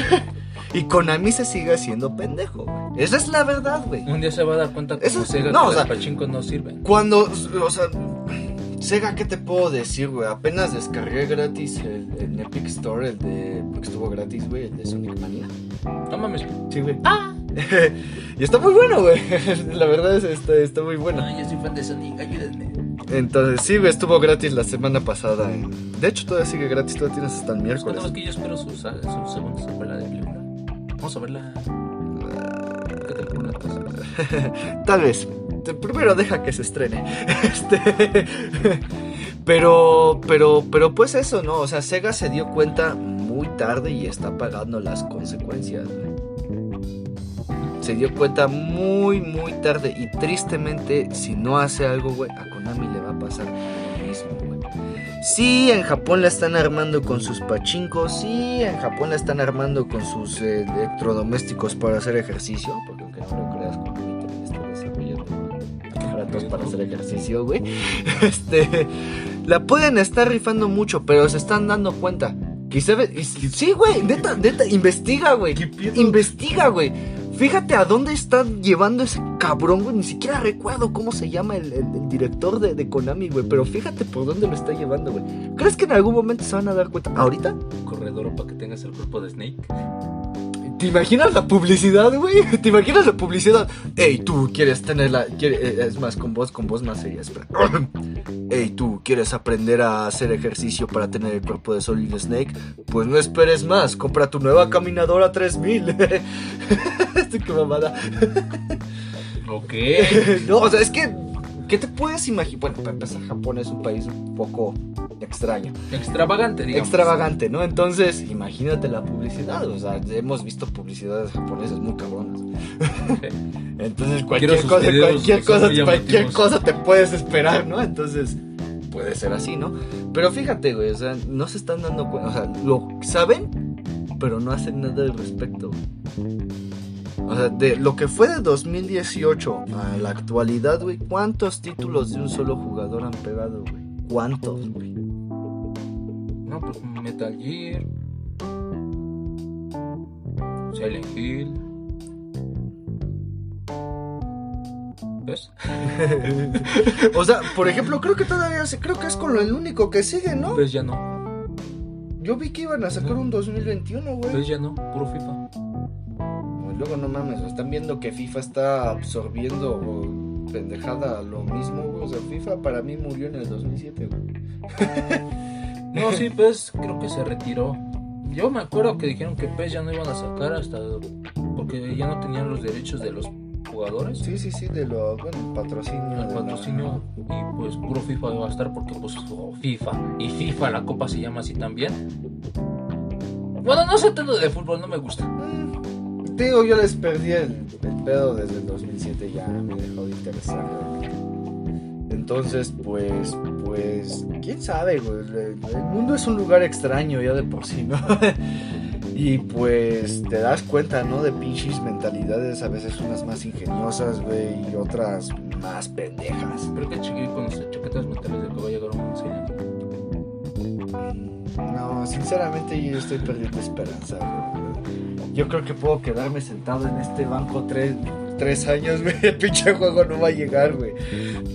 y Konami se sigue haciendo pendejo, güey. Esa es la verdad, güey. Un día se va a dar cuenta como Eso- Sega no, que o sea- los pachincos no sirven. Cuando, o sea, Sega, ¿qué te puedo decir, güey? Apenas descargué gratis el, el Epic Store, el de. Porque estuvo gratis, güey, el de Sonic Mania. No mames. Sí, güey. y está muy bueno, güey. La verdad es está, está muy bueno. Ay, yo soy fan de Sonic, ayúdenme. Entonces, sí, estuvo gratis la semana pasada. en- De hecho, todavía sigue gratis, todavía tienes hasta el Es miércoles. no, es que yo espero su, su segunda secuela de película. Vamos a verla. Tal vez. Primero deja que se estrene. Este. Pero, pero, pero pues eso, ¿no? O sea, Sega se dio cuenta muy tarde y está pagando las consecuencias, güey. Se dio cuenta muy, muy tarde y tristemente, si no hace algo, güey, a Konami le va a pasar lo mismo, güey. Sí, en Japón la están armando con sus pachincos, sí, en Japón la están armando con sus eh, electrodomésticos para hacer ejercicio, porque aunque no lo creas, Konami también está desarrollando aparatos para hacer ejercicio, güey. Este, la pueden estar rifando mucho, pero se están dando cuenta. Y- sí, güey, neta, neta, investiga, güey. Investiga, güey. Fíjate a dónde está llevando ese cabrón, güey. Ni siquiera recuerdo cómo se llama el, director de, de Konami, güey. Pero fíjate por dónde lo está llevando, güey. ¿Crees que en algún momento se van a dar cuenta? ¿Ahorita? Corredor para que tengas el cuerpo de Snake. ¿Te imaginas la publicidad, güey? ¿Te imaginas la publicidad? Ey, tú quieres tener la. quiere- eh, es más, con voz, con voz más seria, espera. Ey, tú quieres aprender a hacer ejercicio para tener el cuerpo de Solid Snake. Pues no esperes más, compra tu nueva caminadora 3000. Qué mamada. Ok. no, o sea, es que. ¿Qué te puedes imaginar? Bueno, para empezar, Japón es un país un poco extraño. Extravagante, digamos. extravagante, ¿no? Entonces, imagínate la publicidad, o sea, hemos visto publicidades japonesas muy cabronas. Entonces, cualquier cosa, cualquier cosa, cualquier cosa te puedes esperar, ¿no? Entonces, puede ser así, ¿no? Pero fíjate, güey, o sea, no se están dando cuenta, o sea, lo saben, pero no hacen nada al respecto. O sea, de lo que fue de 2018 a la actualidad, güey, ¿cuántos títulos de un solo jugador han pegado, güey? ¿Cuántos, güey? No, pues Metal Gear. Silent Hill. ¿Ves? o sea, por ejemplo, creo que todavía se, creo que es con lo el único que sigue, ¿no? ¿Ves ya no? Yo vi que iban a sacar un 2021, güey. ¿Ves ya no? Puro FIFA. Pues Luego no mames, están viendo que FIFA está absorbiendo oh, pendejada lo mismo, güey. O sea, FIFA para mí murió en el 2007, güey. No, sí, pues creo que se retiró. Yo me acuerdo que dijeron que PES ya no iban a sacar hasta. Porque ya no tenían los derechos de los jugadores. Sí, sí, sí, de lo, bueno, patrocinio. el de la- patrocinio y pues puro FIFA va a estar porque pues oh, FIFA y FIFA la copa se llama así también bueno no sé tanto de fútbol no me gusta Mm, Te digo, yo les perdí el, el pedo desde el 2007, ya me dejó de interesar. Entonces, pues, pues, quién sabe, güey. El, mundo es un lugar extraño ya de por sí, ¿no? y pues te das cuenta, ¿no? De pinches mentalidades, a veces unas más ingeniosas, güey, y otras más pendejas. creo que chequé con las chaquetas mentales de que va a llegar un Silent No, sinceramente yo estoy perdiendo esperanza, güey. Yo creo que puedo quedarme sentado en este banco tres, tres años, güey. El pinche juego no va a llegar, güey.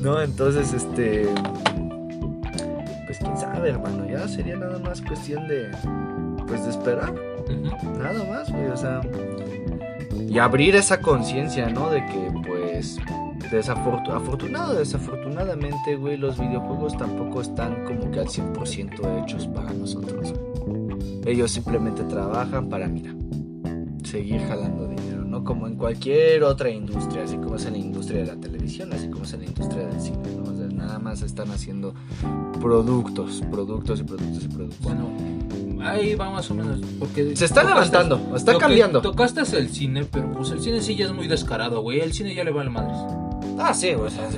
No, entonces, este... Pues quién sabe, hermano. Ya sería nada más cuestión de... Pues de esperar. Nada más, güey. O sea... Y abrir esa conciencia, ¿no? De que, pues... Desafortu afortunado, desafortunadamente, güey, los videojuegos tampoco están como que al 100% hechos para nosotros. Ellos simplemente trabajan para, mira, seguir jalando dinero, ¿no? Como en cualquier otra industria, así como es en la industria de la televisión, así como es en la industria del cine, ¿no? O sea, nada más están haciendo productos, productos y productos y productos. bueno ahí va más o menos porque Se está levantando, está cambiando. tocaste es el cine pero pues el cine sí ya es muy descarado güey el cine ya le vale madres Ah, sí, o sea,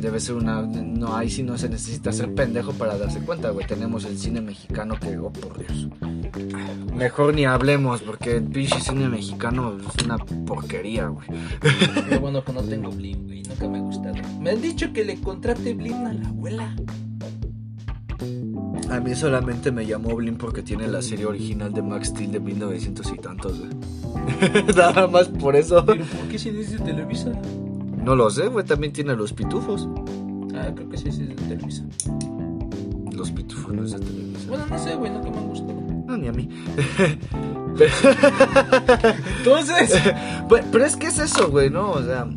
debe ser una... No, ahí sí no se necesita ser pendejo para darse cuenta, güey. Tenemos el cine mexicano que, oh, por Dios. Mejor ni hablemos, porque el pinche cine mexicano es una porquería, güey. Qué bueno que no tengo bling, güey. Nunca me ha gustado. Me han dicho que le contrate bling a la abuela. A mí solamente me llamó Blin porque tiene la serie original de Max Steel de 1900 y tantos, güey. Nada más por eso. Pero ¿por qué si es de Televisa? No lo sé, güey. También tiene los pitufos. Ah, creo que sí, sí es de Televisa. Los pitufos no es de televisión. Bueno, no sé, güey, nunca me han gustado. No, ni a mí. Entonces, Pero, pero es que es eso, güey, ¿no? O sea,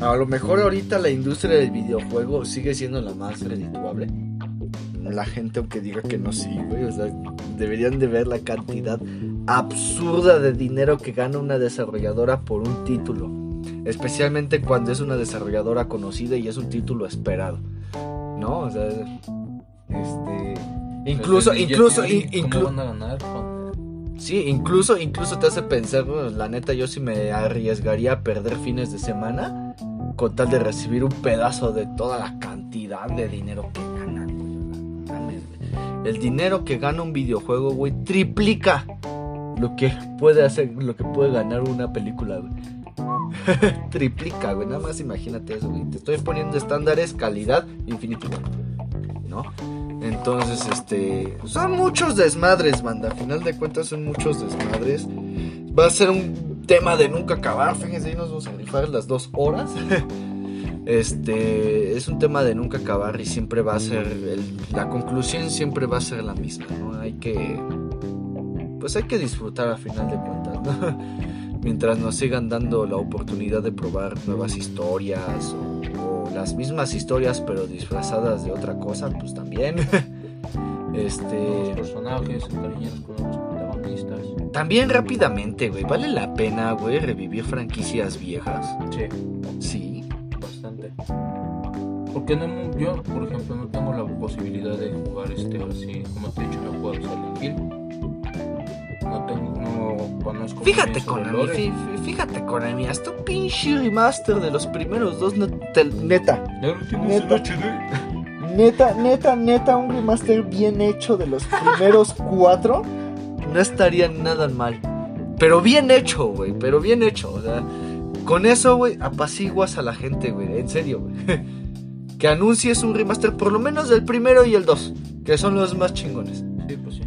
a lo mejor ahorita la industria del videojuego sigue siendo la más redituable. La gente, aunque diga que no, sí, güey. O sea, deberían de ver la cantidad absurda de dinero que gana una desarrolladora por un título. Especialmente cuando es una desarrolladora conocida y es un título esperado. ¿No? O sea, este... Incluso, Pues, incluso, ¿y in- ¿Cómo inclu- van a ganar con Sí, incluso, incluso te hace pensar, bueno, la neta, yo sí me arriesgaría a perder fines de semana con tal de recibir un pedazo de toda la cantidad de dinero que ganan, güey. El dinero que gana un videojuego, güey, triplica lo que puede hacer, lo que puede ganar una película, güey. triplica, güey. Nada más imagínate eso, güey. Te estoy poniendo estándares, calidad, infinito. ¿No? Entonces, este. Son muchos desmadres, banda. A final de cuentas, son muchos desmadres. Va a ser un tema de nunca acabar. Fíjense, ahí nos vamos a rifar las dos horas. Este. Es un tema de nunca acabar y siempre va a ser. la conclusión siempre va a ser la misma, ¿no? Hay que. pues hay que disfrutar a final de cuentas, ¿no? Mientras nos sigan dando la oportunidad de probar nuevas historias o, o las mismas historias pero disfrazadas de otra cosa, pues también. Los este. personajes, encariñados con los protagonistas. También rápidamente, güey. ¿Vale la pena, güey, revivir franquicias viejas? Sí, Sí. bastante. Porque no, yo, por ejemplo, no tengo la posibilidad de jugar este así, como te he dicho, no Silent Hill. No tengo, no conozco. Fíjate, Konami, fíjate, Konami, hasta un pinche remaster de los primeros dos, te- neta, Ya lo tienes Neta. HD. neta, neta, neta, un remaster bien hecho de los primeros cuatro, no estaría nada mal. Pero bien hecho, güey, pero bien hecho, o sea, con eso, güey, apaciguas a la gente, güey, en serio, güey. Que anuncies un remaster por lo menos del primero y el dos, que son los más chingones. Sí, pues sí.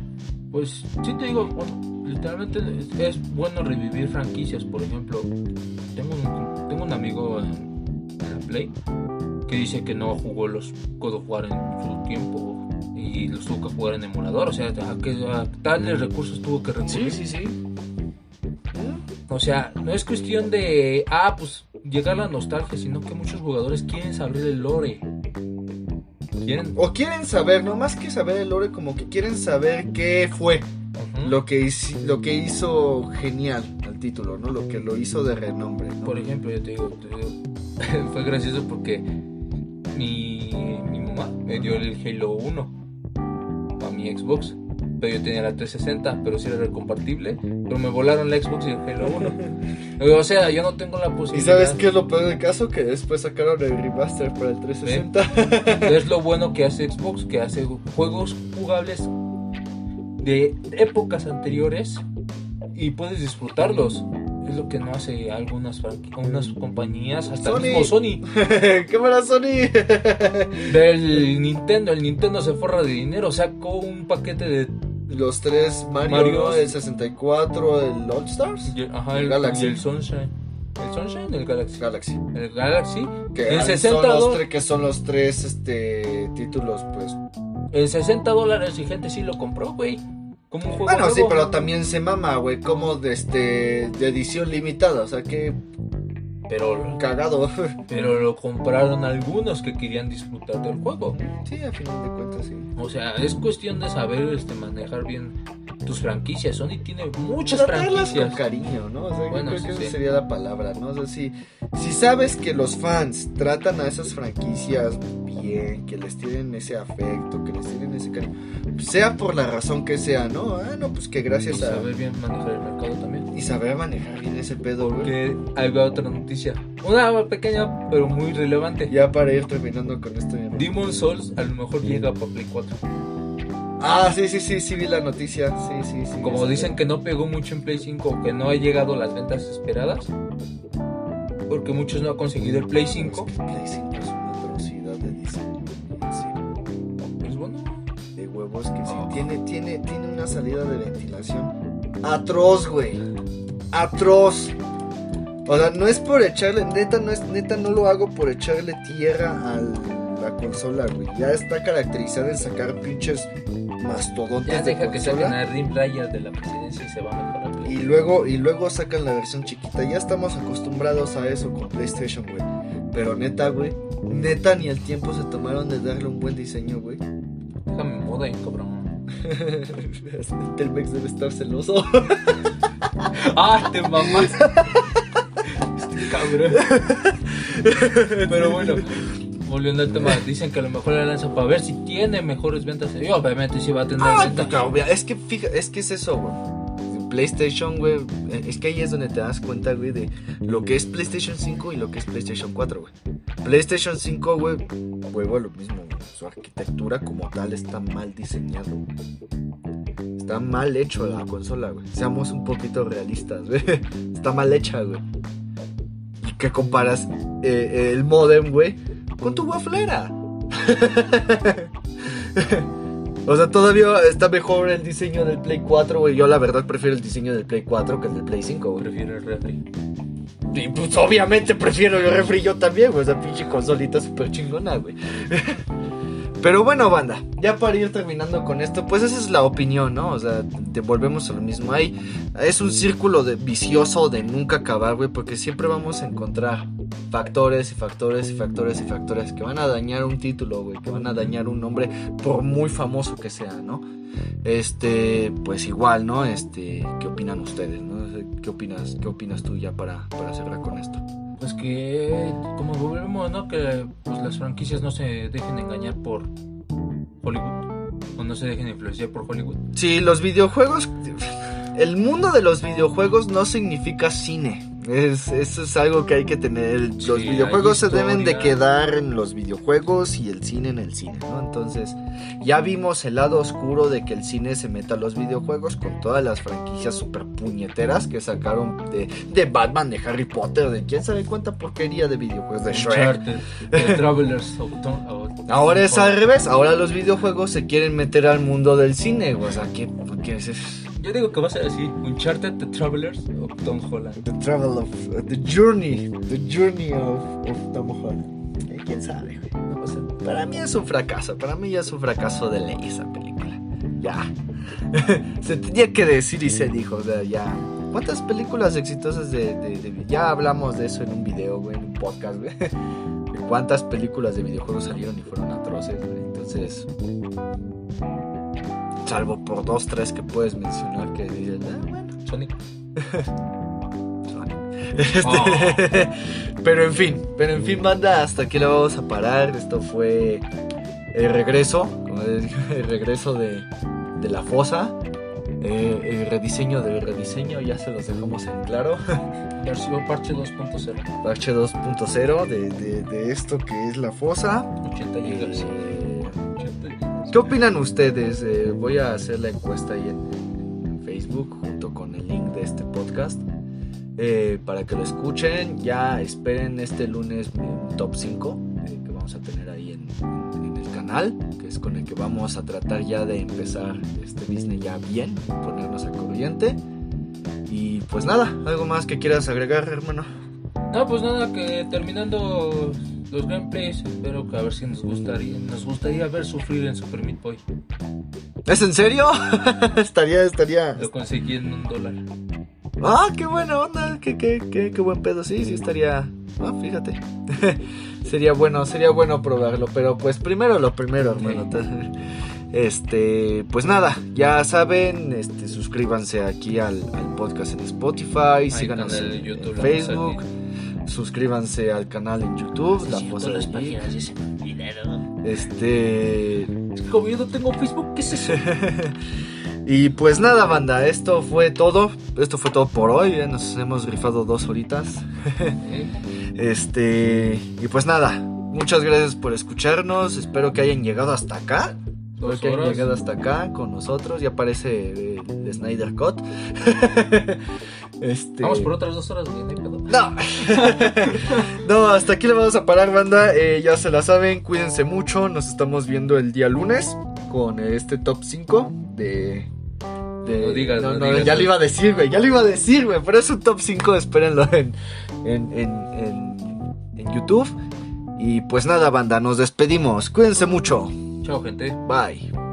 Pues sí te digo, bueno, literalmente es, es bueno revivir franquicias. Por ejemplo, tengo un, tengo un amigo en, en la Play que dice que no jugó los God of War en su tiempo y los tuvo que jugar en emulador. O sea, a, que, a tales recursos tuvo que recurrir. sí, sí. O sea, no es cuestión de, ah, pues llegar a la nostalgia, sino que muchos jugadores quieren saber el lore. Quieren. O quieren saber, no más que saber el lore, como que quieren saber qué fue lo que, lo que hizo genial al título, ¿no? Lo que lo hizo de renombre, ¿no? Por ejemplo, yo te digo, te digo, fue gracioso porque mi, mi mamá me dio el Halo 1 a mi Xbox. Pero yo tenía la 360, pero sí era recompartible. Pero me volaron la Xbox y el Halo 1. o sea, yo no tengo la ¿Y posibilidad. sabes qué es lo peor del caso? Que después sacaron el remaster para el 360. Es lo bueno que hace Xbox, que hace juegos jugables de épocas anteriores y puedes disfrutarlos. Es lo que no hace algunas unas compañías, hasta Sony. mismo Sony. ¿Qué mala Sony? Del Nintendo, el Nintendo se forra de dinero, sacó un paquete de Los tres Mario, Marios. ¿no? el 64, el All Stars, y- ajá, El el, Galaxy. y el Sunshine. ¿El Sunshine? El Galaxy. Galaxy. El Galaxy. Que En ahí 60 son los tres, que son los tres este, títulos, pues. En 60 dólares y gente sí lo compró, güey. Como un juego Bueno, sí, pero también se mama, güey, como de, este, de edición limitada, o sea, que Pero, cagado. pero lo compraron algunos que querían disfrutar del juego. sí, a final de cuentas, sí. O sea, es cuestión de saber este, manejar bien tus franquicias. Sony tiene muchas Tratarlas con franquicias. cariño, ¿no? O sea, yo Bueno, creo sí, que sí. esa sería la palabra, ¿no? O sea, si, si sabes que los fans tratan a esas franquicias bien, que les tienen ese afecto, que les tienen ese cariño, sea por la razón que sea, ¿no? Ah, no, pues que Y gracias a... saber bien manejar el mercado también. Y saber manejar bien ese pedo, güey. Porque ahí va otra noticia. Una pequeña, pero muy relevante. Ya para ir terminando con esto. Demon Souls a lo mejor llega para Play 4. Ah, sí, sí, sí, sí vi la noticia. Sí, sí, sí. Como dicen que no pegó mucho en Play 5, que no ha llegado a las ventas esperadas. Porque muchos no han conseguido el Play Es 5. que Play 5 es una atrocidad de diseño. sí. Pues bueno. de huevos que sí. Ah. Tiene, tiene, tiene una salida de ventilación atroz, güey. Atroz. O sea, no es por echarle, neta, no es, neta, no lo hago por echarle tierra a la consola, güey. Ya está caracterizada en sacar pinches mastodontes Ya de deja que saquen a Rim Raya de la presidencia y se va a mejorar. Y luego, y luego sacan la versión chiquita. Ya estamos acostumbrados a eso con PlayStation, güey. Pero neta, güey. Neta, ni el tiempo se tomaron de darle un buen diseño, güey. Déjame moda, cabrón. Telmex debe estar celoso. ¡Ah, te mamás! este cabrón. Pero bueno, volviendo al tema, dicen que a lo mejor la lanza para ver si tiene mejores ventas. Y obviamente sí va a tener Ah, ventas. es que fija, es que es eso, güey. PlayStation, güey, eh, es que ahí es donde te das cuenta, güey, de lo que es PlayStation 5 y lo que es PlayStation 4, güey. PlayStation 5, güey, vuelvo a lo mismo, güey. Su arquitectura como tal está mal diseñado, güey. Está mal hecho la consola, güey. Seamos un poquito realistas, güey. Está mal hecha, güey. ¿Y qué comparas eh, el modem, güey, con tu waflera? O sea, todavía está mejor el diseño del Play 4, güey. Yo la verdad prefiero el diseño del Play 4 que el del Play 5, güey. Prefiero el refri. Y pues obviamente prefiero el refri yo también, güey. Esa pinche consolita súper chingona, güey. Pero bueno, banda, ya para ir terminando con esto, pues esa es la opinión, ¿no? O sea, te volvemos a lo mismo. Hay, es un círculo de vicioso de nunca acabar, güey, porque siempre vamos a encontrar factores y factores y factores y factores que van a dañar un título, güey, que van a dañar un nombre, por muy famoso que sea, ¿no? Este, pues igual, ¿no? Este, ¿qué opinan ustedes, no? ¿Qué opinas, qué opinas tú ya para, para cerrar con esto? Pues que, como volvemos, ¿no? Que pues, las franquicias no se dejen engañar por Hollywood. O no se dejen influenciar por Hollywood. Sí, los videojuegos. El mundo de los videojuegos no significa cine. Es, eso es algo que hay que tener. Los Sí, videojuegos se deben de quedar en los videojuegos y el cine en el cine, ¿no? Entonces, ya vimos el lado oscuro de que el cine se meta a los videojuegos con todas las franquicias super puñeteras que sacaron de, de Batman, de Harry Potter, de quién sabe cuánta porquería de videojuegos, de Shrek. The Travelers Ahora es al revés, ahora los videojuegos se quieren meter al mundo del cine, o sea, ¿qué, qué es eso? Yo digo que va a ser así: Uncharted, The Travelers of Tom Holland. The travel of uh, the journey, the journey of, of Tom Holland. Eh, ¿Quién sabe? güey? No sé. Para mí es un fracaso, para mí ya es un fracaso de ley esa película. Ya. se tenía que decir y se dijo, o sea, ya. ¿Cuántas películas exitosas de, de- de- Ya hablamos de eso en un video, güey, en un podcast, güey. ¿Cuántas películas de videojuegos salieron y fueron atroces, güey? Entonces... Salvo por dos, tres que puedes mencionar que dices, ah, bueno, Sonic. este, pero en fin, pero en fin, banda, hasta aquí lo vamos a parar. Esto fue el regreso, como les el regreso de, de la fosa. eh, el rediseño del rediseño, ya se los dejamos en claro. Parche 2.0. Parche 2.0 de, de, de esto que es la fosa. 80 gigas. 80 gigas. ¿Qué opinan ustedes? Eh, voy a hacer la encuesta ahí en, Facebook junto con el link de este podcast. eh, para que lo escuchen, ya esperen este lunes un top 5 eh, que vamos a tener ahí en, en el canal, que es con el que vamos a tratar ya de empezar este Disney ya bien, ponernos al corriente. Y pues nada, algo más que quieras agregar, hermano. No, pues nada, que terminando los gameplays, espero que a ver si nos gustaría, nos gustaría ver sufrir en Super Meat Boy. ¿Es en serio? estaría, estaría. Lo conseguí en un dólar. Ah, qué buena onda, qué, qué, qué, qué buen pedo, sí, sí estaría. Ah, fíjate. sería bueno, sería bueno probarlo, pero pues primero lo primero, hermano. Este, pues nada, ya saben, este, suscríbanse aquí al, al podcast en Spotify, síganos en, YouTube, en Facebook, suscríbanse al canal en YouTube, La Fosa Geek. Este, Es como yo no tengo Facebook, ¿qué es eso? y pues nada, banda, esto fue todo. Esto fue todo por hoy. ya nos hemos rifado dos horitas. ¿Eh? Este, y pues nada, muchas gracias por escucharnos. Espero que hayan llegado hasta acá. Dos que hayan horas. llegado hasta acá con nosotros. Ya aparece el Snyder Cut. este, Vamos por otras dos horas, no no. no, hasta aquí le vamos a parar, banda. Eh, ya se la saben, cuídense mucho. Nos estamos viendo el día lunes con este top 5 de. de- No digas, no, no no, digas. ya lo iba a decir, güey. Ya lo iba a decir, güey. Pero es un top 5, espérenlo en, en, en, en, en YouTube. Y pues nada, banda, nos despedimos. Cuídense mucho. Chao, gente. Bye.